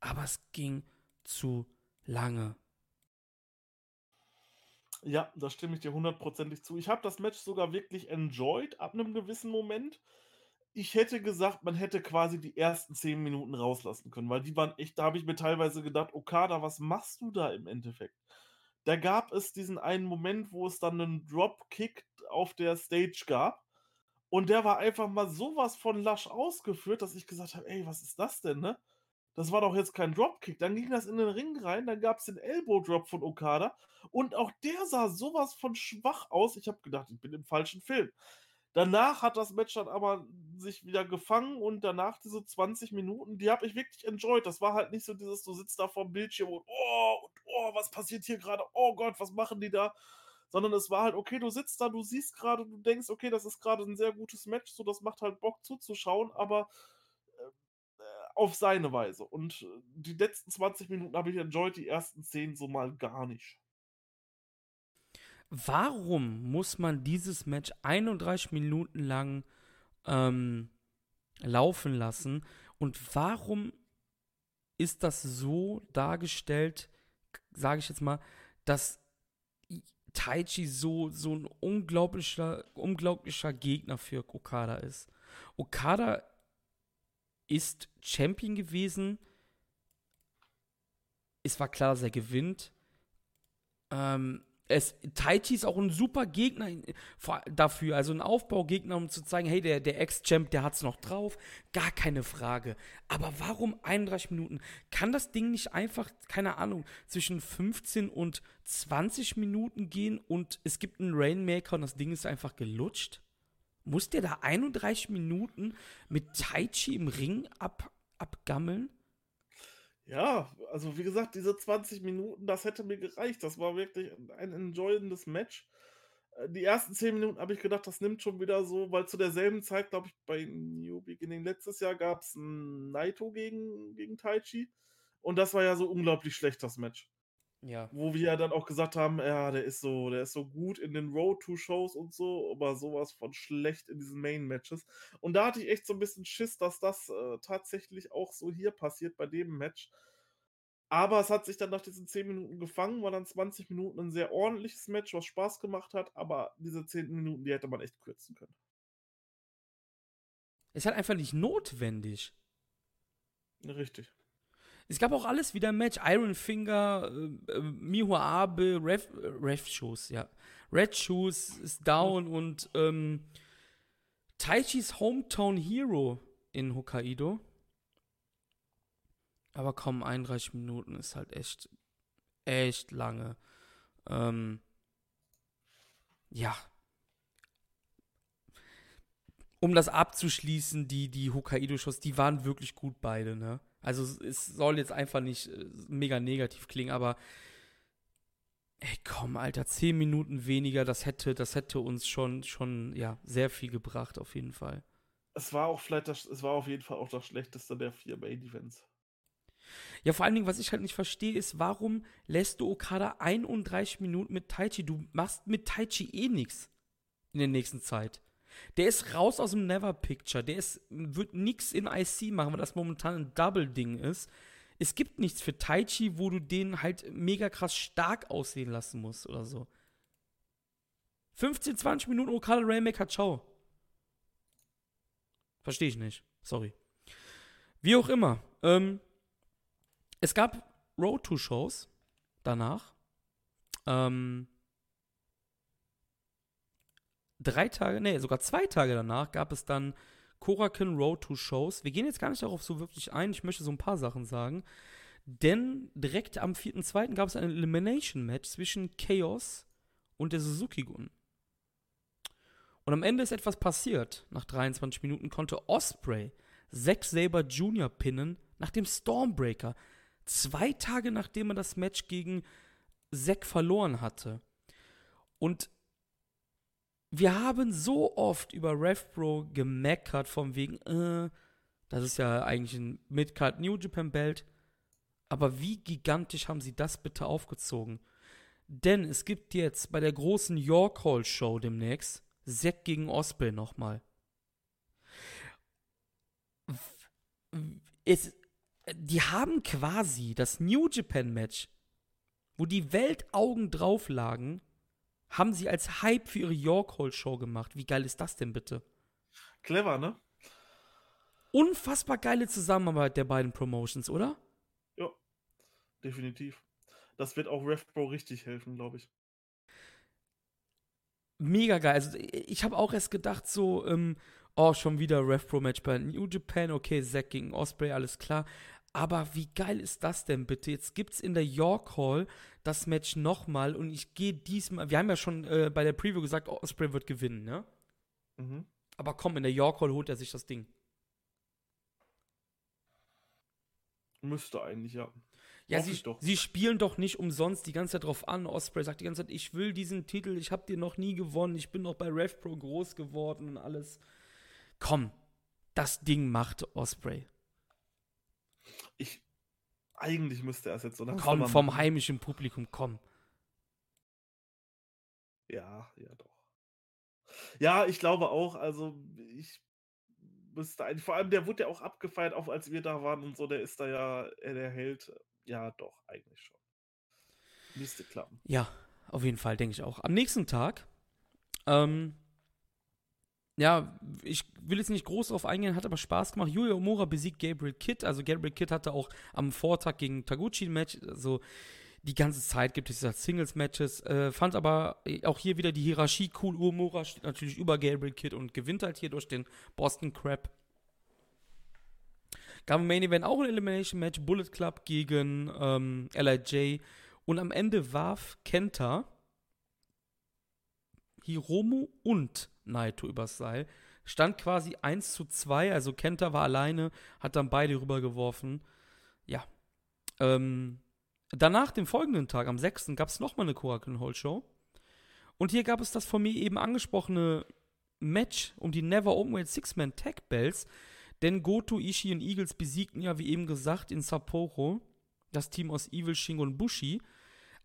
aber es ging zu lange. Ja, da stimme ich dir hundertprozentig zu. Ich habe das Match sogar wirklich enjoyed ab einem gewissen Moment. Ich hätte gesagt, man hätte quasi die ersten zehn Minuten rauslassen können, weil die waren echt, da habe ich mir teilweise gedacht, Okada, was machst du da im Endeffekt? Da gab es diesen einen Moment, wo es dann einen Dropkick auf der Stage gab und der war einfach mal sowas von lasch ausgeführt, dass ich gesagt habe: „Ey, was ist das denn, ne?“ Das war doch jetzt kein Dropkick. Dann ging das in den Ring rein, dann gab's den Elbow Drop von Okada und auch der sah sowas von schwach aus. Ich habe gedacht, ich bin im falschen Film. Danach hat das Match dann aber sich wieder gefangen und danach diese 20 Minuten, die habe ich wirklich enjoyed. Das war halt nicht so dieses, du sitzt da vorm Bildschirm und oh, und oh, was passiert hier gerade? Oh Gott, was machen die da? Sondern es war halt, okay, du sitzt da, du siehst gerade, du denkst, okay, das ist gerade ein sehr gutes Match, so das macht halt Bock zuzuschauen, aber äh, auf seine Weise. Und äh, die letzten 20 Minuten habe ich enjoyed, die ersten 10 so mal gar nicht. Warum muss man dieses Match 31 Minuten lang ähm, laufen lassen? Und warum ist das so dargestellt, sage ich jetzt mal, dass Taichi so, so ein unglaublicher, unglaublicher Gegner für Okada ist. Okada ist Champion gewesen. Es war klar, dass er gewinnt. Ähm, es, Taichi ist auch ein super Gegner dafür, also ein Aufbaugegner, um zu zeigen, hey, der, der Ex-Champ, der hat's noch drauf, gar keine Frage. Aber warum 31 Minuten? Kann das Ding nicht einfach, keine Ahnung, zwischen 15 und 20 Minuten gehen und es gibt einen Rainmaker und das Ding ist einfach gelutscht? Muss der da 31 Minuten mit Taichi im Ring ab, abgammeln? Ja, also wie gesagt, diese 20 Minuten, das hätte mir gereicht. Das war wirklich ein enjoyendes Match. Äh, die ersten 10 Minuten habe ich gedacht, das nimmt schon wieder so, weil zu derselben Zeit, glaube ich, bei New Beginning letztes Jahr gab es ein Naito gegen, gegen Taichi. Und das war ja so unglaublich schlecht, das Match. Ja. Wo wir ja dann auch gesagt haben, ja, der ist so, der ist so gut in den Road to Shows und so, aber sowas von schlecht in diesen Main Matches. Und da hatte ich echt so ein bisschen Schiss, dass das äh, tatsächlich auch so hier passiert bei dem Match. Aber es hat sich dann nach diesen 10 Minuten gefangen, war dann 20 Minuten ein sehr ordentliches Match, was Spaß gemacht hat, aber diese 10 Minuten, die hätte man echt kürzen können. Es ist halt einfach nicht notwendig. Richtig. Es gab auch alles wieder im Match. Iron Finger, äh, äh, Miho Abe, Ref, äh, Ref Shoes, ja. Red Shoes ist down und ähm, Taichis Hometown Hero in Hokkaido. Aber komm, 31 Minuten ist halt echt, echt lange. Ähm, ja. Um das abzuschließen, die, die Hokkaido-Shows, die waren wirklich gut beide, ne? Also es soll jetzt einfach nicht äh, mega negativ klingen, aber ey, komm, Alter, 10 Minuten weniger, das hätte, das hätte uns schon, schon, ja, sehr viel gebracht, auf jeden Fall. Es war auch vielleicht das, es war auf jeden Fall auch das schlechteste der vier Main Events. Ja, vor allen Dingen, was ich halt nicht verstehe, ist, warum lässt du Okada 31 Minuten mit Taichi? Du machst mit Taichi eh nichts in der nächsten Zeit. Der ist raus aus dem Never Picture. Der ist, wird nichts in IC machen, weil das momentan ein Double-Ding ist. Es gibt nichts für Taichi, wo du den halt mega krass stark aussehen lassen musst oder so. 15, 20 Minuten Okada Rainmaker, ciao. Verstehe ich nicht. Sorry. Wie auch immer. Ähm, es gab Road to Shows danach. Ähm, drei Tage, nee, sogar zwei Tage danach gab es dann Korakin Road to Shows. Wir gehen jetzt gar nicht darauf so wirklich ein. Ich möchte so ein paar Sachen sagen. Denn direkt am 4.2. gab es ein Elimination-Match zwischen Chaos und der Suzuki-Gun. Und am Ende ist etwas passiert. Nach 23 Minuten konnte Osprey Zack Saber Jr. pinnen nach dem Stormbreaker. Zwei Tage nachdem er das Match gegen Zack verloren hatte. Und wir haben so oft über RevPro gemeckert, von wegen, äh, das ist ja eigentlich ein Midcard New Japan Belt. Aber wie gigantisch haben sie das bitte aufgezogen? Denn es gibt jetzt bei der großen York Hall Show demnächst Zack gegen Osprey nochmal. Es, die haben quasi das New Japan Match, wo die Weltaugen drauf lagen, haben sie als Hype für ihre York Hall Show gemacht. Wie geil ist das denn bitte? Clever, ne? Unfassbar geile Zusammenarbeit der beiden Promotions, oder? Ja, definitiv. Das wird auch RevPro richtig helfen, glaube ich mega geil. Also ich habe auch erst gedacht so, ähm, oh, schon wieder Rev Pro Match bei New Japan, okay, Zack gegen Osprey, alles klar. Aber wie geil ist das denn bitte? Jetzt gibt's in der York Hall das Match nochmal und ich gehe diesmal, wir haben ja schon äh, bei der Preview gesagt, Osprey wird gewinnen, ne? Mhm. Aber komm, in der York Hall holt er sich das Ding. Müsste eigentlich, ja. Ja, sie, sie, spielen doch nicht umsonst die ganze Zeit drauf an. Osprey sagt die ganze Zeit, ich will diesen Titel, ich habe den noch nie gewonnen, ich bin noch bei RevPro groß geworden und alles. Komm, das Ding macht Osprey. Ich, eigentlich müsste er es jetzt so langsam Komm, vom heimischen Publikum, komm. Ja, ja doch. Ja, ich glaube auch, also ich müsste eigentlich, vor allem der wurde ja auch abgefeiert, auch als wir da waren und so, der ist da ja äh, der Held ja, doch, eigentlich schon. Müsste klappen. Ja, auf jeden Fall, denke ich auch. Am nächsten Tag, ähm, ja, ich will jetzt nicht groß drauf eingehen, hat aber Spaß gemacht. Yuya Omura besiegt Gabriel Kidd. Also Gabriel Kidd hatte auch am Vortag gegen Taguchi ein Match. Also die ganze Zeit gibt es ja Singles-Matches. Äh, fand aber auch hier wieder die Hierarchie cool. Uemura steht natürlich über Gabriel Kidd und gewinnt halt hier durch den Boston Crab. Gab im Main Event auch ein Elimination Match, Bullet Club gegen ähm, LIJ. Und am Ende warf Kenta Hiromu und Naito übers Seil. Stand quasi 1 zu 2, also Kenta war alleine, hat dann beide rübergeworfen. Ja. Ähm, danach, den folgenden Tag, am 6. gab es nochmal eine Korakuen Hall Show. Und hier gab es das von mir eben angesprochene Match um die Never Openweight Six-Man Tag Belts. Denn Goto, Ishii und Eagles besiegten ja, wie eben gesagt, in Sapporo das Team aus Evil, Shingo und Bushi.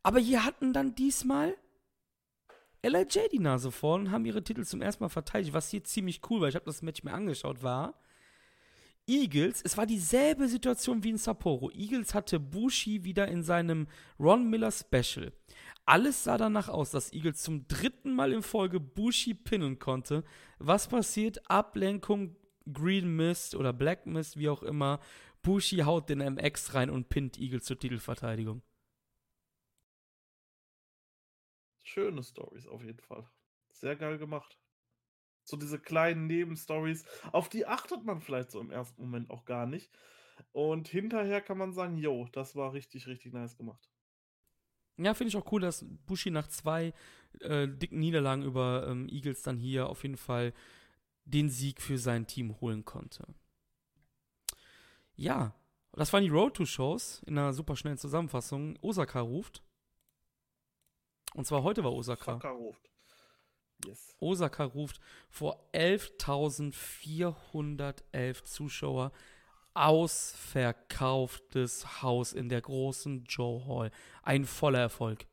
Aber hier hatten dann diesmal LIJ die Nase vorn und haben ihre Titel zum ersten Mal verteidigt, was hier ziemlich cool war. Ich habe das Match mir angeschaut, war. Eagles, es war dieselbe Situation wie in Sapporo. Eagles hatte Bushi wieder in seinem Ron Miller Special. Alles sah danach aus, dass Eagles zum dritten Mal in Folge Bushi pinnen konnte. Was passiert? Ablenkung, Green Mist oder Black Mist, wie auch immer. Bushi haut den MX rein und pinnt Eagle zur Titelverteidigung. Schöne Stories auf jeden Fall. Sehr geil gemacht. So diese kleinen Nebenstories, auf die achtet man vielleicht so im ersten Moment auch gar nicht. Und hinterher kann man sagen, yo, das war richtig, richtig nice gemacht. Ja, finde ich auch cool, dass Bushi nach zwei äh, dicken Niederlagen über ähm, Eagles dann hier auf jeden Fall den Sieg für sein Team holen konnte. Ja, das waren die Road to Shows in einer super schnellen Zusammenfassung. Osaka ruft. Und zwar heute war Osaka. Osaka ruft. Yes. Osaka ruft vor 11.411 Zuschauer ausverkauftes Haus in der großen Joe Hall. Ein voller Erfolg.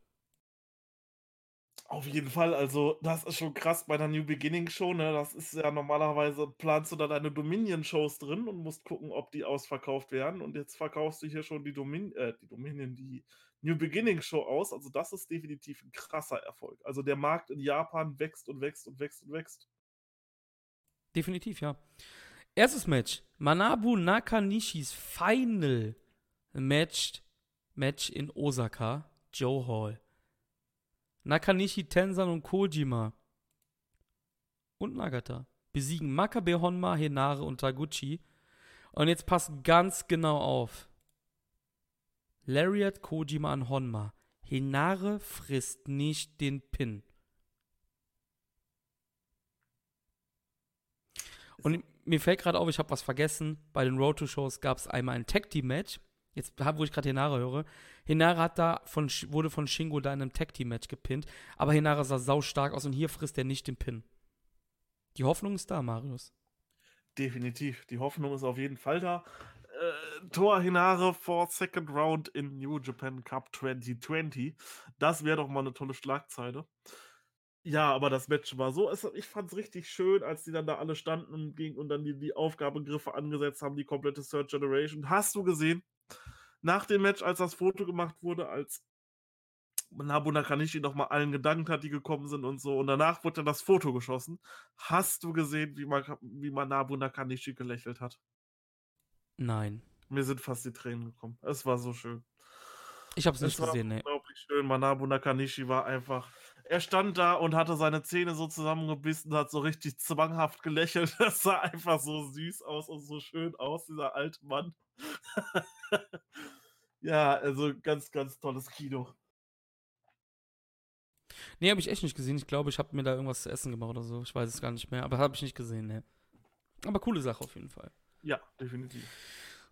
Auf jeden Fall, also das ist schon krass bei der New Beginning Show, ne? Das ist ja normalerweise, planst du da deine Dominion-Shows drin und musst gucken, ob die ausverkauft werden. Und jetzt verkaufst du hier schon die, Domin äh, die Dominion, die New Beginning Show aus. Also das ist definitiv ein krasser Erfolg. Also der Markt in Japan wächst und wächst und wächst und wächst. Definitiv, ja. Erstes Match. Manabu Nakanishis Final Match, Match in Osaka, Joe Hall. Nakanishi, Tensan und Kojima und Nagata besiegen Makabe Honma, Henare und Taguchi. Und jetzt passt ganz genau auf. Lariat Kojima an Honma. Henare frisst nicht den Pin. Und mir fällt gerade auf, ich habe was vergessen. Bei den Road to Shows gab es einmal ein Tag Team Match. Jetzt, wo ich gerade Hinare höre. Hinare hat da von, wurde von Shingo da in einem Tag Team Match gepinnt. Aber Hinare sah sau stark aus und hier frisst er nicht den Pin. Die Hoffnung ist da, Marius. Definitiv. Die Hoffnung ist auf jeden Fall da. Äh, Tor Hinare for Second Round in New Japan Cup 2020. Das wäre doch mal eine tolle Schlagzeile. Ja, aber das Match war so, es, ich fand es richtig schön, als die dann da alle standen und, ging, und dann die, die Aufgabengriffe angesetzt haben, die komplette Third Generation. Hast du gesehen, nach dem Match, als das Foto gemacht wurde, als Nabu Nakanishi nochmal allen gedankt hat, die gekommen sind und so, und danach wurde dann das Foto geschossen. Hast du gesehen, wie man, wie man Nabu Nakanishi gelächelt hat? Nein. Mir sind fast die Tränen gekommen. Es war so schön. Ich habe es nicht gesehen, ne. Unglaublich schön. Manabu Nakanishi war einfach er stand da und hatte seine Zähne so zusammengebissen, hat so richtig zwanghaft gelächelt. (laughs) Das sah einfach so süß aus und so schön aus, dieser alte Mann. (laughs) ja, also ganz, ganz tolles Kino. Nee, habe ich echt nicht gesehen. Ich glaube, ich habe mir da irgendwas zu essen gemacht oder so. Ich weiß es gar nicht mehr, aber habe ich nicht gesehen, ne. Aber coole Sache auf jeden Fall. Ja, definitiv.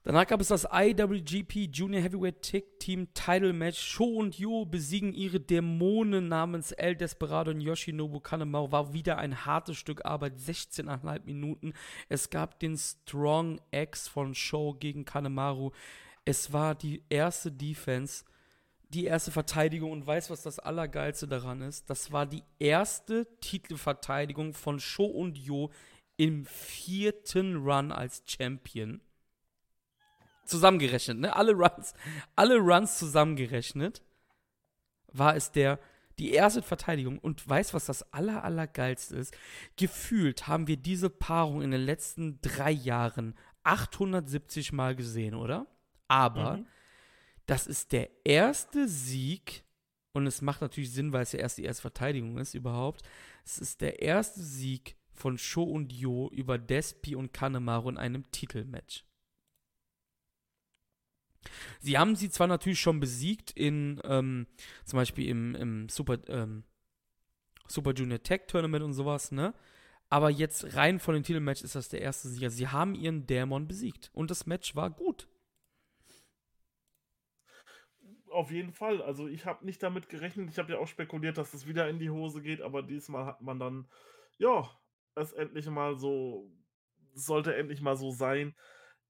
Danach gab es das IWGP Junior Heavyweight Tick Team Title Match. Sho und Yo besiegen ihre Dämonen namens El Desperado und Yoshinobu Kanemaru. War wieder ein hartes Stück Arbeit, 16,5 Minuten. Es gab den Strong X von Sho gegen Kanemaru. Es war die erste Defense, die erste Verteidigung und weißt, was das Allergeilste daran ist? Das war die erste Titelverteidigung von Sho und Yo im vierten Run als Champion zusammengerechnet, ne? Alle Runs, alle Runs zusammengerechnet, war es der die erste Verteidigung und weiß, was das aller, allergeilste ist. Gefühlt haben wir diese Paarung in den letzten drei Jahren 870 Mal gesehen, oder? Aber mhm. das ist der erste Sieg und es macht natürlich Sinn, weil es ja erst die erste Verteidigung ist überhaupt. Es ist der erste Sieg von Sho und Yo über Despi und Kanemaru in einem Titelmatch. Sie haben sie zwar natürlich schon besiegt in, ähm, zum Beispiel im, im Super, ähm, Super Junior Tech Tournament und sowas, ne? Aber jetzt rein von den Titelmatch ist das der erste Sieger. Sie haben ihren Dämon besiegt und das Match war gut. Auf jeden Fall. Also ich habe nicht damit gerechnet. Ich habe ja auch spekuliert, dass es wieder in die Hose geht, aber diesmal hat man dann, ja, es endlich mal so, sollte endlich mal so sein,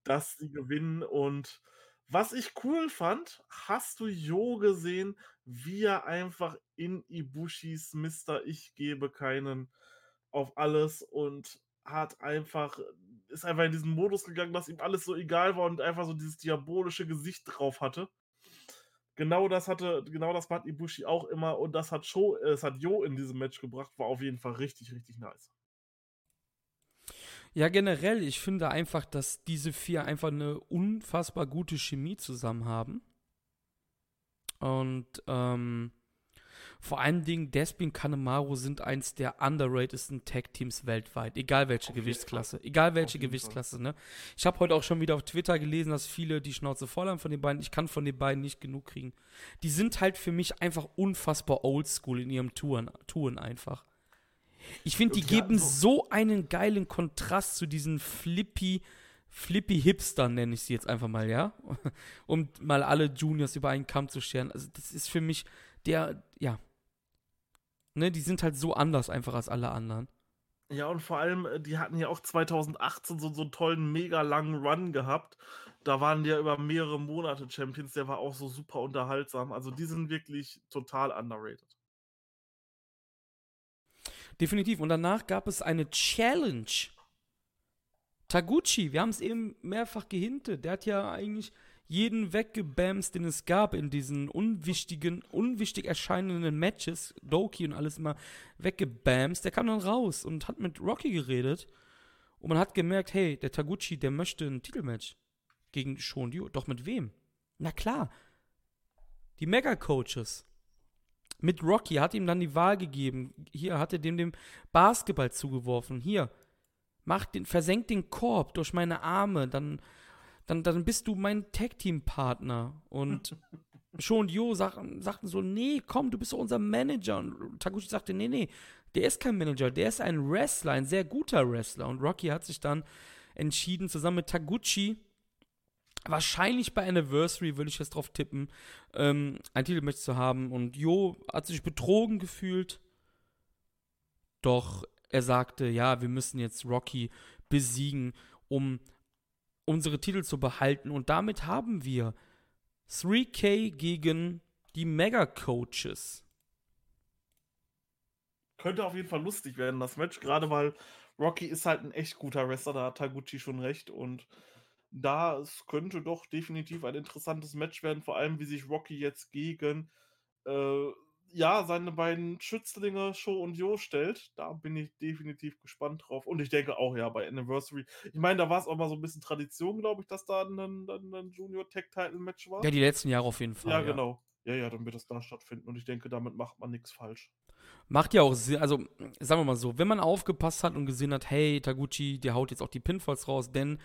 dass sie gewinnen und was ich cool fand, hast du Jo gesehen, wie er einfach in Ibushis Mister Ich gebe keinen auf alles und hat einfach ist einfach in diesen Modus gegangen, dass ihm alles so egal war und einfach so dieses diabolische Gesicht drauf hatte. Genau das hatte, genau das macht Ibushi auch immer und das hat Sho, äh, es hat Jo in diesem Match gebracht, war auf jeden Fall richtig, richtig nice. Ja, generell, ich finde einfach, dass diese vier einfach eine unfassbar gute Chemie zusammen haben. Und ähm, vor allen Dingen Despin Kanemaru sind eins der underratedsten Tag-Teams weltweit. Egal welche Gewichtsklasse. Egal welche Gewichtsklasse, ne? Ich habe heute auch schon wieder auf Twitter gelesen, dass viele die Schnauze voll haben von den beiden. Ich kann von den beiden nicht genug kriegen. Die sind halt für mich einfach unfassbar oldschool in ihrem Touren, Touren einfach. Ich finde, die geben so einen geilen Kontrast zu diesen flippy, flippy Hipster, nenne ich sie jetzt einfach mal, ja? (laughs) Um mal alle Juniors über einen Kamm zu scheren. Also, das ist für mich der, ja. Ne, die sind halt so anders einfach als alle anderen. Ja, und vor allem, äh, die hatten ja auch 2018 so, so einen tollen, mega langen Run gehabt. Da waren die ja über mehrere Monate Champions. Der war auch so super unterhaltsam. Also, die sind wirklich total underrated. Definitiv. Und danach gab es eine Challenge. Taguchi, wir haben es eben mehrfach gehintet. Der hat ja eigentlich jeden weggebamst, den es gab in diesen unwichtigen, unwichtig erscheinenden Matches. Doki und alles immer weggebamst. Der kam dann raus und hat mit Rocky geredet. Und man hat gemerkt, hey, der Taguchi, der möchte ein Titelmatch gegen Shondio. Doch mit wem? Na klar. Die Mega-Coaches mit Rocky, hat ihm dann die Wahl gegeben. Hier hat er dem dem Basketball zugeworfen. Hier, mach den, versenk den Korb durch meine Arme, dann, dann, dann bist du mein Tag-Team-Partner. Und (laughs) schon Jo sag, sagten so, nee, komm, du bist doch unser Manager. Und Taguchi sagte, nee, nee, der ist kein Manager, der ist ein Wrestler, ein sehr guter Wrestler. Und Rocky hat sich dann entschieden, zusammen mit Taguchi wahrscheinlich bei Anniversary, würde ich jetzt drauf tippen, ähm, ein Titelmatch zu haben. Und Jo hat sich betrogen gefühlt. Doch er sagte, ja, wir müssen jetzt Rocky besiegen, um unsere Titel zu behalten. Und damit haben wir 3K gegen die Mega-Coaches. Könnte auf jeden Fall lustig werden, das Match, gerade weil Rocky ist halt ein echt guter Wrestler, da hat Taguchi schon recht und da es könnte doch definitiv ein interessantes Match werden, vor allem wie sich Rocky jetzt gegen äh, ja, seine beiden Schützlinge Show und Jo stellt. Da bin ich definitiv gespannt drauf. Und ich denke auch, ja, bei Anniversary. Ich meine, da war es auch mal so ein bisschen Tradition, glaube ich, dass da ein, ein, ein Junior Tech Title Match war. Ja, die letzten Jahre auf jeden Fall. Ja, ja, genau. Ja, ja, dann wird das da stattfinden. Und ich denke, damit macht man nichts falsch. Macht ja auch Sinn, also sagen wir mal so, wenn man aufgepasst hat und gesehen hat, hey, Taguchi, der haut jetzt auch die Pinfalls raus, denn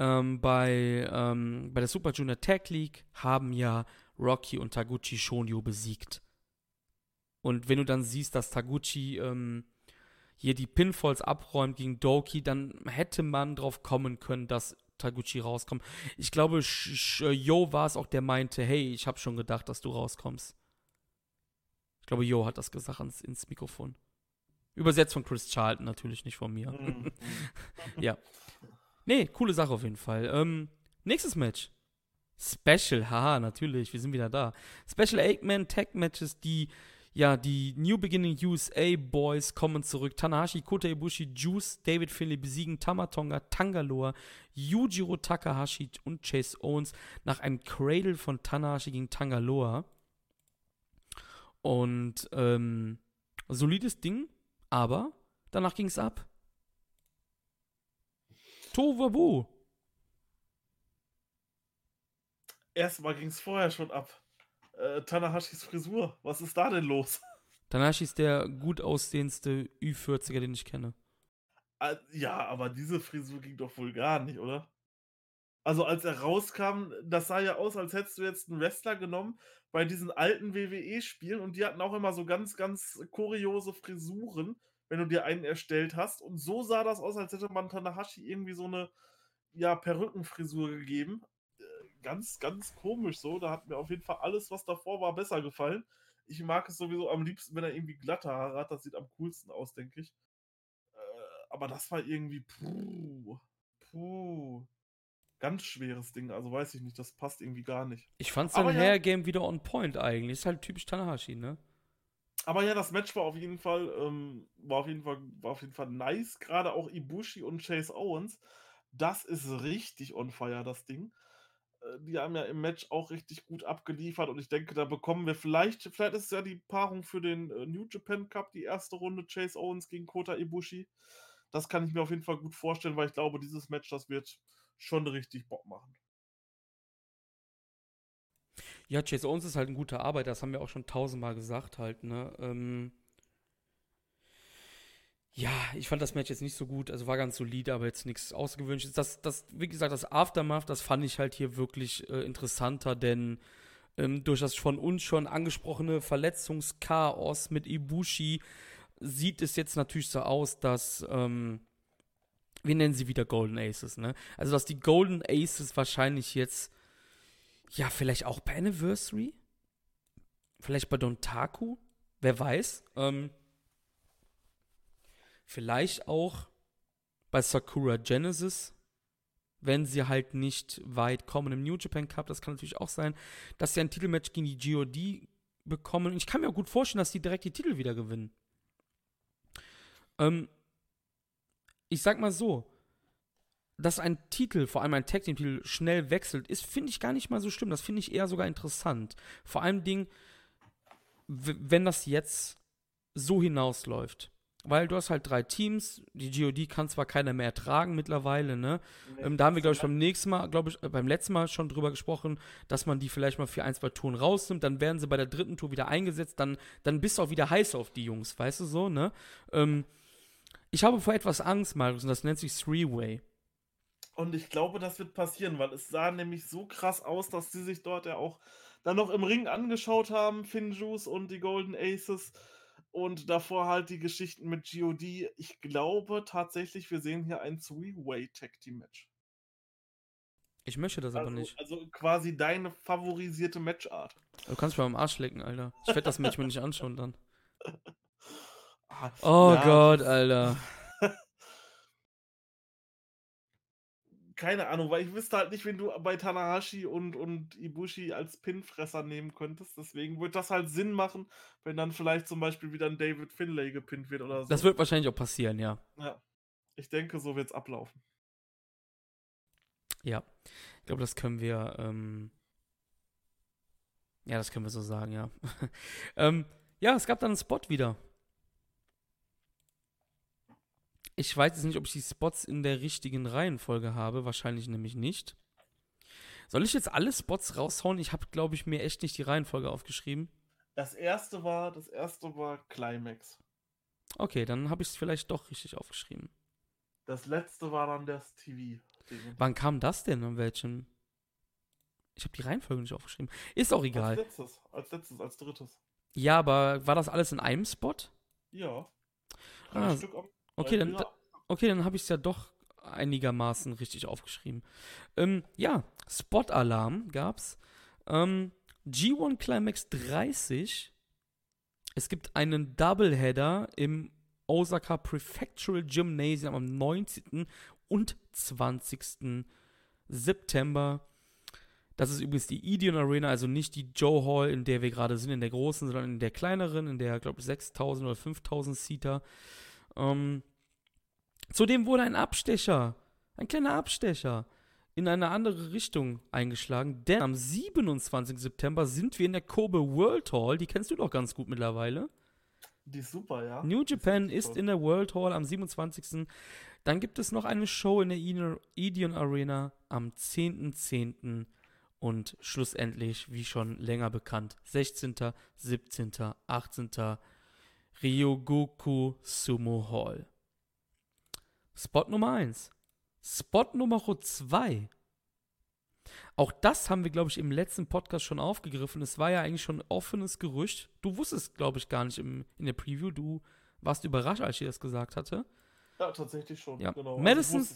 ähm, bei, ähm, bei der Super Junior Tag League haben ja Rocky und Taguchi Shonyo besiegt. Und wenn du dann siehst, dass Taguchi ähm, hier die Pinfalls abräumt gegen Doki, dann hätte man drauf kommen können, dass Taguchi rauskommt. Ich glaube, Yo war es auch, der meinte, hey, ich habe schon gedacht, dass du rauskommst. Ich glaube, Yo hat das gesagt ins, ins Mikrofon. Übersetzt von Chris Charlton, natürlich nicht von mir. Mhm. (laughs) ja. Nee, coole Sache auf jeden Fall. Ähm, nächstes Match. Special, haha, natürlich, wir sind wieder da. Special Eight-Man Tag Matches, die, ja, die New Beginning USA Boys kommen zurück. Tanahashi, Kota Ibushi, Juice, David Finlay besiegen Tamatonga, Tangaloa, Yujiro Takahashi und Chase Owens nach einem Cradle von Tanahashi gegen Tangaloa. Und, ähm, solides Ding, aber danach ging es ab. Tovabu. Erstmal ging es vorher schon ab. Äh, Tanahashis Frisur, was ist da denn los? Tanahashi ist der gut aussehendste Ü40er, den ich kenne. Ah, ja, aber diese Frisur ging doch wohl gar nicht, oder? Also als er rauskam, das sah ja aus, als hättest du jetzt einen Wrestler genommen bei diesen alten WWE-Spielen und die hatten auch immer so ganz, ganz kuriose Frisuren wenn du dir einen erstellt hast. Und so sah das aus, als hätte man Tanahashi irgendwie so eine ja, Perückenfrisur gegeben. Äh, ganz, ganz komisch so. Da hat mir auf jeden Fall alles, was davor war, besser gefallen. Ich mag es sowieso am liebsten, wenn er irgendwie glatte Haare hat. Das sieht am coolsten aus, denke ich. Äh, aber das war irgendwie puh, puh. Ganz schweres Ding, also weiß ich nicht, das passt irgendwie gar nicht. Ich fand sein ja, Hair-Game wieder on point eigentlich. Ist halt typisch Tanahashi, ne? Aber ja, das Match war auf jeden Fall, ähm, war auf jeden Fall, war auf jeden Fall nice. Gerade auch Ibushi und Chase Owens. Das ist richtig on fire, das Ding. Äh, die haben ja im Match auch richtig gut abgeliefert und ich denke, da bekommen wir vielleicht, vielleicht ist es ja die Paarung für den äh, New Japan Cup, die erste Runde Chase Owens gegen Kota Ibushi. Das kann ich mir auf jeden Fall gut vorstellen, weil ich glaube, dieses Match, das wird schon richtig Bock machen. Ja, Chase Owens ist halt ein guter Arbeiter, das haben wir auch schon tausendmal gesagt halt, ne? Ähm, ja, ich fand das Match jetzt nicht so gut, also war ganz solide, aber jetzt nichts Außergewöhnliches. Das, das, wie gesagt, das Aftermath, das fand ich halt hier wirklich äh, interessanter, denn ähm, durch das von uns schon angesprochene Verletzungschaos mit Ibushi sieht es jetzt natürlich so aus, dass ähm, wir nennen sie wieder Golden Aces, ne? Also dass die Golden Aces wahrscheinlich jetzt ja, vielleicht auch bei Anniversary? Vielleicht bei Dontaku? Wer weiß? Ähm, vielleicht auch bei Sakura Genesis, wenn sie halt nicht weit kommen im New Japan Cup. Das kann natürlich auch sein, dass sie ein Titelmatch gegen die GOD bekommen. Ich kann mir auch gut vorstellen, dass die direkt die Titel wieder gewinnen. Ähm, ich sag mal so, dass ein Titel, vor allem ein Tag Team Titel, schnell wechselt, ist, finde ich gar nicht mal so schlimm. Das finde ich eher sogar interessant. Vor allem Ding, wenn das jetzt so hinausläuft. Weil du hast halt drei Teams, die GOD kann zwar keiner mehr ertragen mittlerweile, ne? Nee, ähm, da haben wir, glaube ich, beim nächsten Mal, glaube ich, äh, beim letzten Mal schon drüber gesprochen, dass man die vielleicht mal für ein, zwei Touren rausnimmt, dann werden sie bei der dritten Tour wieder eingesetzt, dann, dann bist du auch wieder heiß auf die Jungs, weißt du so, ne? Ähm, ich habe vor etwas Angst, Marius, und das nennt sich Three-Way. Und ich glaube, das wird passieren, weil es sah nämlich so krass aus, dass sie sich dort ja auch dann noch im Ring angeschaut haben, Finjus und die Golden Aces. Und davor halt die Geschichten mit GOD. Ich glaube tatsächlich, wir sehen hier ein Three-Way Tag Team Match. Ich möchte das also, aber nicht. Also quasi deine favorisierte Matchart. Du kannst mal am Arsch lecken, Alter. Ich werde das Match mir nicht anschauen dann. (laughs) Ah, oh ja. Gott, Alter. (laughs) keine Ahnung, weil ich wüsste halt nicht, wenn du bei Tanahashi und, und Ibushi als Pinfresser nehmen könntest. Deswegen würde das halt Sinn machen, wenn dann vielleicht zum Beispiel wieder ein David Finlay gepinnt wird oder so. Das wird wahrscheinlich auch passieren, ja. Ja. Ich denke, so wird es ablaufen. Ja. Ich glaube, das können wir. Ähm ja, das können wir so sagen, ja. (laughs) ähm, ja, es gab dann einen Spot wieder. Ich weiß jetzt nicht, ob ich die Spots in der richtigen Reihenfolge habe. Wahrscheinlich nämlich nicht. Soll ich jetzt alle Spots raushauen? Ich habe, glaube ich, mir echt nicht die Reihenfolge aufgeschrieben. Das erste war, das erste war Climax. Okay, dann habe ich es vielleicht doch richtig aufgeschrieben. Das letzte war dann das TV. -Ding. Wann kam das denn? An welchem? Ich habe die Reihenfolge nicht aufgeschrieben. Ist auch egal. Als letztes, als letztes, als drittes. Ja, aber war das alles in einem Spot? Ja. Ah, Stück am Okay, dann, okay, dann habe ich es ja doch einigermaßen richtig aufgeschrieben. Ähm, ja, Spot-Alarm gab's. Ähm, G1 Climax 30. Es gibt einen Doubleheader im Osaka Prefectural Gymnasium am 19. und 20. September. Das ist übrigens die Ideon Arena, also nicht die Joe Hall, in der wir gerade sind, in der großen, sondern in der kleineren, in der, glaube ich, 6000 oder 5000 Seater. Ähm, Zudem wurde ein Abstecher, ein kleiner Abstecher, in eine andere Richtung eingeschlagen, denn am 27. September sind wir in der Kobe World Hall, die kennst du doch ganz gut mittlerweile. Die ist super, ja. New Japan ist, ist in der World Hall am 27. Dann gibt es noch eine Show in der Ideon Arena am 10.10. .10. und schlussendlich, wie schon länger bekannt, 16., 17., 18. Ryogoku Sumo Hall. Spot Nummer 1. Spot Nummer 2. Auch das haben wir, glaube ich, im letzten Podcast schon aufgegriffen. Es war ja eigentlich schon ein offenes Gerücht. Du wusstest, glaube ich, gar nicht im, in der Preview. Du warst überrascht, als ich das gesagt hatte. Ja, tatsächlich schon. Ja. Genau. Also Madison,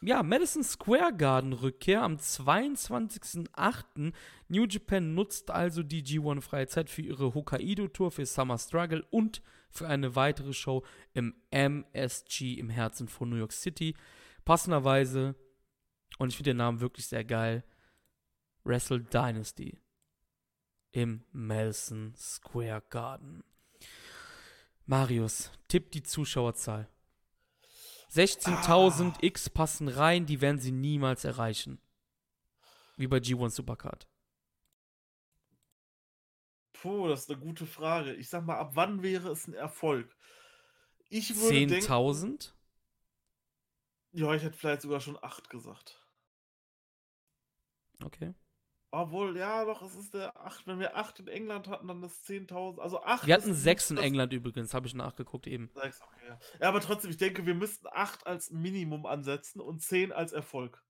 ja, Madison Square Garden Rückkehr am 22.08. New Japan nutzt also die G1 freie Zeit für ihre Hokkaido Tour für Summer Struggle und für eine weitere Show im MSG im Herzen von New York City. Passenderweise, und ich finde den Namen wirklich sehr geil, Wrestle Dynasty im Madison Square Garden. Marius, tipp die Zuschauerzahl. 16.000 ah. X passen rein, die werden sie niemals erreichen. Wie bei G1 Supercard. Puh, das ist eine gute Frage. Ich sag mal, ab wann wäre es ein Erfolg? Ich würde 10.000? Ja, ich hätte vielleicht sogar schon 8 gesagt. Okay. Obwohl, ja, doch, es ist der 8. Wenn wir 8 in England hatten, dann ist 10.000. Also 8. Wir hatten ist 6 in das- England übrigens, habe ich nachgeguckt eben. Sechs, okay, ja. ja, aber trotzdem, ich denke, wir müssten 8 als Minimum ansetzen und 10 als Erfolg.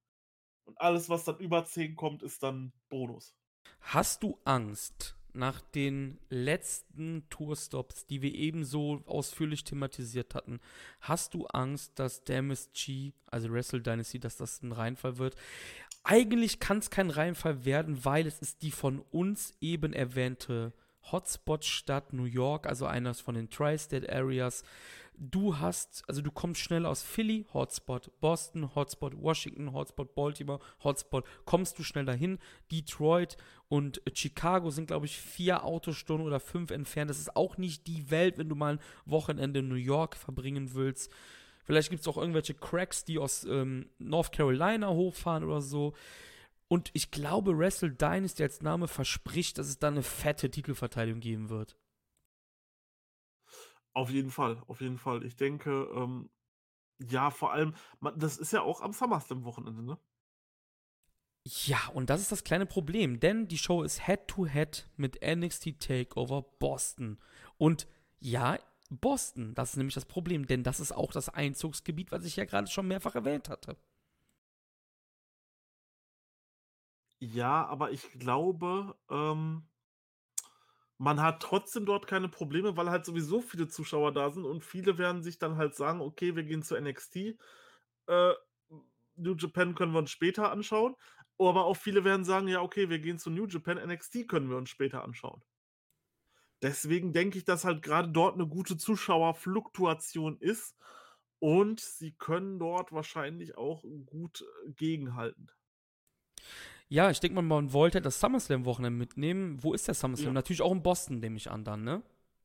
Und alles, was dann über 10 kommt, ist dann Bonus. Hast du Angst nach den letzten Tourstops, die wir ebenso ausführlich thematisiert hatten? Hast du Angst, dass der MSG, also Wrestle Dynasty, dass das ein Reinfall wird? Eigentlich kann es kein Reinfall werden, weil es ist die von uns eben erwähnte Hotspot-Stadt New York, also eines von den Tri-State Areas. Du hast, also du kommst schnell aus Philly, Hotspot, Boston, Hotspot, Washington, Hotspot, Baltimore, Hotspot, kommst du schnell dahin. Detroit und Chicago sind, glaube ich, vier Autostunden oder fünf entfernt. Das ist auch nicht die Welt, wenn du mal ein Wochenende in New York verbringen willst. Vielleicht gibt es auch irgendwelche Cracks, die aus ähm, North Carolina hochfahren oder so. Und ich glaube, Wrestle Dynasty als Name verspricht, dass es da eine fette Titelverteidigung geben wird. Auf jeden Fall, auf jeden Fall. Ich denke, ähm, ja, vor allem, man, das ist ja auch am SummerSlam-Wochenende, ne? Ja, und das ist das kleine Problem, denn die Show ist Head-to-Head mit NXT Takeover Boston. Und ja, Boston, das ist nämlich das Problem, denn das ist auch das Einzugsgebiet, was ich ja gerade schon mehrfach erwähnt hatte. Ja, aber ich glaube, ähm, man hat trotzdem dort keine Probleme, weil halt sowieso viele Zuschauer da sind und viele werden sich dann halt sagen, okay, wir gehen zu NXT. Äh, New Japan können wir uns später anschauen. Aber auch viele werden sagen, ja, okay, wir gehen zu New Japan, NXT können wir uns später anschauen. Deswegen denke ich, dass halt gerade dort eine gute Zuschauerfluktuation ist und sie können dort wahrscheinlich auch gut äh, gegenhalten. Ja, ich denke mal, man wollte das SummerSlam-Wochenende mitnehmen. Wo ist der SummerSlam? Ja. Natürlich auch in Boston, nehme ich an, dann, ne?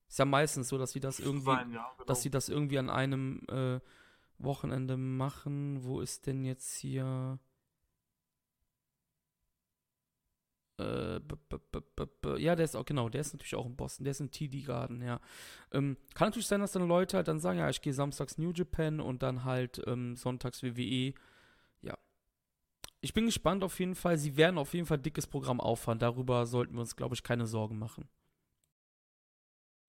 Ist ja meistens so, dass sie das irgendwie, Sein, ja, genau. dass sie das irgendwie an einem äh, Wochenende machen. Wo ist denn jetzt hier? Äh, b- b- b- ja, der ist auch, genau, der ist natürlich auch in Boston, der ist in TD Garden, ja. Ähm, kann natürlich sein, dass dann Leute halt dann sagen, ja, ich gehe samstags New Japan und dann halt ähm, sonntags WWE. Ich bin gespannt auf jeden Fall. Sie werden auf jeden Fall dickes Programm auffahren. Darüber sollten wir uns, glaube ich, keine Sorgen machen.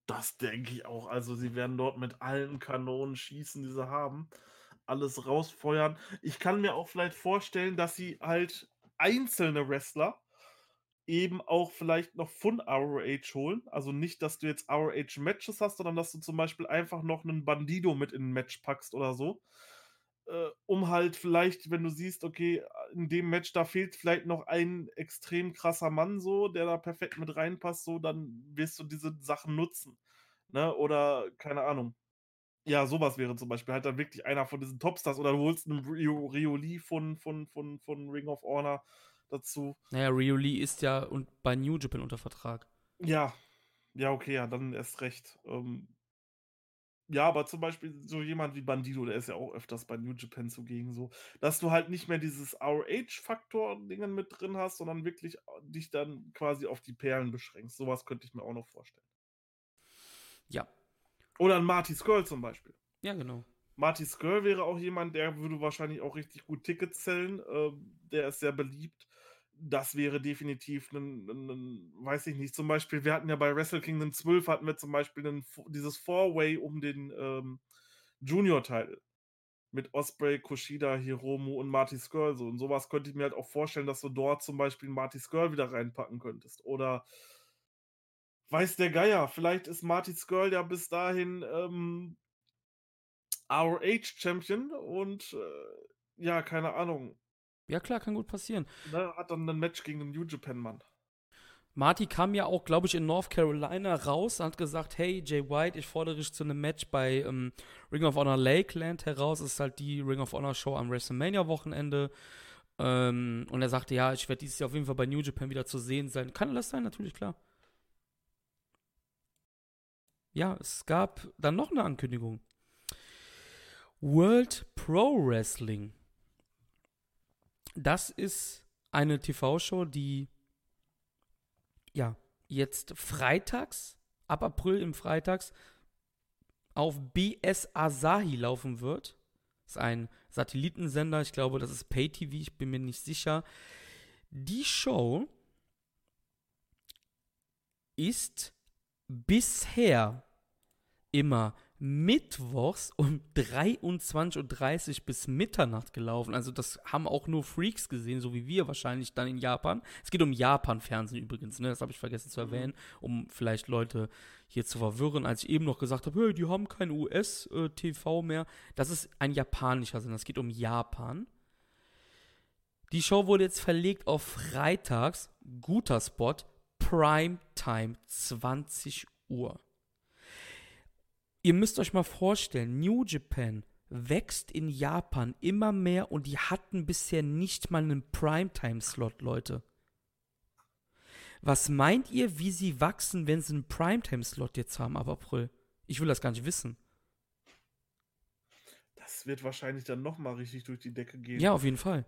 Das denke ich auch. Also, sie werden dort mit allen Kanonen schießen, die sie haben, alles rausfeuern. Ich kann mir auch vielleicht vorstellen, dass sie halt einzelne Wrestler eben auch vielleicht noch von ROH holen. Also nicht, dass du jetzt ROH-Matches hast, sondern dass du zum Beispiel einfach noch einen Bandido mit in ein Match packst oder so. Äh, um halt vielleicht, wenn du siehst, okay, in dem Match, da fehlt vielleicht noch ein extrem krasser Mann so, der da perfekt mit reinpasst, so, dann wirst du diese Sachen nutzen. Ne? Oder, keine Ahnung. Ja, sowas wäre zum Beispiel halt dann wirklich einer von diesen Topstars oder du holst einen Rio, Rio Lee von, von, von, von Ring of Honor dazu. Naja, Rio Lee ist ja und bei New Japan unter Vertrag. Ja, ja, okay, ja, dann erst recht. Ähm, ja, aber zum Beispiel so jemand wie Bandido, der ist ja auch öfters bei New Japan zugegen, so, dass du halt nicht mehr dieses ROH-Faktor-Dingen mit drin hast, sondern wirklich dich dann quasi auf die Perlen beschränkst. Sowas könnte ich mir auch noch vorstellen. Ja. Oder ein Marty Skrull zum Beispiel. Ja, genau. Marty Skrull wäre auch jemand, der würde wahrscheinlich auch richtig gut Tickets zählen. Ähm, der ist sehr beliebt. Das wäre definitiv ein, ein, ein, weiß ich nicht, zum Beispiel, wir hatten ja bei Wrestle Kingdom 12 hatten wir zum Beispiel einen, dieses Four-Way um den ähm, Junior-Title. Mit Osprey, Kushida, Hiromu und Marty Skrull. So. Und sowas könnte ich mir halt auch vorstellen, dass du dort zum Beispiel Marty Skrull wieder reinpacken könntest. Oder weiß der Geier, vielleicht ist Marty Skrull ja bis dahin ähm, ROH-Champion und äh, ja, keine Ahnung. Ja, klar, kann gut passieren. Ne, hat dann ein Match gegen den New Japan-Mann. Marty kam ja auch, glaube ich, in North Carolina raus und hat gesagt, hey, Jay White, ich fordere dich zu einem Match bei ähm, Ring of Honor Lakeland heraus. Das ist halt die Ring of Honor Show am WrestleMania-Wochenende. Ähm, und er sagte, ja, ich werde dieses Jahr auf jeden Fall bei New Japan wieder zu sehen sein. Kann das sein? Natürlich, klar. Ja, es gab dann noch eine Ankündigung. World Pro Wrestling. Das ist eine TV-Show, die ja jetzt freitags, ab April im Freitags, auf BS Asahi laufen wird. Das ist ein Satellitensender. Ich glaube, das ist Pay-TV, ich bin mir nicht sicher. Die Show ist bisher immer mittwochs um 23.30 Uhr bis Mitternacht gelaufen. Also das haben auch nur Freaks gesehen, so wie wir wahrscheinlich dann in Japan. Es geht um Japan-Fernsehen übrigens, ne? das habe ich vergessen zu erwähnen, um vielleicht Leute hier zu verwirren, als ich eben noch gesagt habe, hey, die haben kein US-TV mehr. Das ist ein japanischer Sinn, das geht um Japan. Die Show wurde jetzt verlegt auf Freitags, guter Spot, Primetime, 20 Uhr ihr müsst euch mal vorstellen, New Japan wächst in Japan immer mehr und die hatten bisher nicht mal einen Primetime-Slot, Leute. Was meint ihr, wie sie wachsen, wenn sie einen Primetime-Slot jetzt haben ab April? Ich will das gar nicht wissen. Das wird wahrscheinlich dann nochmal richtig durch die Decke gehen. Ja, auf jeden Fall.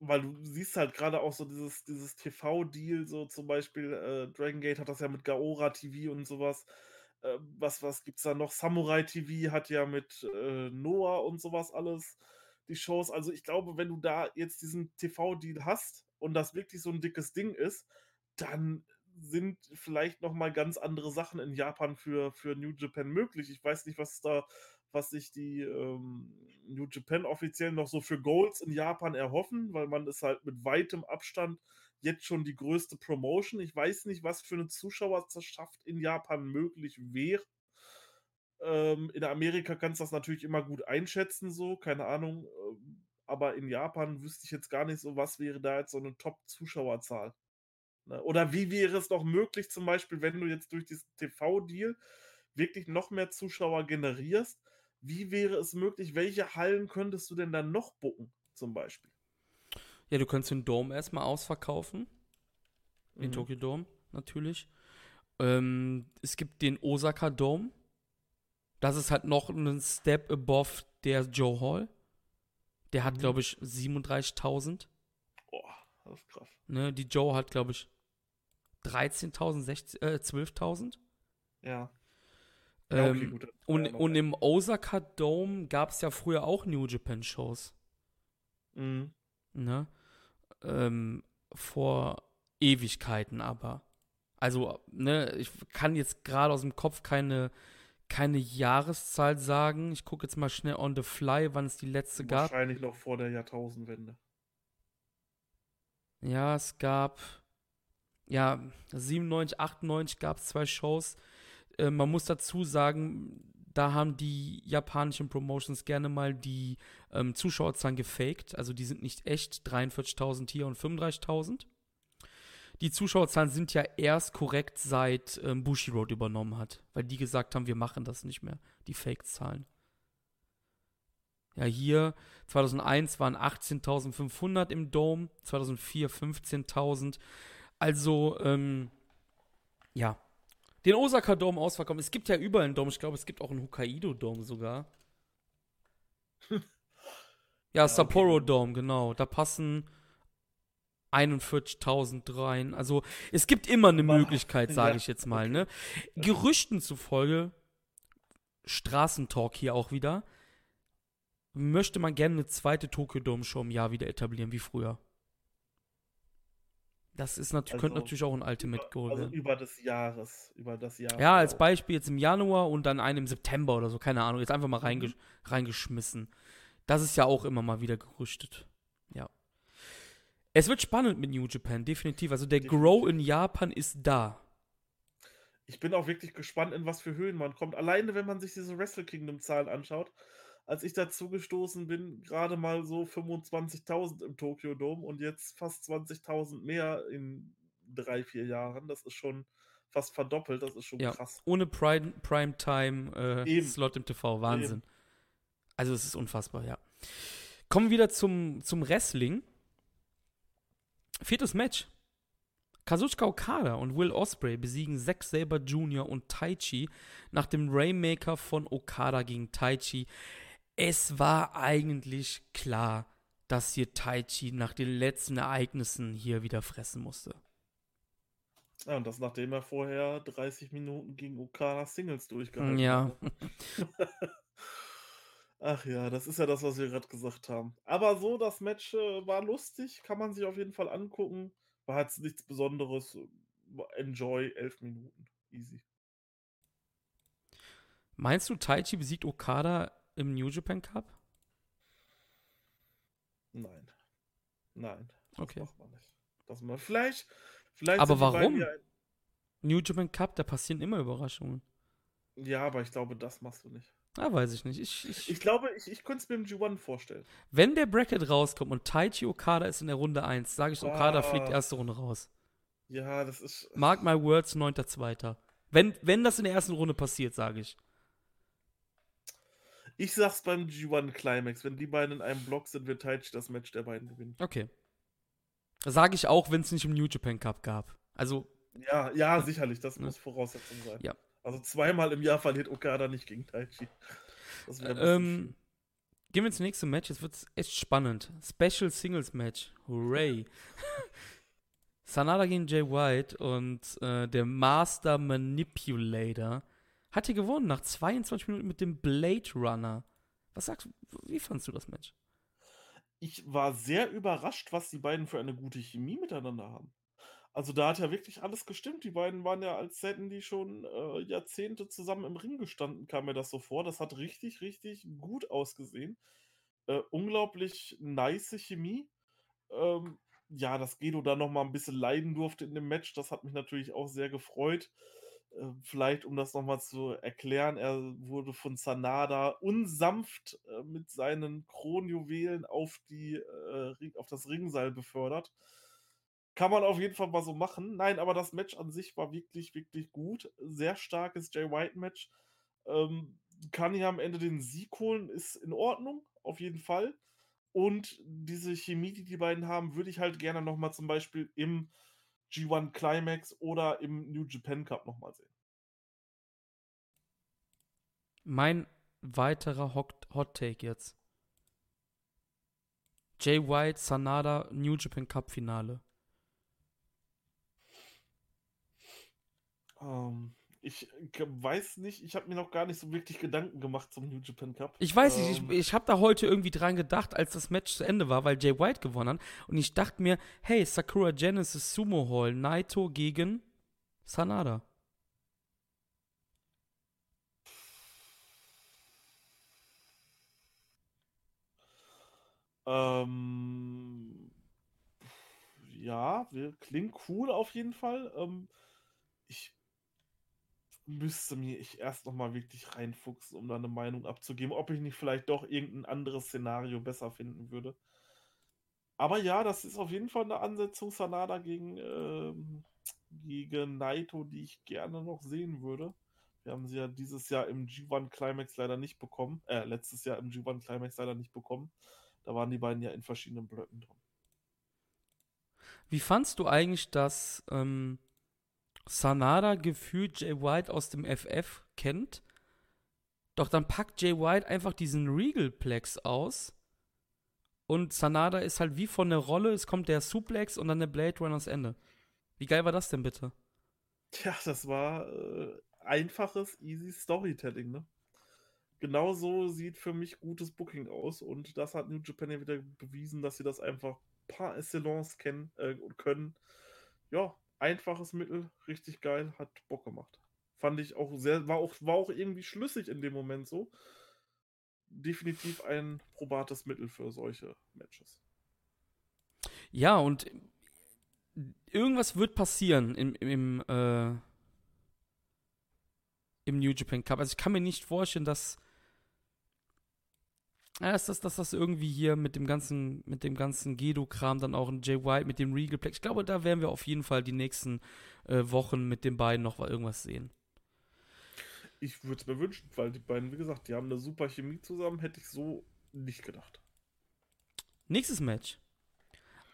Weil du siehst halt gerade auch so dieses, dieses TV-Deal, so zum Beispiel äh, Dragon Gate hat das ja mit Gaora TV und sowas. Äh, was, was gibt's da noch? Samurai TV hat ja mit äh, Noah und sowas alles die Shows. Also ich glaube, wenn du da jetzt diesen TV-Deal hast und das wirklich so ein dickes Ding ist, dann sind vielleicht noch mal ganz andere Sachen in Japan für, für New Japan möglich. Ich weiß nicht, was da, was sich die ähm, New Japan offiziell noch so für Goals in Japan erhoffen, weil man ist halt mit weitem Abstand jetzt schon die größte Promotion. Ich weiß nicht, was für eine Zuschauerschaft in Japan möglich wäre. Ähm, in Amerika kannst du das natürlich immer gut einschätzen, so, keine Ahnung. Ähm, aber in Japan wüsste ich jetzt gar nicht so, was wäre da jetzt so eine Top-Zuschauerzahl. Ne? Oder wie wäre es noch möglich, zum Beispiel, wenn du jetzt durch diesen TV-Deal wirklich noch mehr Zuschauer generierst, wie wäre es möglich, welche Hallen könntest du denn dann noch bucken, zum Beispiel? Ja, du könntest den Dome erstmal ausverkaufen. Den mhm. Tokyo Dome, natürlich. Ähm, es gibt den Osaka Dome. Das ist halt noch ein Step above der Joe Hall. Der hat, mhm. glaube ich, 37.000. Boah, das ist krass. Ne, die Joe hat, glaube ich, 13.000, äh, 12.000. Ja. ja okay, ähm, und, und im Osaka Dome gab es ja früher auch New Japan Shows. Mhm. Ne? Ähm, vor Ewigkeiten aber. Also, ne, ich kann jetzt gerade aus dem Kopf keine, keine Jahreszahl sagen. Ich gucke jetzt mal schnell on the fly, wann es die letzte gab. Wahrscheinlich noch vor der Jahrtausendwende. Ja, es gab, ja, 97, 98 gab es zwei Shows. Äh, man muss dazu sagen, da haben die japanischen Promotions gerne mal die ähm, Zuschauerzahlen gefaked. Also die sind nicht echt. 43.000 hier und 35.000. Die Zuschauerzahlen sind ja erst korrekt, seit ähm, Road übernommen hat. Weil die gesagt haben, wir machen das nicht mehr. Die Fake-Zahlen. Ja, hier 2001 waren 18.500 im Dome, 2004 15.000. Also, ähm, ja, den Osaka Dome ausverkauft. Es gibt ja überall einen Dome. Ich glaube, es gibt auch einen Hokkaido Dome sogar. (laughs) ja, Sapporo okay. Dome, genau. Da passen 41.000 rein. Also es gibt immer eine Möglichkeit, (laughs) sage ich jetzt mal. Ne? Gerüchten zufolge, Straßentalk hier auch wieder, möchte man gerne eine zweite Tokyo Dome Show im Jahr wieder etablieren, wie früher. Das ist natürlich, also könnte natürlich auch ein Ultimate Goal also werden. über des Jahres, über das Jahr. Ja, als Beispiel jetzt im Januar und dann einen im September oder so, keine Ahnung, jetzt einfach mal mhm. reingesch reingeschmissen. Das ist ja auch immer mal wieder gerüstet. Ja. Es wird spannend mit New Japan, definitiv. Also der definitiv. Grow in Japan ist da. Ich bin auch wirklich gespannt, in was für Höhen man kommt. Alleine, wenn man sich diese Wrestle Kingdom Zahlen anschaut, als ich dazu gestoßen bin, gerade mal so 25.000 im Tokyo Dome und jetzt fast 20.000 mehr in drei, vier Jahren. Das ist schon fast verdoppelt, das ist schon ja, krass. Ohne Prime, Primetime-Slot äh, im TV, Wahnsinn. Eben. Also es ist unfassbar, ja. Kommen wir wieder zum, zum Wrestling. Viertes Match. Kazuchika Okada und Will Osprey besiegen Zack Saber Jr. und Taichi nach dem Rainmaker von Okada gegen Taichi es war eigentlich klar, dass hier Taichi nach den letzten Ereignissen hier wieder fressen musste. Ja, und das nachdem er vorher 30 Minuten gegen Okada Singles durchgehalten ja. hat. (laughs) Ach ja, das ist ja das, was wir gerade gesagt haben. Aber so, das Match, äh, war lustig, kann man sich auf jeden Fall angucken. War jetzt nichts Besonderes. Enjoy, 11 Minuten. Easy. Meinst du, Taichi besiegt Okada im New Japan Cup? Nein. Nein. Das Okay. macht man nicht. Das man vielleicht, vielleicht Aber warum? ja, New Japan Cup, da passieren immer Überraschungen. ja, aber ich glaube, das machst du nicht. Ah, weiß ich nicht. Ich, ich, Ich glaube, ich, ich könnte es mir im G1 vorstellen. wenn der Bracket rauskommt und Taichi Okada ist in der Runde 1, sage ich, Okada Ah. fliegt erste Runde raus. Ja, das ist. Mark my words, 9.2. Wenn, wenn das in der ersten Runde passiert, sage ich. Ich sag's beim G1 Climax. Wenn die beiden in einem Block sind, wird Taichi das Match der beiden gewinnen. Okay. Sage ich auch, wenn es nicht im New Japan Cup gab. Also, Ja, ja, sicherlich. Das Ne? muss Voraussetzung sein. Ja. Also zweimal im Jahr verliert Okada nicht gegen Taichi. Das wäre ähm, gehen wir ins nächste Match. Jetzt wird's echt spannend. Special Singles Match. Hooray. (laughs) Sanada gegen Jay White und äh, der Master Manipulator hat hier gewonnen nach 22 Minuten mit dem Blade Runner. Was sagst du, wie fandst du das Match? ich war sehr überrascht, was die beiden für eine gute Chemie miteinander haben. Also da hat ja wirklich alles gestimmt. Die beiden waren ja, als hätten die schon äh, Jahrzehnte zusammen im Ring gestanden, kam mir das so vor. Das hat richtig, richtig gut ausgesehen. Äh, unglaublich nice Chemie. Ähm, ja, dass Gedo da noch mal ein bisschen leiden durfte in dem Match, das hat mich natürlich auch sehr gefreut. Äh, vielleicht, um das noch mal zu erklären, er wurde von Sanada unsanft äh, mit seinen Kronjuwelen auf, die, äh, auf das Ringseil befördert. Kann man auf jeden Fall mal so machen. Nein, aber das Match an sich war wirklich, wirklich gut. Sehr starkes Jay White-Match. Ähm, kann hier am Ende den Sieg holen, ist in Ordnung, auf jeden Fall. Und diese Chemie, die die beiden haben, würde ich halt gerne noch mal zum Beispiel im G1 Climax oder im New Japan Cup noch mal sehen. Mein weiterer Hot, Hot Take jetzt. Jay White, Sanada, New Japan Cup Finale. Ähm, ich g- weiß nicht, ich habe mir noch gar nicht so wirklich Gedanken gemacht zum New Japan Cup. Ich weiß nicht, Ähm, ich, ich habe da heute irgendwie dran gedacht, als das Match zu Ende war, weil Jay White gewonnen hat. Und ich dachte mir, hey, Sakura Genesis Sumo Hall, Naito gegen Sanada. Ähm, ja, klingt cool auf jeden Fall. Ähm, ich müsste mir ich erst noch mal wirklich reinfuchsen, um da eine Meinung abzugeben, ob ich nicht vielleicht doch irgendein anderes Szenario besser finden würde. Aber ja, das ist auf jeden Fall eine Ansetzung Sanada gegen, ähm, gegen Naito, die ich gerne noch sehen würde. Wir haben sie ja dieses Jahr im G1 Climax leider nicht bekommen. Äh, letztes Jahr im G1 Climax leider nicht bekommen. Da waren die beiden ja in verschiedenen Blöcken drin. Wie fandst du eigentlich, dass ähm, Sanada gefühlt Jay White aus dem FF kennt? Doch dann packt Jay White einfach diesen Regal-Plex aus. Und Sanada ist halt wie von der Rolle, es kommt der Suplex und dann der Blade Runners Ende. Wie geil war das denn bitte? Tja, das war äh, einfaches, easy Storytelling, ne? Genau so sieht für mich gutes Booking aus und das hat New Japan ja wieder bewiesen, dass sie das einfach par excellence kennen äh, und können. Ja, einfaches Mittel, richtig geil, hat Bock gemacht. Fand ich auch sehr, war auch, war auch irgendwie schlüssig in dem Moment so. Definitiv ein probates Mittel für solche Matches. Ja, und irgendwas wird passieren im, im, äh, im New Japan Cup. Also ich kann mir nicht vorstellen, dass, ja, dass, das, dass das irgendwie hier mit dem ganzen, mit dem ganzen Gedo-Kram dann auch ein Jay White mit dem Regal Plex. Ich glaube, da werden wir auf jeden Fall die nächsten äh, Wochen mit den beiden noch irgendwas sehen. Ich würde es mir wünschen, weil die beiden, wie gesagt, die haben eine super Chemie zusammen, hätte ich so nicht gedacht. Nächstes Match.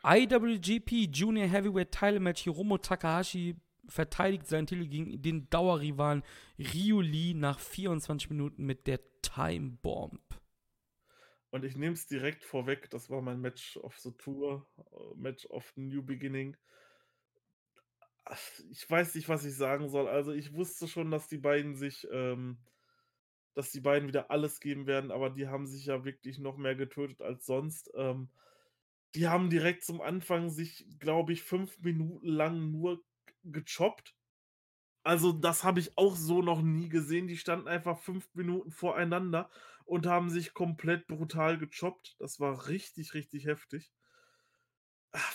IWGP Junior Heavyweight Title Match. Hiromo Takahashi verteidigt seinen Titel gegen den Dauerrivalen Ryu Lee nach 24 Minuten mit der Time Bomb. Und ich nehme es direkt vorweg, das war mein Match of the Tour, Match of New Beginning. Ich weiß nicht, was ich sagen soll. Also ich wusste schon, dass die beiden sich, ähm, dass die beiden wieder alles geben werden, aber die haben sich ja wirklich noch mehr getötet als sonst. Ähm, die haben direkt zum Anfang sich, glaube ich, fünf Minuten lang nur gechoppt. Also, das habe ich auch so noch nie gesehen. Die standen einfach fünf Minuten voreinander und haben sich komplett brutal gechoppt. Das war richtig, richtig heftig.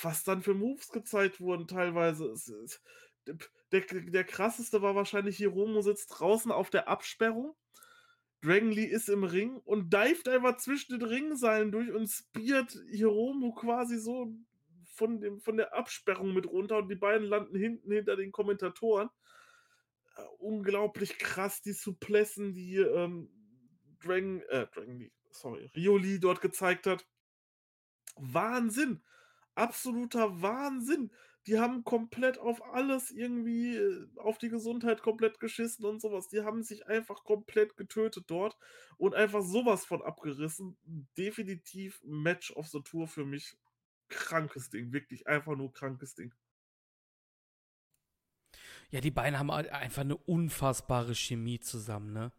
Was dann für Moves gezeigt wurden, teilweise. der, der krasseste war wahrscheinlich, Hiromo sitzt draußen auf der Absperrung Dragon Lee ist im Ring und dived einfach zwischen den Ringseilen durch und speart Hiromu quasi so von, dem, von der Absperrung mit runter und die beiden landen hinten hinter den Kommentatoren. Uh, unglaublich krass, die Suplessen, die ähm, Dragon, äh, Dragon Lee, sorry, Rio Lee dort gezeigt hat. Wahnsinn! Absoluter Wahnsinn! die haben komplett auf alles irgendwie, äh, auf die Gesundheit komplett geschissen und sowas. Die haben sich einfach komplett getötet dort und einfach sowas von abgerissen. Definitiv Match of the Tour für mich. Krankes Ding, wirklich einfach nur krankes Ding. Ja, die beiden haben einfach eine unfassbare Chemie zusammen, ne?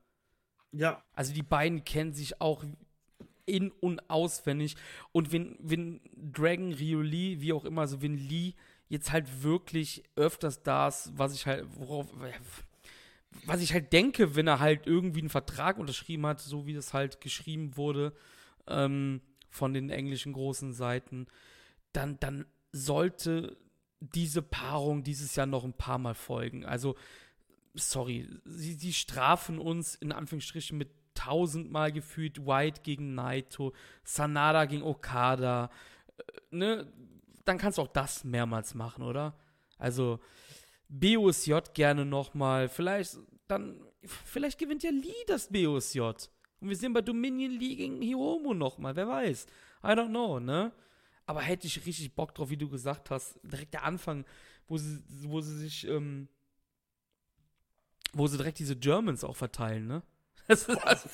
Ja. Also die beiden kennen sich auch in- und auswendig. Und wenn, wenn Dragon, Rio Lee, wie auch immer, also wenn Lee jetzt halt wirklich öfters das, was ich halt, worauf, was ich halt denke, wenn er halt irgendwie einen Vertrag unterschrieben hat, so wie das halt geschrieben wurde ähm, von den englischen großen Seiten, dann, dann sollte diese Paarung dieses Jahr noch ein paar Mal folgen. Also, sorry, sie, sie strafen uns in Anführungsstrichen mit tausendmal gefühlt White gegen Naito, Sanada gegen Okada, äh, ne? dann kannst du auch das mehrmals machen, oder? Also BOSJ gerne nochmal. Vielleicht dann, vielleicht gewinnt ja Lee das BOSJ. Und wir sehen bei Dominion Lee gegen Hiromo nochmal, wer weiß. I don't know, ne? Aber hätte ich richtig Bock drauf, wie du gesagt hast. Direkt der Anfang, wo sie, wo sie sich, ähm, wo sie direkt diese Germans auch verteilen, ne? Das ist also,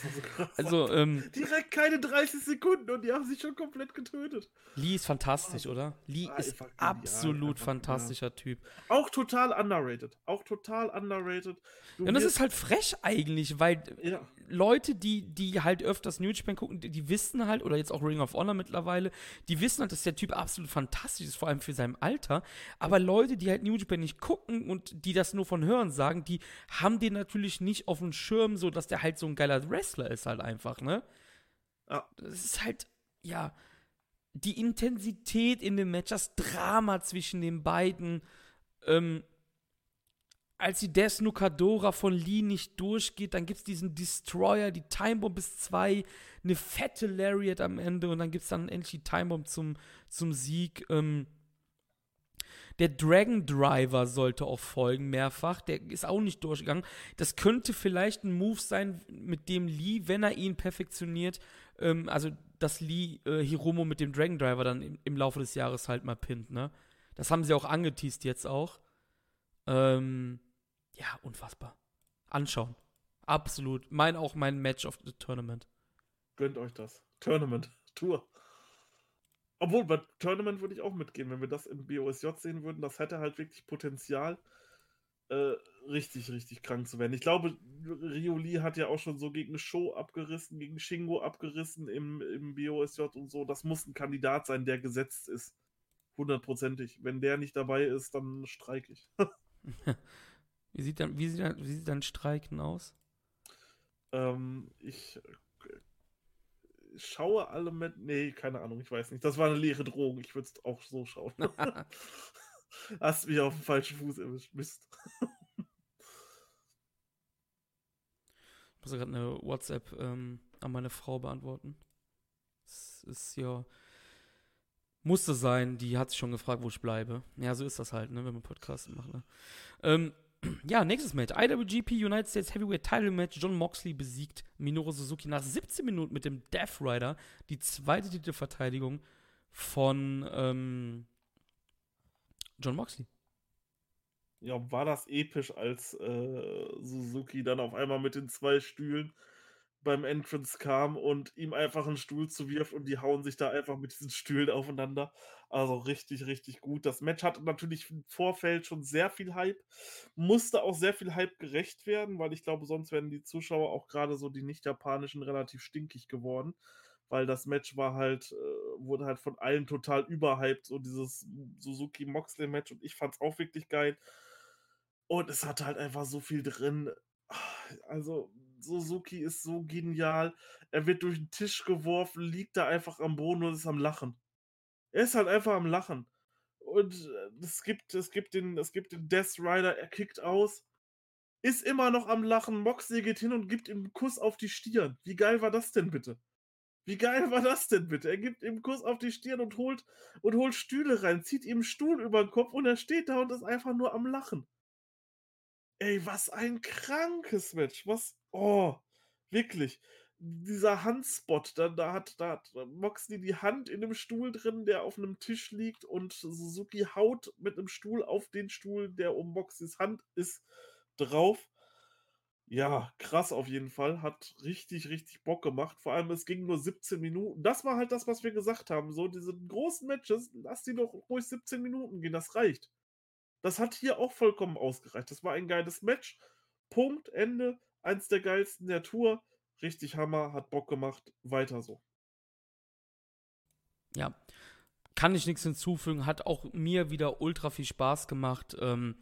also ähm, direkt keine 30 Sekunden und die haben sich schon komplett getötet. Lee ist fantastisch, oder? Lee ah, ist absolut ja, fantastischer ja. Typ. Auch total underrated. Auch total underrated. Du und das ist halt frech eigentlich, weil ja. Leute, die, die halt öfters New Japan gucken, die, die, wissen halt, oder jetzt auch Ring of Honor mittlerweile, die wissen halt, dass der Typ absolut fantastisch ist, vor allem für sein Alter. Aber Leute, die halt New Japan nicht gucken und die das nur von Hören sagen, die haben den natürlich nicht auf dem Schirm, so dass der halt so ein geiler Wrestler ist halt einfach, ne? Ja. Das ist halt, ja, die Intensität in dem Match, das Drama zwischen den beiden, ähm, als die Death Nukadora von Lee nicht durchgeht, dann gibt es diesen Destroyer, die Timebomb bis zwei, eine fette Lariat am Ende und dann gibt es dann endlich die Timebomb zum, zum Sieg. Ähm, der Dragon Driver sollte auch folgen, mehrfach. Der ist auch nicht durchgegangen. Das könnte vielleicht ein Move sein, mit dem Lee, wenn er ihn perfektioniert, ähm, also dass Lee äh, Hiromo mit dem Dragon Driver dann im, im, Laufe des Jahres halt mal pinnt, ne? Das haben sie auch angeteased jetzt auch. Ähm, ja, unfassbar. Anschauen. Absolut. Mein auch mein Match of the Tournament. Gönnt euch das. Tournament. Tour. Obwohl, bei Tournament würde ich auch mitgehen, wenn wir das im BOSJ sehen würden. Das hätte halt wirklich Potenzial, äh, richtig, richtig krank zu werden. Ich glaube, Rioli hat ja auch schon so gegen Show abgerissen, gegen Shingo abgerissen im, im BOSJ und so. Das muss ein Kandidat sein, der gesetzt ist. Hundertprozentig. Wenn der nicht dabei ist, dann streike ich. (laughs) wie, sieht dann, wie, sieht dann, wie sieht dann Streiken aus? Ähm, ich schaue alle mit. Nee, keine Ahnung, ich weiß nicht. Das war eine leere Drohung. Ich würde es auch so schauen. (laughs) (laughs) Hast mich auf den falschen Fuß erwischt. Mist. (laughs) ich muss gerade eine WhatsApp ähm, an meine Frau beantworten. Es ist ja. Musste sein, die hat sich schon gefragt, wo ich bleibe. Ja, so ist das halt, ne, wenn man Podcasts macht. Ne? Ähm, ja, nächstes Match. IWGP United States Heavyweight Title Match. John Moxley besiegt Minoru Suzuki nach 17 Minuten mit dem Death Rider. Die zweite Titelverteidigung von ähm, John Moxley. Ja, war das episch, als äh, Suzuki dann auf einmal mit den zwei Stühlen beim Entrance kam und ihm einfach einen Stuhl zuwirft und die hauen sich da einfach mit diesen Stühlen aufeinander. Also richtig, richtig gut. Das Match hatte natürlich im Vorfeld schon sehr viel Hype, musste auch sehr viel Hype gerecht werden, weil ich glaube, sonst wären die Zuschauer auch gerade so die nicht-japanischen relativ stinkig geworden, weil das Match war halt, äh, wurde halt von allen total überhyped, so dieses Suzuki-Moxley-Match und ich fand es auch wirklich geil. Und es hatte halt einfach so viel drin. Also, Suzuki ist so genial. Er wird durch den Tisch geworfen, liegt da einfach am Boden und ist am Lachen. Er ist halt einfach am Lachen. Und äh, es gibt, es gibt den, es gibt den Death Rider, er kickt aus, ist immer noch am Lachen. Moxley geht hin und gibt ihm einen Kuss auf die Stirn. Wie geil war das denn bitte? Wie geil war das denn bitte? Er gibt ihm einen Kuss auf die Stirn und holt, und holt Stühle rein, zieht ihm einen Stuhl über den Kopf und er steht da und ist einfach nur am Lachen. Ey, was ein krankes Match. Was, oh, wirklich. Dieser Handspot, da, da, hat, da hat Moxley die Hand in dem Stuhl drin, der auf einem Tisch liegt und Suzuki haut mit einem Stuhl auf den Stuhl, der um Moxleys Hand ist, drauf. Ja, krass auf jeden Fall. Hat richtig, richtig Bock gemacht. Vor allem, es ging nur 17 Minuten. Das war halt das, was wir gesagt haben. So, diese großen Matches, lass die doch ruhig 17 Minuten gehen. Das reicht. Das hat hier auch vollkommen ausgereicht. Das war ein geiles Match. Punkt, Ende. Eins der geilsten der Tour. Richtig Hammer, hat Bock gemacht. Weiter so. Ja, kann ich nichts hinzufügen. Hat auch mir wieder ultra viel Spaß gemacht. Ähm,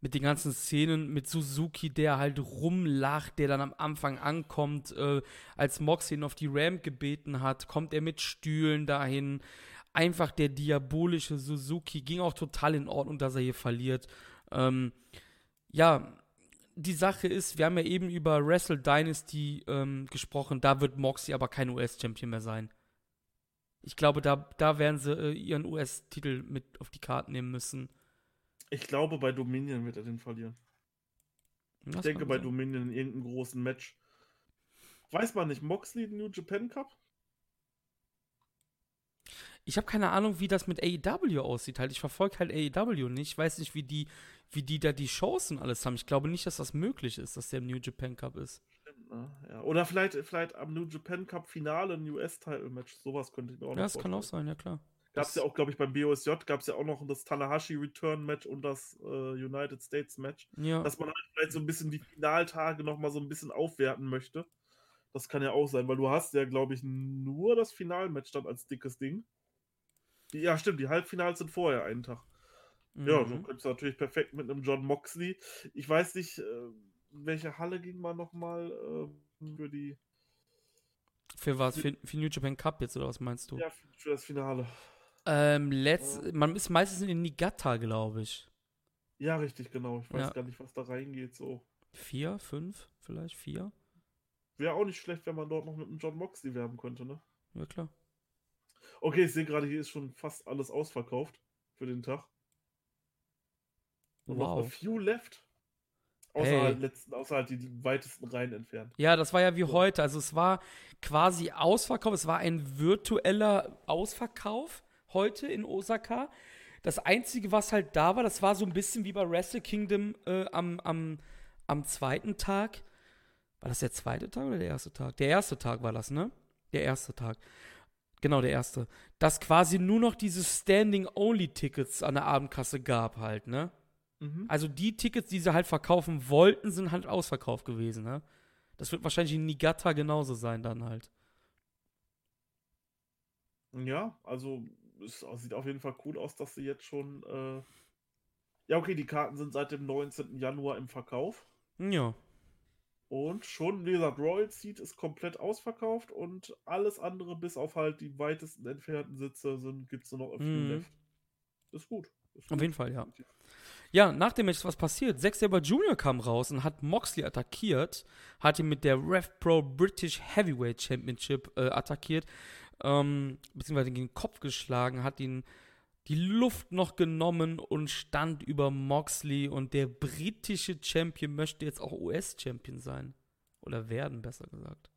mit den ganzen Szenen mit Suzuki, der halt rumlacht, der dann am Anfang ankommt, äh, als Mox ihn auf die Ramp gebeten hat, kommt er mit Stühlen dahin einfach der diabolische Suzuki. Ging auch total in Ordnung, dass er hier verliert. Ähm, ja, die Sache ist, wir haben ja eben über Wrestle Dynasty ähm, gesprochen, da wird Moxie aber kein US-Champion mehr sein. Ich glaube, da, da werden sie äh, ihren US-Titel mit auf die Karten nehmen müssen. Ich glaube, bei Dominion wird er den verlieren. Das ich denke, bei. Dominion in irgendeinem großen Match. Weiß man nicht, Moxley New Japan Cup? Ich habe keine Ahnung, wie das mit AEW aussieht. Halt, ich verfolge halt AEW nicht. Ich weiß nicht, wie die, wie die da die und alles haben. Ich glaube nicht, dass das möglich ist, dass der im New Japan Cup ist. Stimmt, ne? Ja. Oder vielleicht, vielleicht am New Japan Cup Finale ein US-Title-Match. Sowas könnte ich mir auch noch Ja, das kann auch sein, ja klar. Gab es ja auch, glaube ich, beim BOSJ gab es ja auch noch das Tanahashi Return Match und das äh, United States Match. Ja. Dass man halt vielleicht so ein bisschen die Finaltage nochmal so ein bisschen aufwerten möchte. Das kann ja auch sein, weil du hast ja, glaube ich, nur das Finalmatch dann als dickes Ding. Ja, stimmt, die Halbfinals sind vorher einen Tag. Mhm. Ja, du könntest natürlich perfekt mit einem John Moxley. Ich weiß nicht, äh, welche Halle ging man nochmal äh, für die. Für was? Für, für New Japan Cup jetzt oder was meinst du? Ja, für das Finale. Ähm, letzt, ja. man ist meistens in Niigata, glaube ich. Ja, richtig, genau. Ich weiß ja. gar nicht, was da reingeht. So. Vier, fünf, vielleicht vier. Wäre auch nicht schlecht, wenn man dort noch mit einem John Moxley werben könnte, ne? Ja, klar. Okay, ich sehe gerade, hier ist schon fast alles ausverkauft für den Tag. Und wow. noch a few left. Außer, hey. halt letzten, außer halt die weitesten Reihen entfernt. Ja, das war ja wie so. heute. Also es war quasi Ausverkauf. Es war ein virtueller Ausverkauf heute in Osaka. Das Einzige, was halt da war, das war so ein bisschen wie bei Wrestle Kingdom äh, am, am, am zweiten Tag. War das der zweite Tag oder der erste Tag? Der erste Tag war das, ne? Der erste Tag. Genau, der erste. Dass quasi nur noch diese Standing-Only-Tickets an der Abendkasse gab halt, ne? Mhm. Also die Tickets, die sie halt verkaufen wollten, sind halt ausverkauft gewesen, ne? Das wird wahrscheinlich in Niigata genauso sein dann halt. Ja, also es sieht auf jeden Fall cool aus, dass sie jetzt schon. Äh ja, okay, die Karten sind seit dem 19. Januar im Verkauf. Ja. Und schon, wie gesagt, Royal Seat ist komplett ausverkauft und alles andere, bis auf halt die weitesten entfernten Sitze, gibt es nur noch a few mhm. left. Ist gut. Ist auf jeden Fall, ja. Ja, nach dem Match ist was passiert. Zack Saber Jr. kam raus und hat Moxley attackiert, hat ihn mit der Rev Pro British Heavyweight Championship äh, attackiert, ähm, beziehungsweise gegen den Kopf geschlagen, hat ihn die Luft noch genommen und stand über Moxley und der britische Champion möchte jetzt auch US-Champion sein. Oder werden, besser gesagt.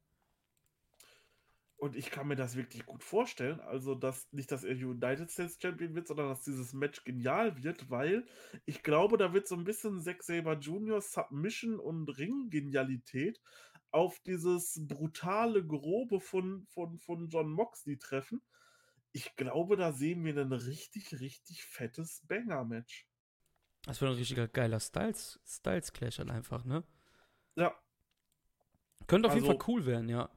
Und ich kann mir das wirklich gut vorstellen. Also, dass nicht, dass er United States Champion wird, sondern dass dieses Match genial wird, weil ich glaube, da wird so ein bisschen Zack Saber Jr. Submission und Ring-Genialität auf dieses brutale Grobe von, von, von John Moxley treffen. Ich glaube, da sehen wir ein richtig, richtig fettes Banger-Match. Das wird ein richtiger geiler Styles, Styles Clash dann einfach, ne? Ja. Könnte auf jeden Also- Fall cool werden, ja.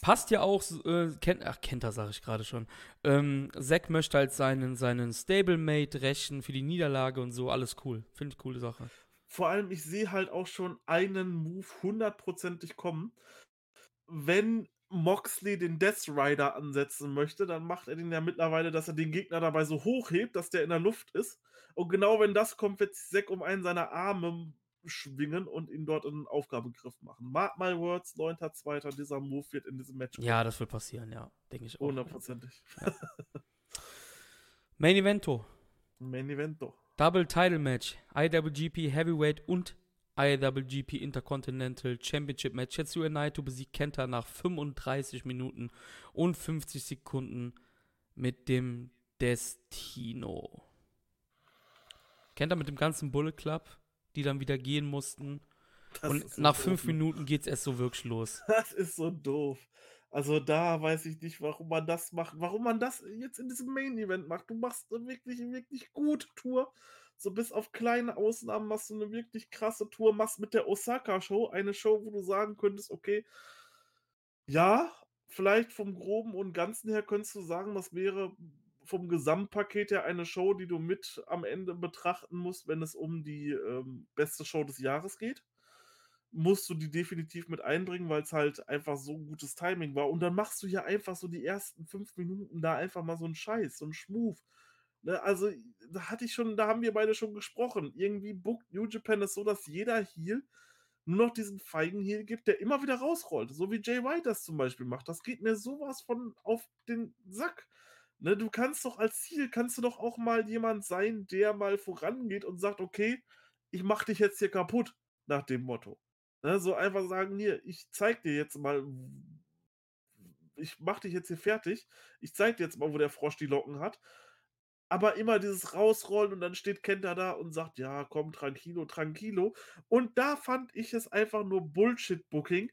Passt ja auch, äh, kennt, ach, kennt er, sag ich gerade schon. Ähm, Zack möchte halt seinen, seinen Stablemate rächen für die Niederlage und so, alles cool. Finde ich coole Sache. Vor allem, ich sehe halt auch schon einen Move hundertprozentig kommen. Wenn Moxley den Death Rider ansetzen möchte, dann macht er den ja mittlerweile, dass er den Gegner dabei so hochhebt, dass der in der Luft ist. Und genau wenn das kommt, wird sich Zack um einen seiner Arme schwingen und ihn dort in einen Aufgabegriff machen. Mark my words, 9.2. Dieser Move wird in diesem Match Ja, das wird passieren, ja. Denke ich auch. hundertprozentig. Main Evento. Main Evento. Double Title Match. IWGP Heavyweight und IWGP Intercontinental Championship Match. Tetsuya Naito besiegt Kenta nach 35 Minuten und 50 Sekunden mit dem Destino. Kenta mit dem ganzen Bullet Club, die dann wieder gehen mussten. Das und so nach doof, fünf? Minuten geht es erst so wirklich los. (laughs) Das ist so doof. Also da weiß ich nicht, warum man das macht, warum man das jetzt in diesem Main Event macht. Du machst eine wirklich, wirklich gute Tour. So bis auf kleine Ausnahmen machst du eine wirklich krasse Tour, machst mit der Osaka Show eine Show, wo du sagen könntest, okay, ja, vielleicht vom Groben und Ganzen her könntest du sagen, das wäre vom Gesamtpaket her eine Show, die du mit am Ende betrachten musst, wenn es um die ähm, beste Show des Jahres geht musst du die definitiv mit einbringen, weil es halt einfach so gutes Timing war. Und dann machst du ja einfach so die ersten fünf Minuten da einfach mal so einen Scheiß, so einen Schmuf. Ne, also, da hatte ich schon, da haben wir beide schon gesprochen. Irgendwie bookt New Japan es so, dass jeder Heel nur noch diesen feigen Heel gibt, der immer wieder rausrollt. So wie Jay White das zum Beispiel macht. Das geht mir sowas von auf den Sack. Ne, du kannst doch als Ziel, kannst du doch auch mal jemand sein, der mal vorangeht und sagt, okay, ich mach dich jetzt hier kaputt, nach dem Motto. Ne, so einfach sagen, hier, ich zeig dir jetzt mal, ich mach dich jetzt hier fertig, ich zeig dir jetzt mal, wo der Frosch die Locken hat. Aber immer dieses Rausrollen und dann steht Kenta da und sagt, ja, komm, tranquilo, tranquilo. Und da fand ich es einfach nur Bullshit-Booking.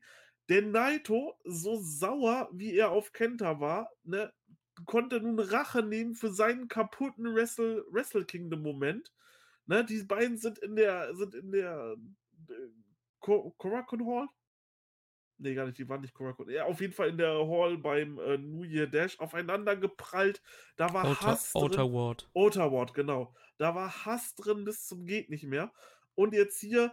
Denn Naito, so sauer wie er auf Kenta war, ne, konnte nun Rache nehmen für seinen kaputten Wrestle, Wrestle Kingdom-Moment. Ne, die beiden sind in der, sind in der äh, Ko- Korakuen Hall? Nee, gar nicht, die waren nicht Korakuen. Ja, auf jeden Fall in der Hall beim äh, New Year Dash aufeinander geprallt. Da war Outer, Hass drin. Outer Ward. Outer Ward, genau. Da war Hass drin bis zum geht nicht mehr. Und jetzt hier,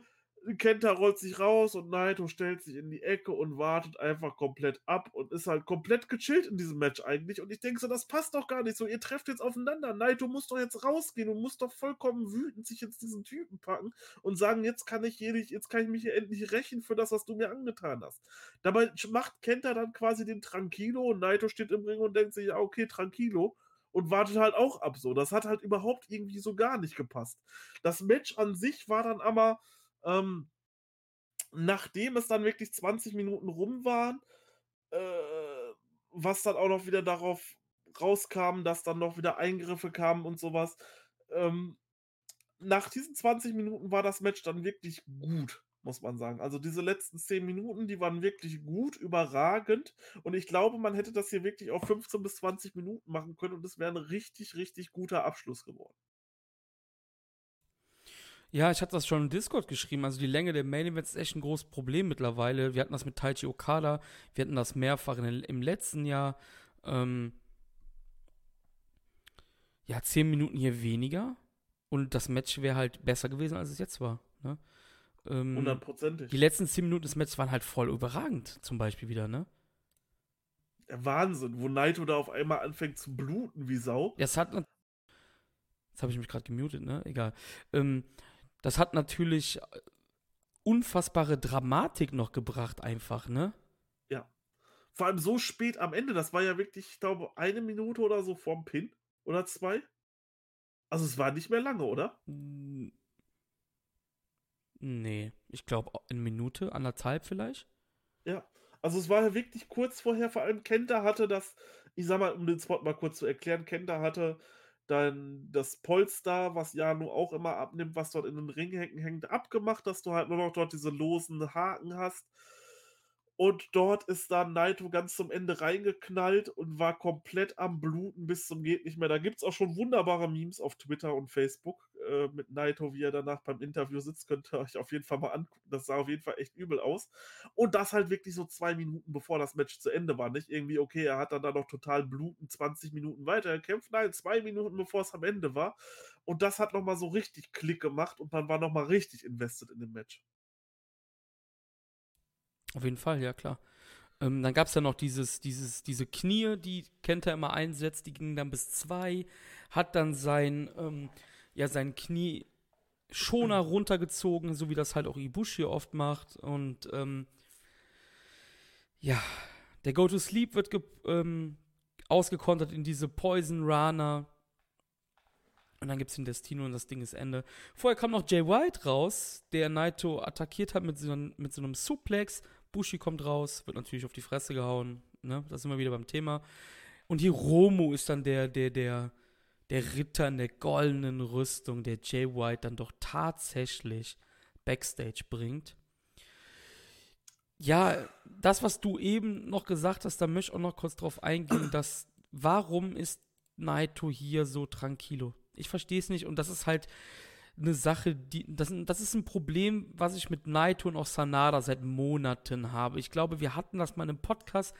Kenta rollt sich raus und Naito stellt sich in die Ecke und wartet einfach komplett ab und ist halt komplett gechillt in diesem Match eigentlich. Und ich denke so, das passt doch gar nicht so. Ihr trefft jetzt aufeinander. Naito muss doch jetzt rausgehen und muss doch vollkommen wütend sich jetzt diesen Typen packen und sagen, jetzt kann ich hier jetzt kann ich mich hier endlich rächen für das, was du mir angetan hast. Dabei macht Kenta dann quasi den Tranquilo und Naito steht im Ring und denkt sich, ja, okay, Tranquilo und wartet halt auch ab so. Das hat halt überhaupt irgendwie so gar nicht gepasst. Das Match an sich war dann aber, ähm, nachdem es dann wirklich 20 Minuten rum waren, äh, was dann auch noch wieder darauf rauskam, dass dann noch wieder Eingriffe kamen und sowas. Ähm, nach diesen 20 Minuten war das Match dann wirklich gut, muss man sagen. Also diese letzten 10 Minuten, die waren wirklich gut, überragend. Und ich glaube, man hätte das hier wirklich auf 15 bis 20 Minuten machen können und es wäre ein richtig, richtig guter Abschluss geworden. Ja, ich hatte das schon im Discord geschrieben. Also die Länge der Main Events ist echt ein großes Problem mittlerweile. Wir hatten das mit Taichi Okada, wir hatten das mehrfach in, im letzten Jahr. Ähm, ja, zehn Minuten hier weniger. Und das Match wäre halt besser gewesen, als es jetzt war. Ne? Ähm, Hundertprozentig. die letzten zehn Minuten des Matches waren halt voll überragend, zum Beispiel wieder, ne? Der Wahnsinn, wo Naito da auf einmal anfängt zu bluten wie Sau. Das hat. nat- Jetzt habe ich mich gerade gemutet, ne? Egal. Ähm, das hat natürlich äh, unfassbare Dramatik noch gebracht, einfach, ne? Ja. Vor allem so spät am Ende. Das war ja wirklich, ich glaube, eine Minute oder so vorm Pin. Oder zwei. Also es war nicht mehr lange, oder? Nee, ich glaube eine Minute, anderthalb vielleicht. Ja. Also es war ja wirklich kurz vorher, vor allem Kenta hatte das, ich sag mal, um den Spot mal kurz zu erklären, Kenta hatte dann das Polster, was Jano auch immer abnimmt, was dort in den Ring hängt, hängt abgemacht, dass du halt nur noch dort diese losen Haken hast. Und dort ist dann Naito ganz zum Ende reingeknallt und war komplett am Bluten bis zum geht nicht mehr. Da gibt es auch schon wunderbare Memes auf Twitter und Facebook äh, mit Naito, wie er danach beim Interview sitzt. Könnt ihr euch auf jeden Fall mal angucken. Das sah auf jeden Fall echt übel aus. Und das halt wirklich so zwei Minuten bevor das Match zu Ende war. Nicht irgendwie, okay, er hat dann da noch total bluten 20 Minuten weiter gekämpft. Nein, zwei Minuten bevor es am Ende war. Und das hat nochmal so richtig Klick gemacht und man war nochmal richtig invested in dem Match. Auf jeden Fall, ja klar. Ähm, dann gab es ja noch dieses, dieses, diese Knie, die Kenta immer einsetzt, die gingen dann bis zwei, hat dann sein, ähm, ja, sein Knie Schoner runtergezogen, so wie das halt auch Ibushi oft macht. Und ähm, ja, der Go to Sleep wird ähm, ausgekontert in diese Poison Rana. Und dann gibt es den Destino und das Ding ist Ende. Vorher kam noch Jay White raus, der Naito attackiert hat mit so, mit so einem Suplex Bushi kommt raus, wird natürlich auf die Fresse gehauen. Ne? Da sind wir wieder beim Thema. Und Hiromu ist dann der, der, der, der Ritter in der goldenen Rüstung, der Jay White dann doch tatsächlich Backstage bringt. Ja, das, was du eben noch gesagt hast, da möchte ich auch noch kurz drauf eingehen, (clears throat) dass warum ist Naito hier so tranquilo? Ich verstehe es nicht und das ist halt eine Sache, die, das, das ist ein Problem, was ich mit Naito und auch Sanada seit Monaten habe. Ich glaube, wir hatten das mal in einem Podcast.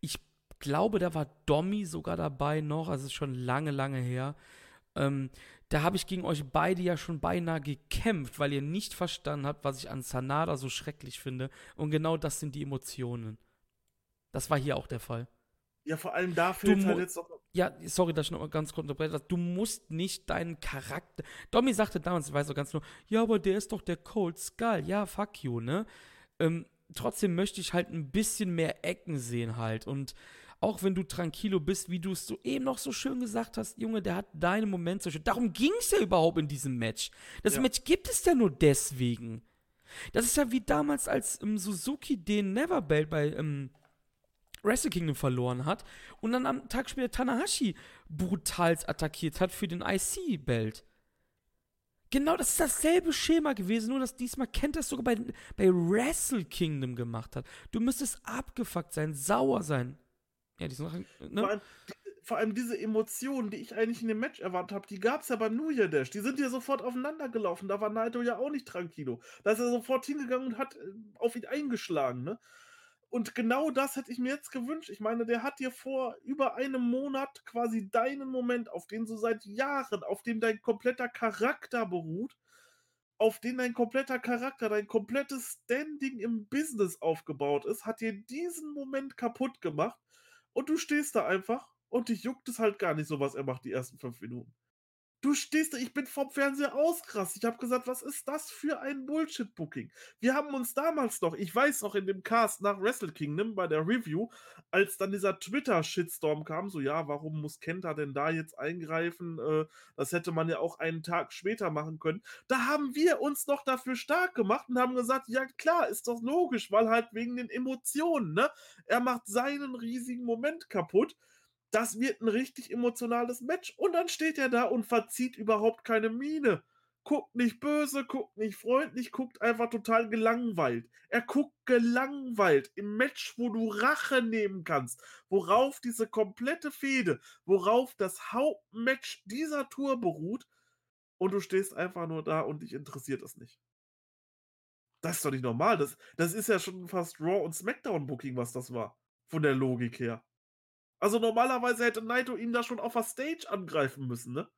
Ich glaube, da war Domi sogar dabei noch, also ist schon lange, lange her. Ähm, da habe ich gegen euch beide ja schon beinahe gekämpft, weil ihr nicht verstanden habt, was ich an Sanada so schrecklich finde. Und genau das sind die Emotionen. Das war hier auch der Fall. Ja, vor allem da fehlt halt jetzt noch ja, sorry, dass ich noch mal ganz kurz unterbreche. Du musst nicht deinen Charakter. Domi sagte damals, ich weiß auch ganz nur, ja, aber der ist doch der Cold Skull. Ja, fuck you, ne? Ähm, trotzdem möchte ich halt ein bisschen mehr Ecken sehen halt. Und auch wenn du tranquilo bist, wie du es so eben noch so schön gesagt hast, Junge, der hat deine Momente. Darum ging es ja überhaupt in diesem Match. Das ja. Match gibt es ja nur deswegen. Das ist ja wie damals, als ähm, Suzuki den Neverbelt bei ähm, Wrestle Kingdom verloren hat und dann am Tag später Tanahashi brutal attackiert hat für den IC-Belt. Genau, das ist dasselbe Schema gewesen, nur dass diesmal Kent das sogar bei, bei Wrestle Kingdom gemacht hat. Du müsstest abgefuckt sein, sauer sein. Ja, die Sachen, ne? vor, allem, vor allem diese Emotionen, die ich eigentlich in dem Match erwartet habe, die gab es ja beim New Year Dash. Die sind ja sofort aufeinander gelaufen. Da war Naito ja auch nicht tranquilo. Da ist er sofort hingegangen und hat äh, auf ihn eingeschlagen, ne? Und genau das hätte ich mir jetzt gewünscht. Ich meine, der hat dir vor über einem Monat quasi deinen Moment, auf den du seit Jahren, auf dem dein kompletter Charakter beruht, auf den dein kompletter Charakter, dein komplettes Standing im Business aufgebaut ist, hat dir diesen Moment kaputt gemacht. Und du stehst da einfach und dich juckt es halt gar nicht so, was er macht die ersten fünf Minuten. Du stehst ich bin vom Fernseher ausgerastet. Ich habe gesagt, was ist das für ein Bullshit-Booking? Wir haben uns damals noch, ich weiß noch in dem Cast nach Wrestle Kingdom bei der Review, als dann dieser Twitter-Shitstorm kam, so ja, warum muss Kenta denn da jetzt eingreifen? Äh, das hätte man ja auch einen Tag später machen können. Da haben wir uns noch dafür stark gemacht und haben gesagt, ja klar, ist doch logisch, weil halt wegen den Emotionen, ne? Er macht seinen riesigen Moment kaputt das wird ein richtig emotionales Match. Und dann steht er da und verzieht überhaupt keine Miene. Guckt nicht böse, guckt nicht freundlich, guckt einfach total gelangweilt. Er guckt gelangweilt im Match, wo du Rache nehmen kannst, worauf diese komplette Fehde, worauf das Hauptmatch dieser Tour beruht. Und du stehst einfach nur da und dich interessiert es nicht. Das ist doch nicht normal. Das, das ist ja schon fast Raw und SmackDown-Booking, was das war. Von der Logik her. Also normalerweise hätte Naito ihn da schon auf der Stage angreifen müssen, ne?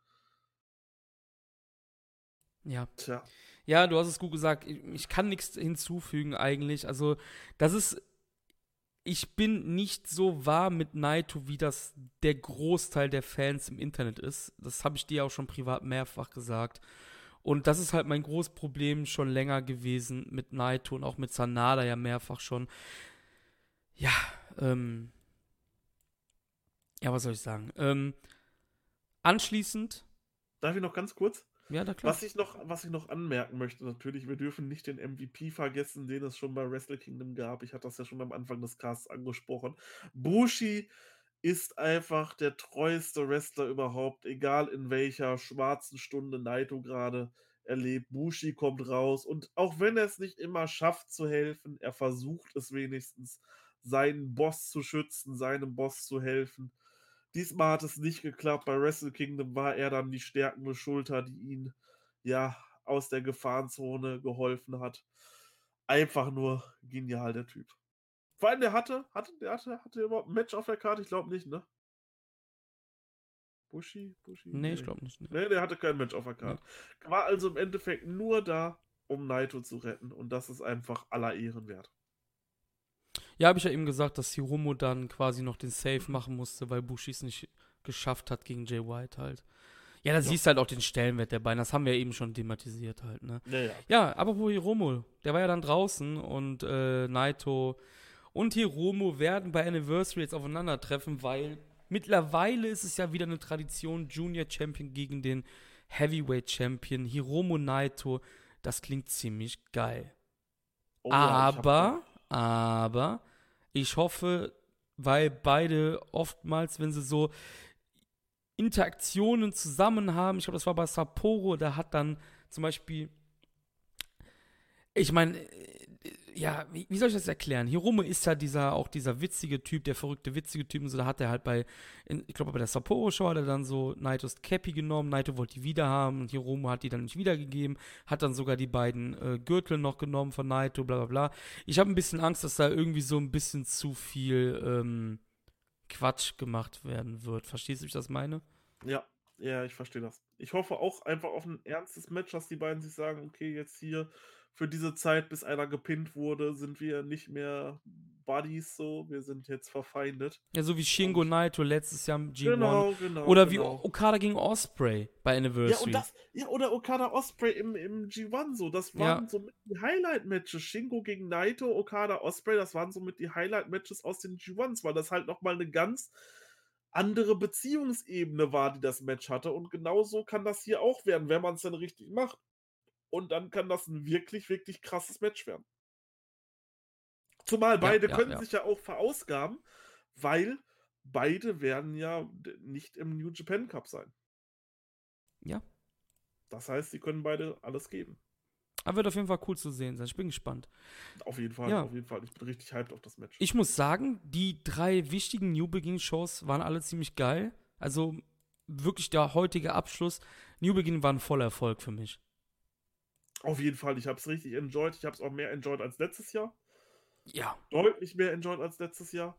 Ja. Tja. Ja, du hast es gut gesagt. Ich kann nichts hinzufügen eigentlich. Also, das ist. Ich bin nicht so wahr mit Naito, wie das der Großteil der Fans im Internet ist. Das habe ich dir auch schon privat mehrfach gesagt. Und das ist halt mein großes Problem schon länger gewesen mit Naito und auch mit Sanada ja mehrfach schon. Ja, ähm, ja, was soll ich sagen? Ähm, anschließend. Darf ich noch ganz kurz? Ja, da klar. Was ich, noch, was ich noch anmerken möchte, natürlich, wir dürfen nicht den MVP vergessen, den es schon bei Wrestle Kingdom gab. Ich hatte das ja schon am Anfang des Casts angesprochen. Bushi ist einfach der treueste Wrestler überhaupt, egal in welcher schwarzen Stunde Naito gerade erlebt. Bushi kommt raus und auch wenn er es nicht immer schafft zu helfen, er versucht es wenigstens, seinen Boss zu schützen, seinem Boss zu helfen. Diesmal hat es nicht geklappt. Bei Wrestle Kingdom war er dann die stärkende Schulter, die ihn ja aus der Gefahrenzone geholfen hat. Einfach nur genial, der Typ. Vor allem, der hatte, hatte, der hatte, hatte überhaupt ein Match auf der Karte? Ich glaube nicht, ne? Bushi? Bushi? Nee, ich glaube nicht. Nee. nee. der hatte kein Match auf der Karte. War also im Endeffekt nur da, um Naito zu retten. Und das ist einfach aller Ehren wert. Ja, habe ich ja eben gesagt, dass Hiromo dann quasi noch den Save machen musste, weil Bushi es nicht geschafft hat gegen Jay White halt. Ja, da ja. siehst du halt auch den Stellenwert der beiden. Das haben wir eben schon thematisiert halt, ne? Ja, ja. ja aber wo Hiromo, der war ja dann draußen und äh, Naito und Hiromo werden bei Anniversary jetzt aufeinandertreffen, weil mittlerweile ist es ja wieder eine Tradition, Junior Champion gegen den Heavyweight Champion, Hiromo Naito. Das klingt ziemlich geil. Oh, aber, aber, ich hoffe, weil beide oftmals, wenn sie so Interaktionen zusammen haben, ich glaube, das war bei Sapporo, da hat dann zum Beispiel, ich meine, ja, wie, wie, soll ich das erklären? Hiromo ist ja dieser, auch dieser witzige Typ, der verrückte, witzige Typ. Und so, da hat er halt bei, in, ich glaube, bei der Sapporo-Show hat er dann so Naitos Cappy genommen. Naito wollte die wieder haben und Hiromo hat die dann nicht wiedergegeben. Hat dann sogar die beiden äh, Gürtel noch genommen von Naito, bla bla bla. Ich habe ein bisschen Angst, dass da irgendwie so ein bisschen zu viel ähm, Quatsch gemacht werden wird. Verstehst du, wie ich das meine? Ja, ja, ich verstehe das. Ich hoffe auch einfach auf ein ernstes Match, dass die beiden sich sagen, okay, jetzt hier für diese Zeit, bis einer gepinnt wurde, sind wir nicht mehr Buddies so, wir sind jetzt verfeindet. Ja, so wie Shingo Naito letztes Jahr im G1. Genau, genau. Oder genau. wie Okada gegen Osprey bei Anniversary. Ja, und das, ja oder Okada Osprey im, im G1 so. Das waren ja. so die Highlight-Matches. Shingo gegen Naito, Okada Osprey, das waren so mit die Highlight-Matches aus den G1s, weil das halt nochmal eine ganz andere Beziehungsebene war, die das Match hatte. Und genauso kann das hier auch werden, wenn man es dann richtig macht. Und dann kann das ein wirklich, wirklich krasses Match werden. Zumal beide ja, ja, können ja. sich ja auch verausgaben, weil beide werden ja nicht im New Japan Cup sein. Ja. Das heißt, sie können beide alles geben. Aber wird auf jeden Fall cool zu sehen sein. Ich bin gespannt. Auf jeden Fall, ja. auf jeden Fall. Ich bin richtig hyped auf das Match. Ich muss sagen, die drei wichtigen New Begin Shows waren alle ziemlich geil. Also wirklich der heutige Abschluss. New Begin war ein voller Erfolg für mich. Auf jeden Fall, ich habe es richtig enjoyed. Ich habe es auch mehr enjoyed als letztes Jahr. Ja. Deutlich mehr enjoyed als letztes Jahr.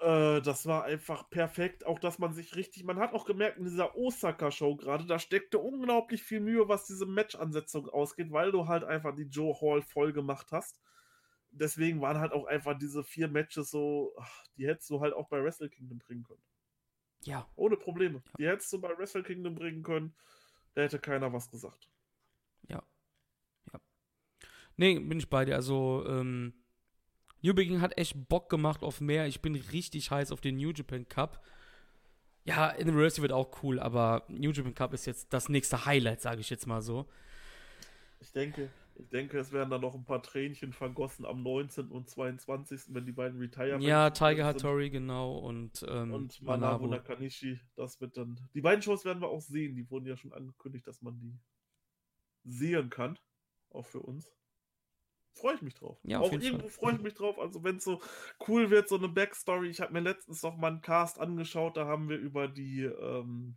Äh, das war einfach perfekt. Auch, dass man sich richtig, man hat auch gemerkt in dieser Osaka-Show gerade, da steckte unglaublich viel Mühe, was diese Match-Ansetzung ausgeht, weil du halt einfach die Joe Hall voll gemacht hast. Deswegen waren halt auch einfach diese vier Matches so, ach, die hättest du halt auch bei Wrestle Kingdom bringen können. Ja. Ohne Probleme. Ja. Die hättest du bei Wrestle Kingdom bringen können. Da hätte keiner was gesagt. Nee, bin ich bei dir. Also, ähm, New Begin hat echt Bock gemacht auf mehr. Ich bin richtig heiß auf den New Japan Cup. Ja, University wird auch cool, aber New Japan Cup ist jetzt das nächste Highlight, sage ich jetzt mal so. Ich denke, ich denke, es werden dann noch ein paar Tränchen vergossen am 19. und 22., wenn die beiden Retirement Ja, Tiger Hattori, genau, und, ähm, und Manabu Nakanishi. Das wird dann. Die beiden Shows werden wir auch sehen. Die wurden ja schon angekündigt, dass man die sehen kann. Auch für uns. Freue ich mich drauf. Ja, auch irgendwo freue ich mich drauf. Also, wenn es so cool wird, so eine Backstory. Ich habe mir letztens noch mal einen Cast angeschaut. Da haben wir über die. Ähm,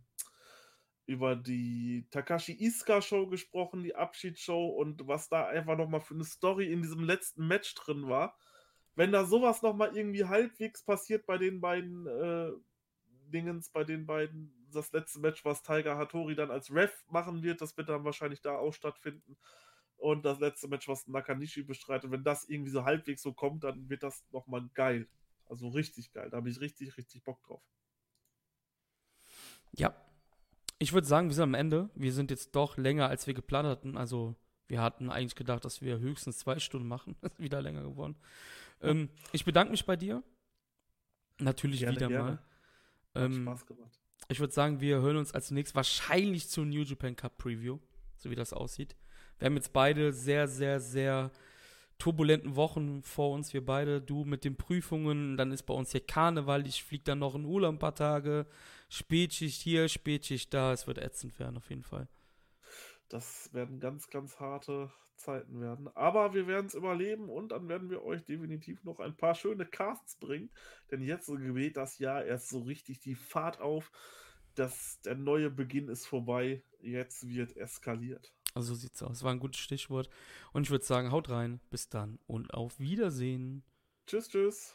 über die Takashi Iska Show gesprochen, die Abschiedsshow und was da einfach noch mal für eine Story in diesem letzten Match drin war. Wenn da sowas noch mal irgendwie halbwegs passiert bei den beiden äh, Dingens, bei den beiden das letzte Match, was Tiger Hattori dann als Ref machen wird, das wird dann wahrscheinlich da auch stattfinden. Und das letzte Match, was Nakanishi bestreitet, wenn das irgendwie so halbwegs so kommt, dann wird das nochmal geil. Also richtig geil. Da habe ich richtig, richtig Bock drauf. Ja. Ich würde sagen, wir sind am Ende. Wir sind jetzt doch länger, als wir geplant hatten. Also, wir hatten eigentlich gedacht, dass wir höchstens zwei Stunden machen. (laughs) Das ist wieder länger geworden. Ähm, ich bedanke mich bei dir. Natürlich gerne, wieder gerne. mal. Hat ähm, Spaß gemacht. Ich würde sagen, wir hören uns als nächstes wahrscheinlich zur New Japan Cup Preview, so wie das aussieht. Wir haben jetzt beide sehr, sehr, sehr turbulenten Wochen vor uns. Wir beide, du mit den Prüfungen, dann ist bei uns hier Karneval. Ich fliege dann noch in Urlaub ein paar Tage. Spätschicht hier, Spätschicht da. Es wird ätzend werden, auf jeden Fall. Das werden ganz, ganz harte Zeiten werden. Aber wir werden es überleben und dann werden wir euch definitiv noch ein paar schöne Casts bringen. Denn jetzt geht das Jahr erst so richtig die Fahrt auf. Das, der neue Beginn ist vorbei. Jetzt wird eskaliert. Also so sieht's aus. War ein gutes Stichwort. Und ich würde sagen, haut rein. Bis dann und auf Wiedersehen. Tschüss, tschüss.